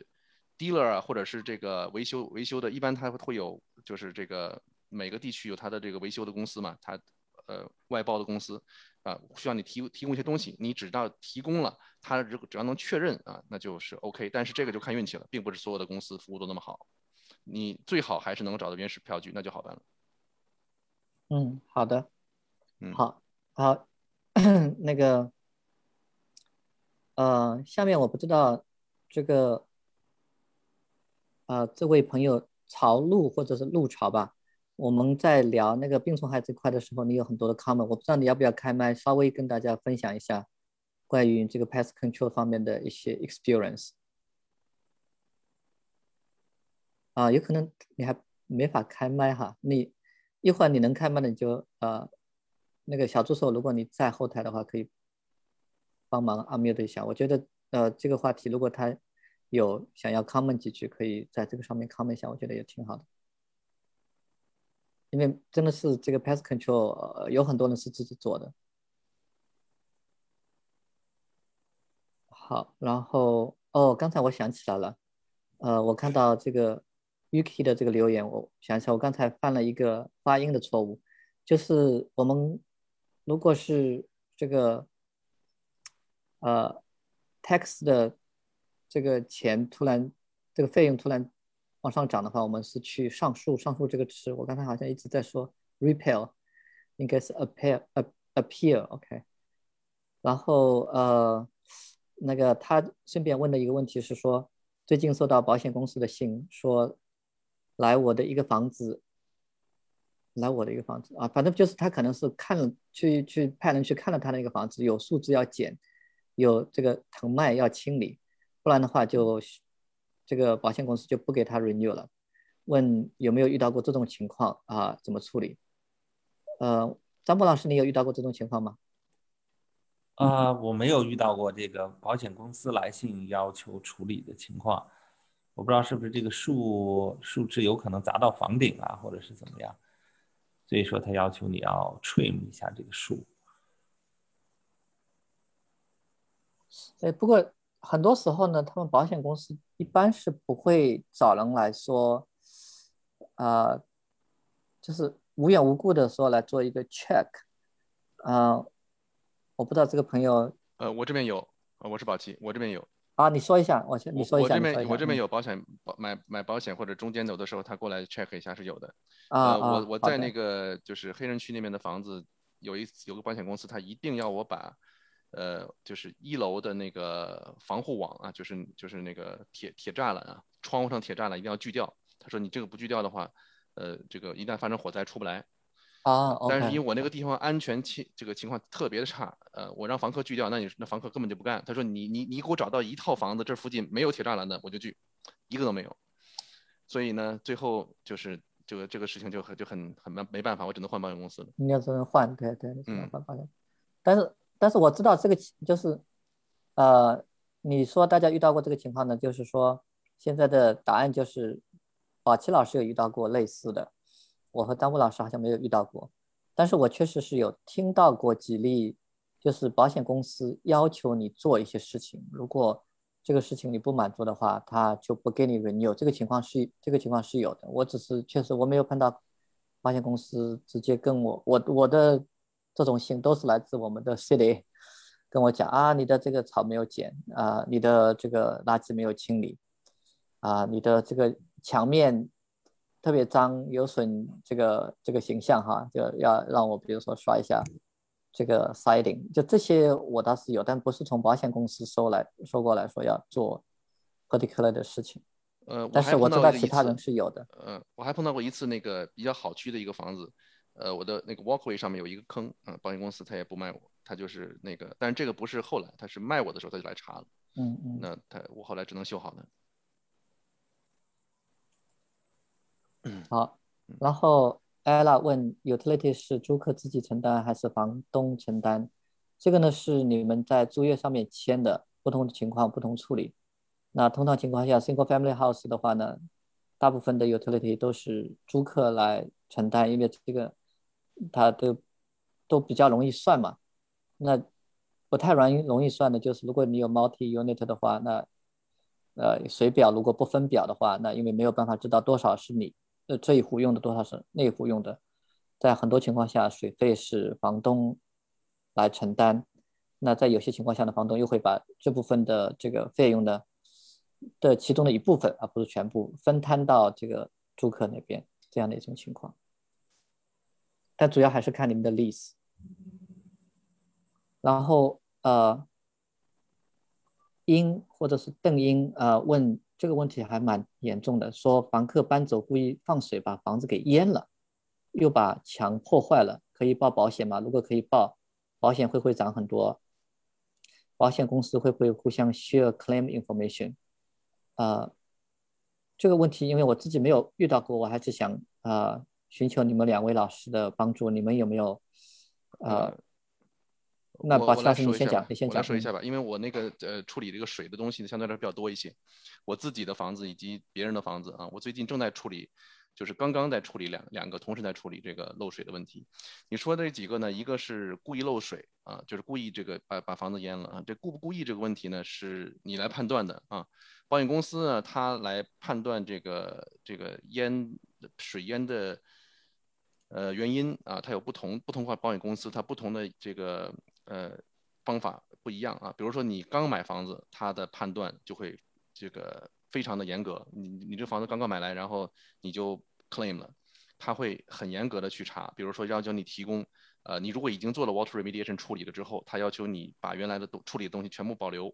dealer 啊，或者是这个维修维修的，一般他会有就是这个。每个地区有他的这个维修的公司嘛，他呃外包的公司啊，需要你提提供一些东西，你只要提供了，他只只要能确认啊，那就是 OK。但是这个就看运气了，并不是所有的公司服务都那么好，你最好还是能够找到原始票据，那就好办了。嗯，好的，嗯，好，好，那个呃，下面我不知道这个呃这位朋友曹路或者是路潮吧。我们在聊那个病虫害这块的时候，你有很多的 comment，我不知道你要不要开麦，稍微跟大家分享一下关于这个 pest control 方面的一些 experience。啊，有可能你还没法开麦哈，你一会儿你能开麦的你就呃，那个小助手，如果你在后台的话，可以帮忙 unmute 一下。我觉得呃这个话题如果他有想要 comment 几句，可以在这个上面 comment 一下，我觉得也挺好的。因为真的是这个 pest control，有很多人是自己做的。好，然后哦，刚才我想起来了，呃，我看到这个 Yuki 的这个留言，我想起来，我刚才犯了一个发音的错误，就是我们如果是这个呃 text 的这个钱突然这个费用突然。往上涨的话，我们是去上诉。上诉这个词，我刚才好像一直在说 repeal，应该是 appeal，appeal，OK。然后呃，那个他顺便问的一个问题是说，最近收到保险公司的信，说来我的一个房子，来我的一个房子啊，反正就是他可能是看了去去派人去看了他那个房子，有树枝要剪，有这个藤蔓要清理，不然的话就。这个保险公司就不给他 renew 了，问有没有遇到过这种情况啊？怎么处理？呃，张波老师，你有遇到过这种情况吗？啊，我没有遇到过这个保险公司来信要求处理的情况，我不知道是不是这个树树枝有可能砸到房顶啊，或者是怎么样，所以说他要求你要 trim 一下这个树。哎，不过。很多时候呢，他们保险公司一般是不会找人来说，呃，就是无缘无故的说来做一个 check，呃，我不知道这个朋友，呃，我这边有，我是宝奇，我这边有。啊，你说一下，我先你说一下。我这边我这边有保险保买买保险或者中间走的时候，他过来 check 一下是有的。啊我我在那个就是黑人区那边的房子，有一有个保险公司，他一定要我把。呃，就是一楼的那个防护网啊，就是就是那个铁铁栅栏啊，窗户上铁栅栏一定要锯掉。他说你这个不锯掉的话，呃，这个一旦发生火灾出不来。啊，但是因为我那个地方安全情这个情况特别的差，呃，我让房客锯掉，那你那房客根本就不干。他说你你你给我找到一套房子，这附近没有铁栅栏的，我就锯，一个都没有。所以呢，最后就是这个这个事情就很就很很没没办法，我只能换保险公司了。你要只能换，对对，嗯，换保险，但是。但是我知道这个就是，呃，你说大家遇到过这个情况呢？就是说现在的答案就是，宝琦老师有遇到过类似的，我和张武老师好像没有遇到过。但是我确实是有听到过几例，就是保险公司要求你做一些事情，如果这个事情你不满足的话，他就不给你 renew。这个情况是这个情况是有的，我只是确实我没有碰到保险公司直接跟我我我的。这种信都是来自我们的 city，跟我讲啊，你的这个草没有剪啊，你的这个垃圾没有清理，啊，你的这个墙面特别脏，有损这个这个形象哈，就要让我比如说刷一下这个 siding，就这些我倒是有，但不是从保险公司收来收过来说要做 particular 的事情。呃，但是我知道其他人是有的。嗯，我还碰到过一次那个比较好区的一个房子，呃，我的那个 walkway 上面有一个坑，嗯，保险公司他也不卖我，他就是那个，但是这个不是后来，他是卖我的时候他就来查了。嗯嗯。那他我后来只能修好的。好，然后 ella 问：utility 是租客自己承担还是房东承担？这个呢是你们在租约上面签的，不同的情况不同处理。那通常情况下，single family house 的话呢，大部分的 utility 都是租客来承担，因为这个它都都比较容易算嘛。那不太容易容易算的就是，如果你有 multi unit 的话，那呃水表如果不分表的话，那因为没有办法知道多少是你。呃，这一户用的多少是那一户用的，在很多情况下，水费是房东来承担。那在有些情况下呢，房东又会把这部分的这个费用呢的其中的一部分，而不是全部分摊到这个租客那边这样的一种情况。但主要还是看你们的 lease。然后呃，英或者是邓英呃问。这个问题还蛮严重的，说房客搬走故意放水把房子给淹了，又把墙破坏了，可以报保险吗？如果可以报，保险会不会涨很多？保险公司会不会互相 share claim information？呃，这个问题因为我自己没有遇到过，我还是想呃寻求你们两位老师的帮助，你们有没有呃？那保先生，你先讲，你先讲。说一下吧，因为我那个呃处理这个水的东西相对来说比较多一些，我自己的房子以及别人的房子啊，我最近正在处理，就是刚刚在处理两两个同时在处理这个漏水的问题。你说的这几个呢，一个是故意漏水啊，就是故意这个把把房子淹了啊，这故不故意这个问题呢，是你来判断的啊。保险公司呢，它来判断这个这个淹水淹的呃原因啊，它有不同不同化保险公司它不同的这个。呃，方法不一样啊。比如说你刚买房子，它的判断就会这个非常的严格。你你这房子刚刚买来，然后你就 claim 了，他会很严格的去查。比如说要求你提供，呃，你如果已经做了 water remediation 处理了之后，他要求你把原来的处理的东西全部保留。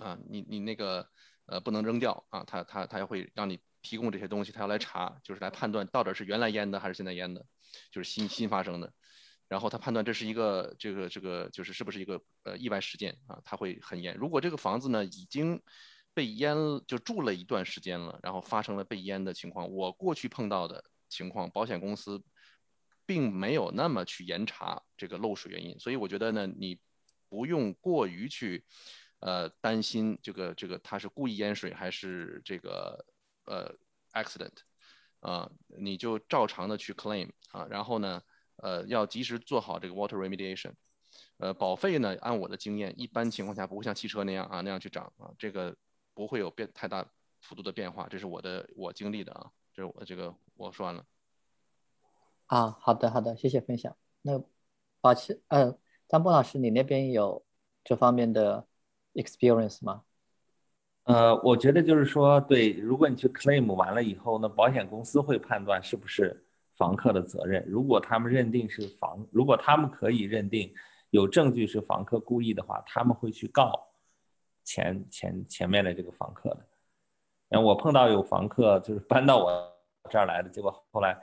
啊，你你那个呃不能扔掉啊，他他他会让你提供这些东西，他要来查，就是来判断到底是原来淹的还是现在淹的，就是新新发生的。然后他判断这是一个这个这个就是是不是一个呃意外事件啊？他会很严。如果这个房子呢已经被淹就住了一段时间了，然后发生了被淹的情况，我过去碰到的情况，保险公司并没有那么去严查这个漏水原因。所以我觉得呢，你不用过于去呃担心这个这个他是故意淹水还是这个呃 accident 啊，你就照常的去 claim 啊，然后呢。呃，要及时做好这个 water remediation。呃，保费呢，按我的经验，一般情况下不会像汽车那样啊那样去涨啊，这个不会有变太大幅度的变化，这是我的我经历的啊，这是我这个我说完了。啊，好的好的，谢谢分享。那保持呃，张波老师，你那边有这方面的 experience 吗？呃，我觉得就是说，对，如果你去 claim 完了以后，那保险公司会判断是不是。房客的责任，如果他们认定是房，如果他们可以认定有证据是房客故意的话，他们会去告前前前面的这个房客的。然后我碰到有房客就是搬到我这儿来的，结果后来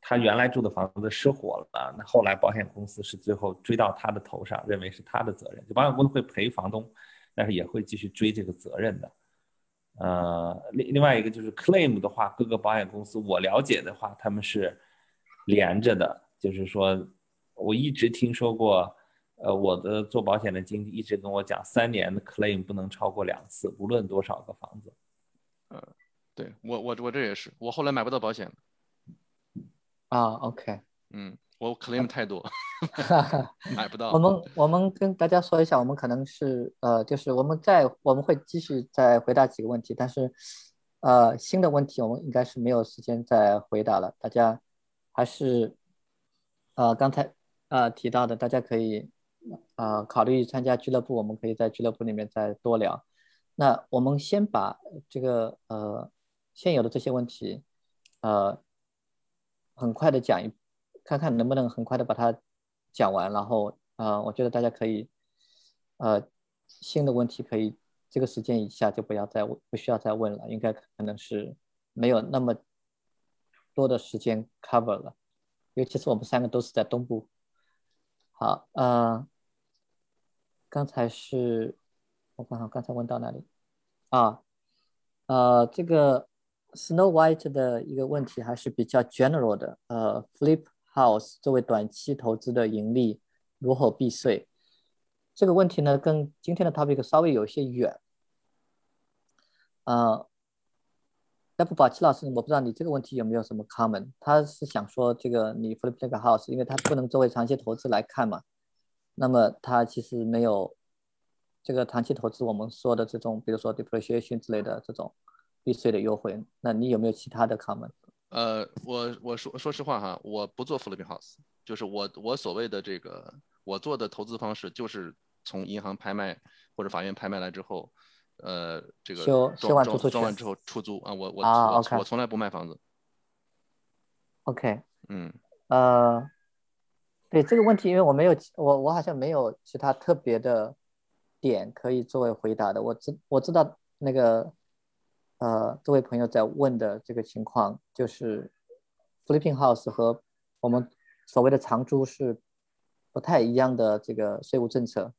他原来住的房子失火了，那后来保险公司是最后追到他的头上，认为是他的责任，就保险公司会赔房东，但是也会继续追这个责任的。呃，另另外一个就是 claim 的话，各个保险公司我了解的话，他们是。连着的，就是说，我一直听说过，呃，我的做保险的经纪一直跟我讲，三年的 claim 不能超过两次，无论多少个房子。呃，对我我我这也是，我后来买不到保险。啊，OK，嗯，我 claim 太多，买不到。我们我们跟大家说一下，我们可能是呃，就是我们在我们会继续再回答几个问题，但是呃，新的问题我们应该是没有时间再回答了，大家。还是，呃，刚才呃提到的，大家可以呃考虑参加俱乐部，我们可以在俱乐部里面再多聊。那我们先把这个呃现有的这些问题，呃，很快的讲一，看看能不能很快的把它讲完，然后呃，我觉得大家可以，呃，新的问题可以这个时间以下就不要再不需要再问了，应该可能是没有那么多的时间 cover 了，尤其是我们三个都是在东部。好，呃，刚才是我看看刚才问到哪里啊？呃，这个 Snow White 的一个问题还是比较 general 的。呃，Flip House 作为短期投资的盈利如何避税？这个问题呢，跟今天的 topic 稍微有些远。呃，那不，宝齐老师，我不知道你这个问题有没有什么 comment？他是想说，这个你 flip 这个 house，因为它不能作为长期投资来看嘛，那么它其实没有这个长期投资我们说的这种，比如说 depreciation 之类的这种避税的优惠。那你有没有其他的 comment？呃，我我说说实话哈，我不做 flipping house，就是我我所谓的这个我做的投资方式就是从银行拍卖或者法院拍卖来之后。呃，这个修修完租装完之后出租啊，我我我我从来不卖房子。OK，嗯，呃，对这个问题，因为我没有我我好像没有其他特别的点可以作为回答的。我知我知道那个呃，这位朋友在问的这个情况，就是 flipping house 和我们所谓的长租是不太一样的这个税务政策。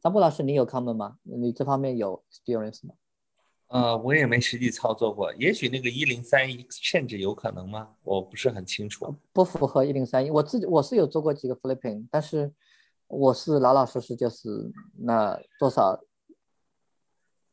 张波老师，你有 comment 吗？你这方面有 experience 吗？呃，我也没实际操作过，也许那个一零三一 exchange 有可能吗？我不是很清楚。不符合一零三一，我自己我是有做过几个 flipping，但是我是老老实实就是那多少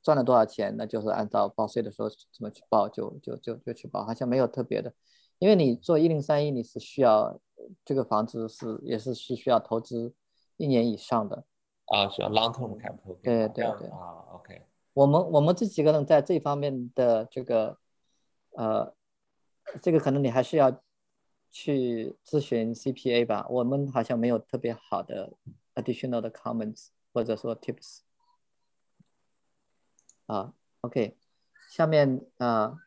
赚了多少钱，那就是按照报税的时候怎么去报就就就就去报，好像没有特别的。因为你做一零三一，你是需要这个房子是也是是需要投资一年以上的。啊，是 long term capital。对对对。啊，OK。我们我们这几个人在这方面的这个，呃，这个可能你还是要去咨询 CPA 吧。我们好像没有特别好的 additional 的 comments 或者说 tips。啊，OK。下面啊，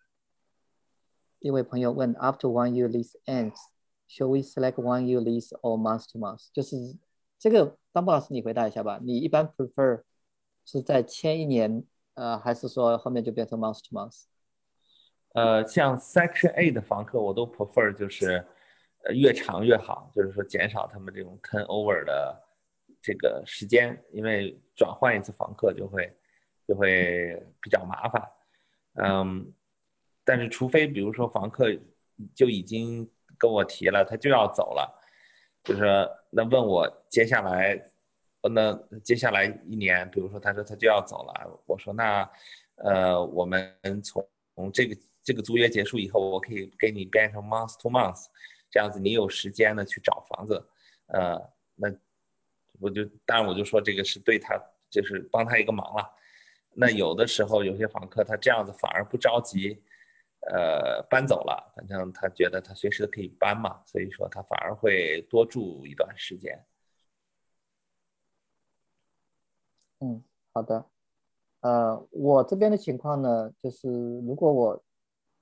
一位朋友问：After one year lease ends，should we select one year lease or month to month？就是这个。张布老师，你回答一下吧。你一般 prefer 是在签一年，呃，还是说后面就变成 month to month？呃，像 Section A 的房客，我都 prefer 就是呃越长越好，就是说减少他们这种 turnover 的这个时间，因为转换一次房客就会就会比较麻烦。嗯，但是除非比如说房客就已经跟我提了，他就要走了。就是那问我接下来，那接下来一年，比如说他说他就要走了，我说那，呃，我们从从这个这个租约结束以后，我可以给你变成 month to month，这样子你有时间呢去找房子，呃，那我就当然我就说这个是对他就是帮他一个忙了。那有的时候有些房客他这样子反而不着急。呃，搬走了，反正他觉得他随时都可以搬嘛，所以说他反而会多住一段时间。嗯，好的。呃，我这边的情况呢，就是如果我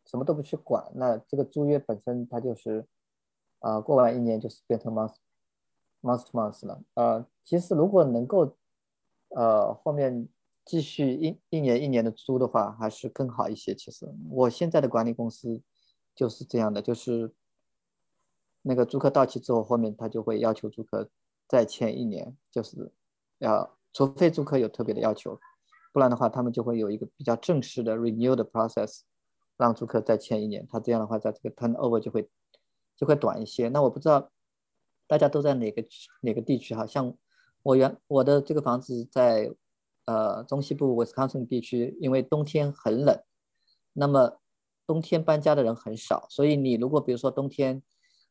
什么都不去管，那这个租约本身它就是，啊，过完一年就是变成 month month to month 了。呃，其实如果能够，呃，后面。继续一一年一年的租的话，还是更好一些。其实我现在的管理公司就是这样的，就是那个租客到期之后，后面他就会要求租客再签一年，就是要除非租客有特别的要求，不然的话，他们就会有一个比较正式的 renew 的 process，让租客再签一年。他这样的话，在这个 turnover 就会就会短一些。那我不知道大家都在哪个哪个地区哈？像我原我的这个房子在。呃，中西部 Wisconsin 地区，因为冬天很冷，那么冬天搬家的人很少，所以你如果比如说冬天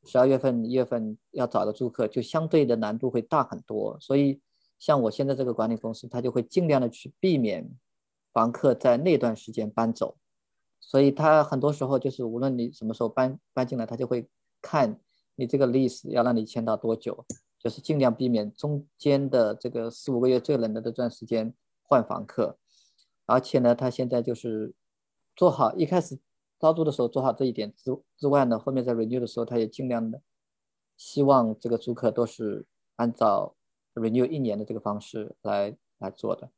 十二月份、一月份要找个租客，就相对的难度会大很多。所以像我现在这个管理公司，他就会尽量的去避免房客在那段时间搬走。所以他很多时候就是无论你什么时候搬搬进来，他就会看你这个 lease 要让你签到多久，就是尽量避免中间的这个四五个月最冷的这段时间。换房客，而且呢，他现在就是做好一开始招租的时候做好这一点之之外呢，后面在 renew 的时候，他也尽量的希望这个租客都是按照 renew 一年的这个方式来来做的。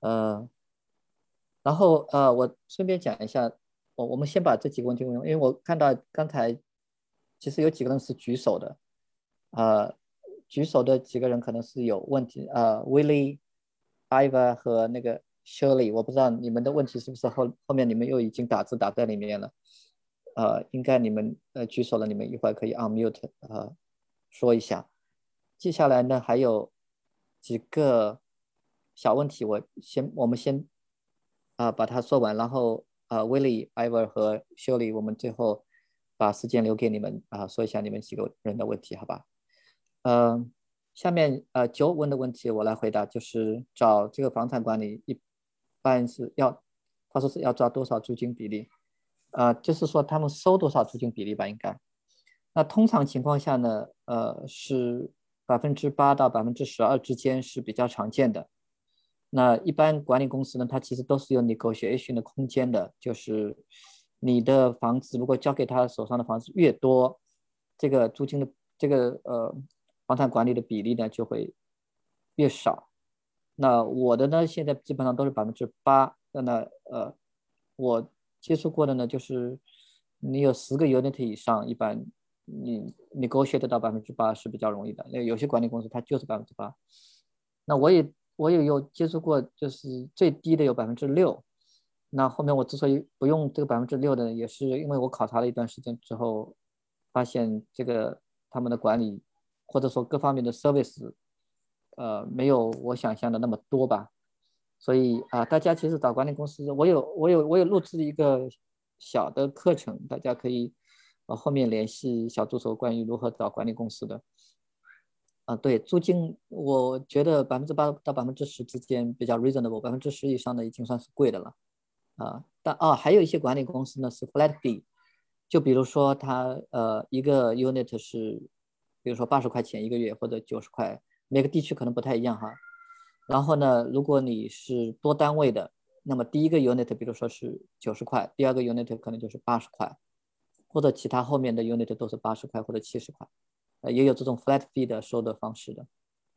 呃，然后呃，我顺便讲一下，我我们先把这几个问题问，因为我看到刚才其实有几个人是举手的，呃，举手的几个人可能是有问题，呃，Willie、Iva 和那个 Shirley，我不知道你们的问题是不是后后面你们又已经打字打在里面了，呃，应该你们呃举手了，你们一会儿可以 unmute 呃说一下。接下来呢还有几个。小问题，我先我们先啊把它说完，然后呃，Willie、Iver 和 Shirley，我们最后把时间留给你们啊，说一下你们几个人的问题，好吧？嗯，下面呃九问的问题我来回答，就是找这个房产管理一般是要，他说是要抓多少租金比例？呃，就是说他们收多少租金比例吧，应该。那通常情况下呢，呃，是百分之八到百分之十二之间是比较常见的。那一般管理公司呢，它其实都是有 negotiation 的空间的，就是你的房子如果交给他手上的房子越多，这个租金的这个呃房产管理的比例呢就会越少。那我的呢，现在基本上都是百分之八。那呃，我接触过的呢，就是你有十个 unit 以上，一般你你 negotiate 到百分之八是比较容易的。那有些管理公司它就是百分之八。那我也。我也有接触过，就是最低的有百分之六。那后面我之所以不用这个百分之六的，也是因为我考察了一段时间之后，发现这个他们的管理或者说各方面的 service，呃，没有我想象的那么多吧。所以啊，大家其实找管理公司，我有我有我有录制一个小的课程，大家可以呃后面联系小助手关于如何找管理公司的。啊，对，租金我觉得百分之八到百分之十之间比较 reasonable，百分之十以上的已经算是贵的了。啊，但啊，还有一些管理公司呢是 flat fee，就比如说它呃一个 unit 是，比如说八十块钱一个月或者九十块，每个地区可能不太一样哈。然后呢，如果你是多单位的，那么第一个 unit 比如说是九十块，第二个 unit 可能就是八十块，或者其他后面的 unit 都是八十块或者七十块。呃，也有这种 flat fee 的收的方式的，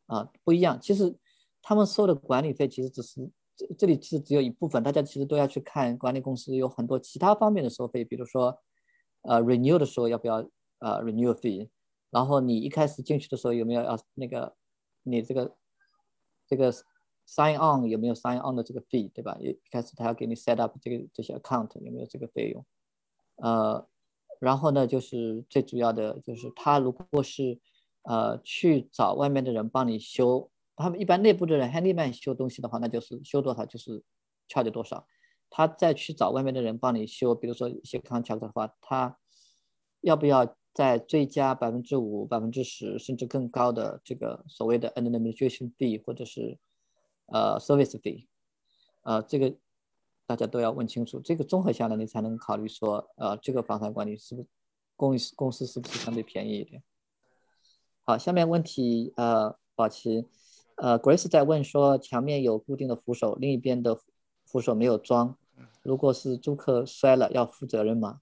啊，不一样。其实他们收的管理费其实只是这这里其实只有一部分，大家其实都要去看管理公司有很多其他方面的收费，比如说，呃，renew 的时候要不要呃 renew fee，然后你一开始进去的时候有没有要那个你这个这个 sign on 有没有 sign on 的这个 fee，对吧？一开始他要给你 set up 这个这些 account 有没有这个费用，呃。然后呢，就是最主要的就是他如果是，呃，去找外面的人帮你修，他们一般内部的人 handyman 修东西的话，那就是修多少就是 charge 多少。他再去找外面的人帮你修，比如说一些 contract 的话，他要不要在追加百分之五、百分之十甚至更高的这个所谓的 administration fee 或者是呃 service fee，呃，这个。大家都要问清楚，这个综合下来，你才能考虑说，呃，这个房产管理是不是公公司是不是相对便宜一点？好，下面问题，呃，宝琪，呃，Grace 在问说，墙面有固定的扶手，另一边的扶手没有装，如果是租客摔了，要负责任吗？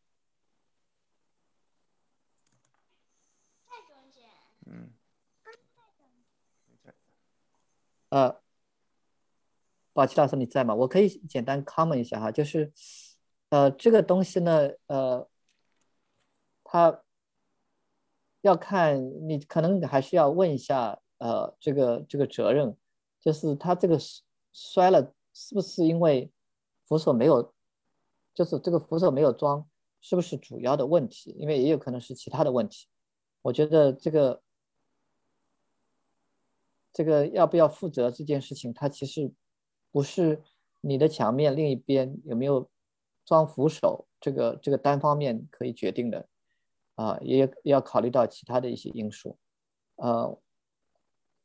呃。宝齐老师，你在吗？我可以简单 comment 一下哈，就是，呃，这个东西呢，呃，它要看你可能还是要问一下，呃，这个这个责任，就是他这个摔了是不是因为扶手没有，就是这个扶手没有装，是不是主要的问题？因为也有可能是其他的问题。我觉得这个这个要不要负责这件事情，它其实。不是你的墙面另一边有没有装扶手，这个这个单方面可以决定的，啊，也要考虑到其他的一些因素，呃，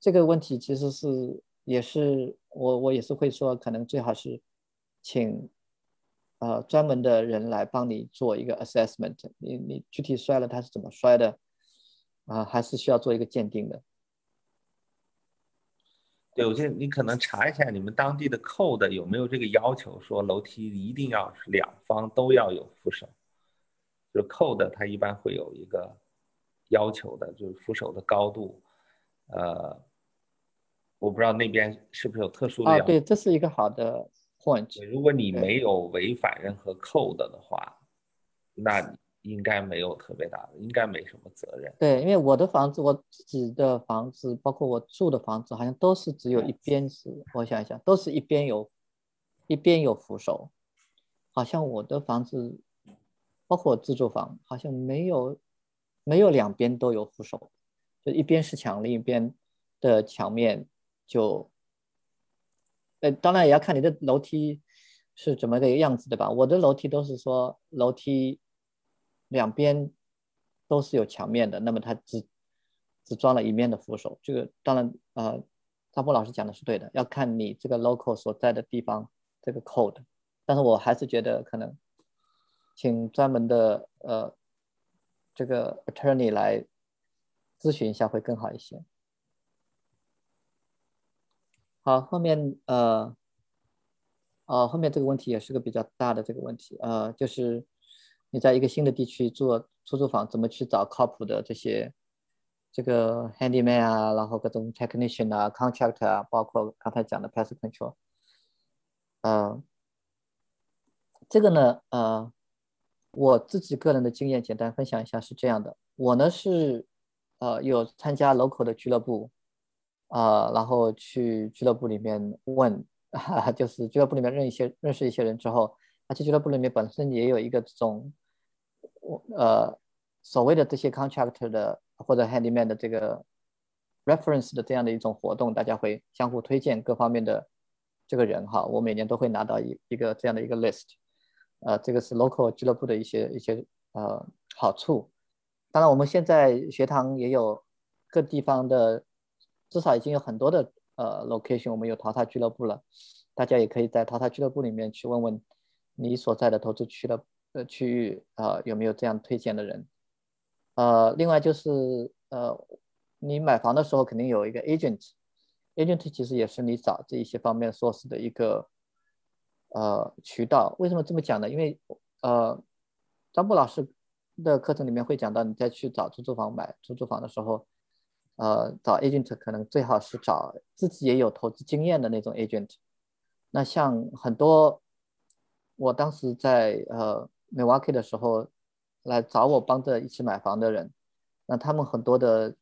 这个问题其实是也是我我也是会说，可能最好是请呃专门的人来帮你做一个 assessment，你你具体摔了它是怎么摔的，啊，还是需要做一个鉴定的。对，我觉得你可能查一下你们当地的 code 有没有这个要求，说楼梯一定要是两方都要有扶手。就 code 它一般会有一个要求的，就是扶手的高度。呃，我不知道那边是不是有特殊的啊？对，这是一个好的 point。如果你没有违反任何 code 的话，那应该没有特别大的，应该没什么责任。对，因为我的房子，我自己的房子，包括我住的房子，好像都是只有一边是，我想一想，都是一边有，一边有扶手。好像我的房子，包括自住房，好像没有，没有两边都有扶手，就一边是墙，另一边的墙面就，呃，当然也要看你的楼梯是怎么个样子的吧。我的楼梯都是说楼梯。两边都是有墙面的，那么它只只装了一面的扶手。这个当然，呃，张波老师讲的是对的，要看你这个 local 所在的地方这个 code。但是我还是觉得可能，请专门的呃这个 attorney 来咨询一下会更好一些。好，后面呃，哦，后面这个问题也是个比较大的这个问题，呃，就是。你在一个新的地区做出租房，怎么去找靠谱的这些这个 handyman 啊，然后各种 technician 啊，contract 啊，包括刚才讲的 pest control。呃，这个呢，呃，我自己个人的经验简单分享一下是这样的，我呢是呃有参加 local 的俱乐部，啊，然后去俱乐部里面问，就是俱乐部里面认一些认识一些人之后，而且俱乐部里面本身也有一个这种。我呃，所谓的这些 contractor 的或者 handyman 的这个 reference 的这样的一种活动，大家会相互推荐各方面的这个人哈。我每年都会拿到一一个这样的一个 list，呃，这个是 local 俱乐部的一些一些呃好处。当然，我们现在学堂也有各地方的，至少已经有很多的呃 location，我们有淘汰俱乐部了。大家也可以在淘汰俱乐部里面去问问你所在的投资区的。的区域啊，有没有这样推荐的人？呃，另外就是呃，你买房的时候肯定有一个 agent，agent 其实也是你找这一些方面 source 的一个呃渠道。为什么这么讲呢？因为呃，张波老师的课程里面会讲到，你再去找出租房买出租房的时候，呃，找 agent 可能最好是找自己也有投资经验的那种 agent。那像很多，我当时在呃。M i l w a u k e e 的时候来找我帮着一起买房的人，那他们很多的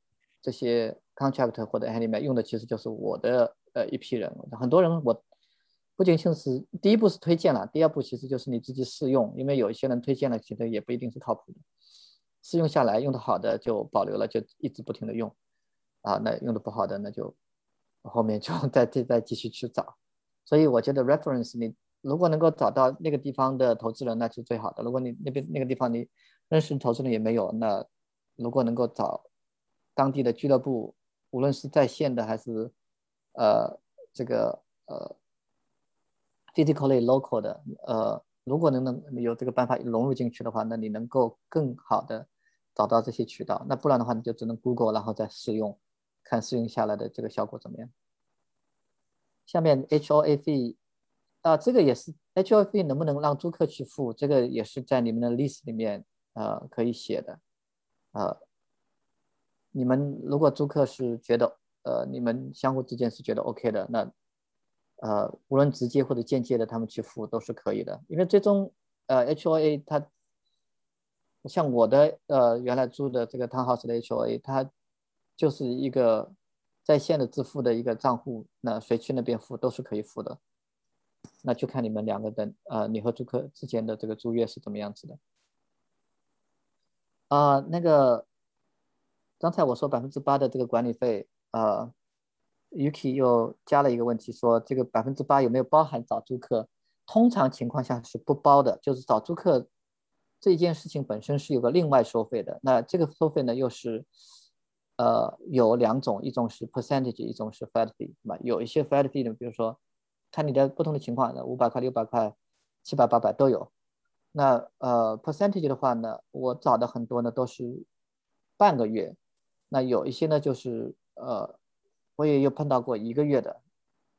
这些 contract 或者 handyman 用的其实就是我的呃一批人。很多人我不仅仅是第一步是推荐了，第二步其实就是你自己试用，因为有一些人推荐了，其实也不一定是靠谱的。试用下来用的好的就保留了，就一直不停的用啊，那用的不好的那就后面就 再再再继续去找。所以我觉得 reference 你。如果能够找到那个地方的投资人，那是最好的。如果你那边那个地方你认识投资人也没有，那如果能够找当地的俱乐部，无论是在线的还是呃这个呃 physically local 的，呃，如果能能有这个办法融入进去的话，那你能够更好的找到这些渠道。那不然的话，你就只能 Google 然后再试用，看试用下来的这个效果怎么样。下面 HOA 啊，这个也是 H O F 能不能让租客去付？这个也是在你们的 list 里面，呃，可以写的。呃，你们如果租客是觉得，呃，你们相互之间是觉得 OK 的，那，呃，无论直接或者间接的，他们去付都是可以的。因为最终，呃，H O A 它，像我的呃原来租的这个 townhouse 的 H O A，它就是一个在线的支付的一个账户，那谁去那边付都是可以付的。那就看你们两个人，呃，你和租客之间的这个租约是怎么样子的。啊，那个，刚才我说百分之八的这个管理费，呃，Yuki 又加了一个问题，说这个百分之八有没有包含找租客？通常情况下是不包的，就是找租客这件事情本身是有个另外收费的。那这个收费呢，又是，呃，有两种，一种是 percentage，一种是 flat fee，对吧？有一些 flat fee 呢，比如说。看你的不同的情况，五百块、六百块、七百、八百都有。那呃，percentage 的话呢，我找的很多呢都是半个月。那有一些呢就是呃我也有碰到过一个月的，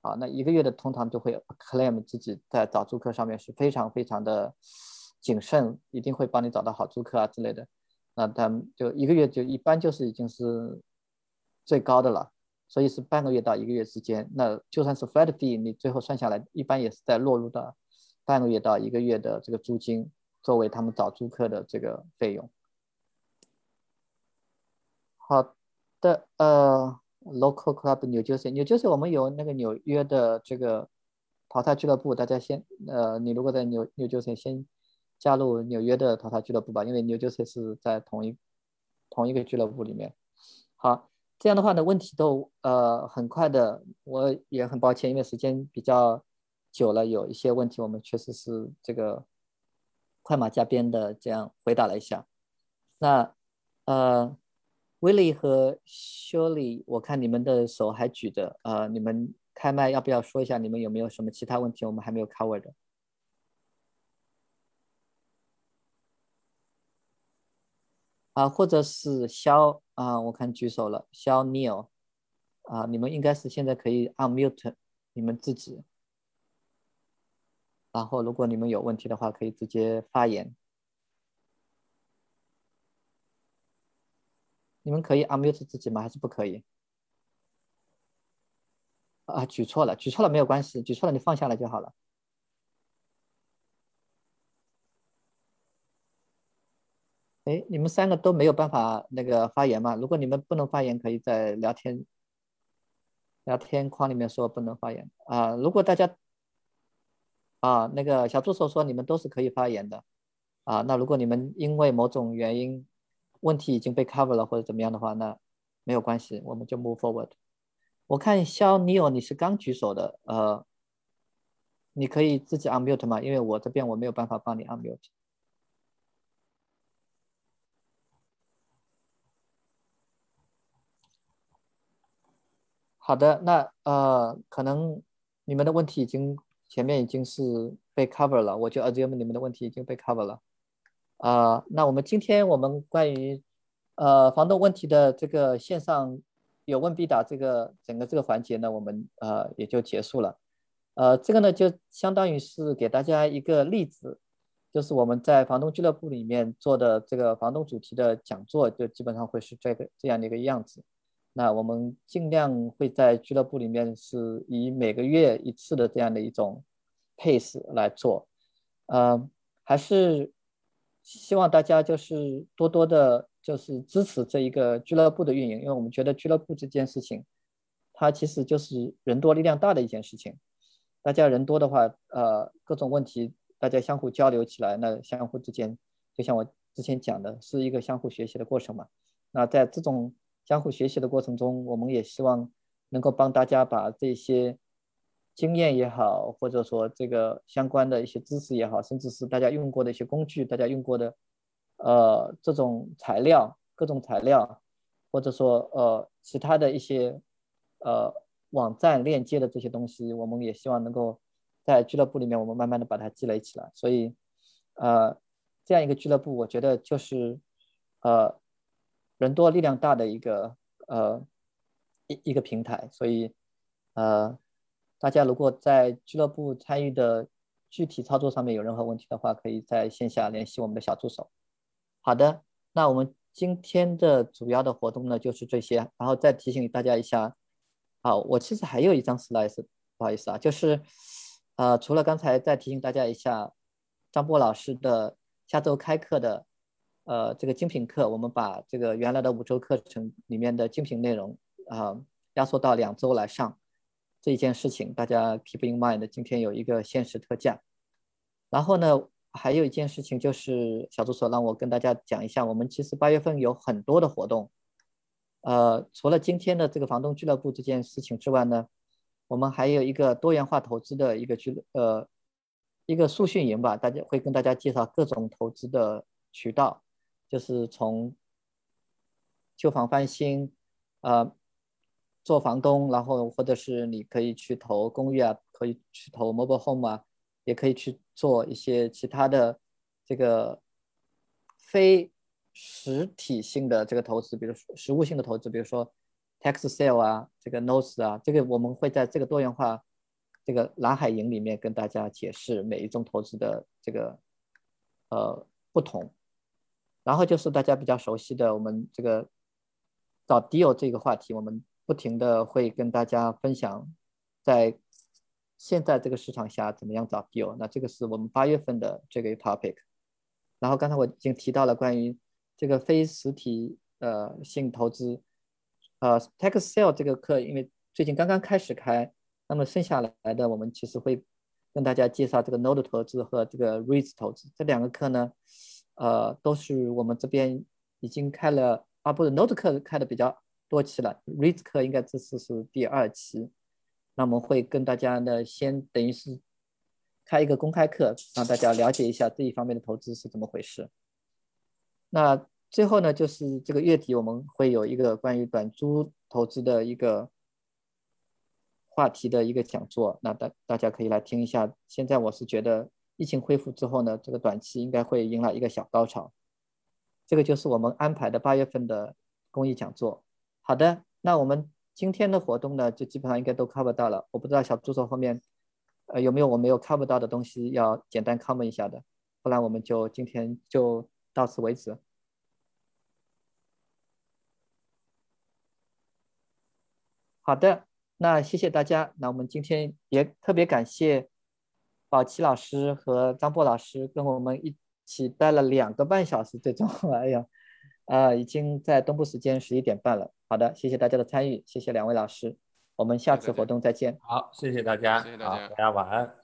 啊，那一个月的通常都会 claim 自己在找租客上面是非常非常的谨慎，一定会帮你找到好租客啊之类的。那他们就一个月就一般就是已经是最高的了，所以是半个月到一个月之间。那就算是 flat fee，你最后算下来，一般也是在落入到半个月到一个月的这个租金，作为他们找租客的这个费用。好的，呃，local club 纽约纽约我们有那个纽约的这个淘汰俱乐部，大家先，呃，你如果在纽纽约先加入纽约的淘汰俱乐部吧，因为纽约是在同一同一个俱乐部里面。好，这样的话呢，问题都呃很快的，我也很抱歉，因为时间比较久了，有一些问题我们确实是这个快马加鞭的这样回答了一下。那呃。willy 和修理，我看你们的手还举着，呃，你们开麦要不要说一下？你们有没有什么其他问题我们还没有 cover 的？啊，或者是肖啊，我看举手了，肖 Neil，啊，你们应该是现在可以 unmute 你们自己，然后如果你们有问题的话，可以直接发言。你们可以 unmute 自己吗？还是不可以？啊，举错了，举错了没有关系，举错了你放下来就好了。哎，你们三个都没有办法那个发言吗？如果你们不能发言，可以在聊天聊天框里面说不能发言啊。如果大家啊，那个小助手说你们都是可以发言的啊。那如果你们因为某种原因，问题已经被 cover 了或者怎么样的话，那没有关系，我们就 move forward。我看肖尼奥你是刚举手的，呃，你可以自己 unmute 吗？因为我这边我没有办法帮你 unmute。好的，那呃，可能你们的问题已经前面已经是被 cover 了，我就 assume 你们的问题已经被 cover 了。啊，那我们今天我们关于呃房东问题的这个线上有问必答这个整个这个环节呢，我们呃也就结束了。呃，这个呢就相当于是给大家一个例子，就是我们在房东俱乐部里面做的这个房东主题的讲座，就基本上会是这个这样的一个样子。那我们尽量会在俱乐部里面是以每个月一次的这样的一种 pace 来做，呃，还是。希望大家就是多多的，就是支持这一个俱乐部的运营，因为我们觉得俱乐部这件事情，它其实就是人多力量大的一件事情。大家人多的话，呃，各种问题大家相互交流起来，那相互之间，就像我之前讲的，是一个相互学习的过程嘛。那在这种相互学习的过程中，我们也希望能够帮大家把这些。经验也好，或者说这个相关的一些知识也好，甚至是大家用过的一些工具，大家用过的，呃，这种材料，各种材料，或者说呃其他的一些呃网站链接的这些东西，我们也希望能够在俱乐部里面，我们慢慢的把它积累起来。所以，呃，这样一个俱乐部，我觉得就是呃人多力量大的一个呃一一个平台。所以，呃。大家如果在俱乐部参与的具体操作上面有任何问题的话，可以在线下联系我们的小助手。好的，那我们今天的主要的活动呢就是这些，然后再提醒大家一下。好，我其实还有一张 slide，不好意思啊，就是呃，除了刚才再提醒大家一下，张波老师的下周开课的呃这个精品课，我们把这个原来的五周课程里面的精品内容啊压缩到两周来上。这一件事情，大家 keep in mind。今天有一个限时特价，然后呢，还有一件事情就是小助手让我跟大家讲一下，我们其实八月份有很多的活动，呃，除了今天的这个房东俱乐部这件事情之外呢，我们还有一个多元化投资的一个俱呃一个速训营吧，大家会跟大家介绍各种投资的渠道，就是从旧房翻新，呃。做房东，然后或者是你可以去投公寓啊，可以去投 mobile home 啊，也可以去做一些其他的这个非实体性的这个投资，比如实物性的投资，比如说 tax sale 啊，这个 notes 啊，这个我们会在这个多元化这个蓝海营里面跟大家解释每一种投资的这个呃不同。然后就是大家比较熟悉的我们这个找 deal 这个话题，我们不停的会跟大家分享，在现在这个市场下怎么样找 deal。那这个是我们八月份的这个 topic。然后刚才我已经提到了关于这个非实体呃性投资，呃 text sale 这个课，因为最近刚刚开始开，那么剩下来的我们其实会跟大家介绍这个 node 投资和这个 REITs 投资这两个课呢。呃，都是我们这边已经开了啊，不是 Note 课开的比较多期了，Read 课应该这次是第二期。那我们会跟大家呢，先等于是开一个公开课，让大家了解一下这一方面的投资是怎么回事。那最后呢，就是这个月底我们会有一个关于短租投资的一个话题的一个讲座，那大大家可以来听一下。现在我是觉得。疫情恢复之后呢，这个短期应该会迎来一个小高潮。这个就是我们安排的八月份的公益讲座。好的，那我们今天的活动呢，就基本上应该都 cover 到了。我不知道小助手后面，呃，有没有我没有 cover 到的东西要简单 cover 一下的，不然我们就今天就到此为止。好的，那谢谢大家。那我们今天也特别感谢。宝琦老师和张波老师跟我们一起待了两个半小时，最终，哎呀，呃，已经在东部时间十一点半了。好的，谢谢大家的参与，谢谢两位老师，我们下次活动再见。好，谢谢大家，谢谢大家，大家晚安。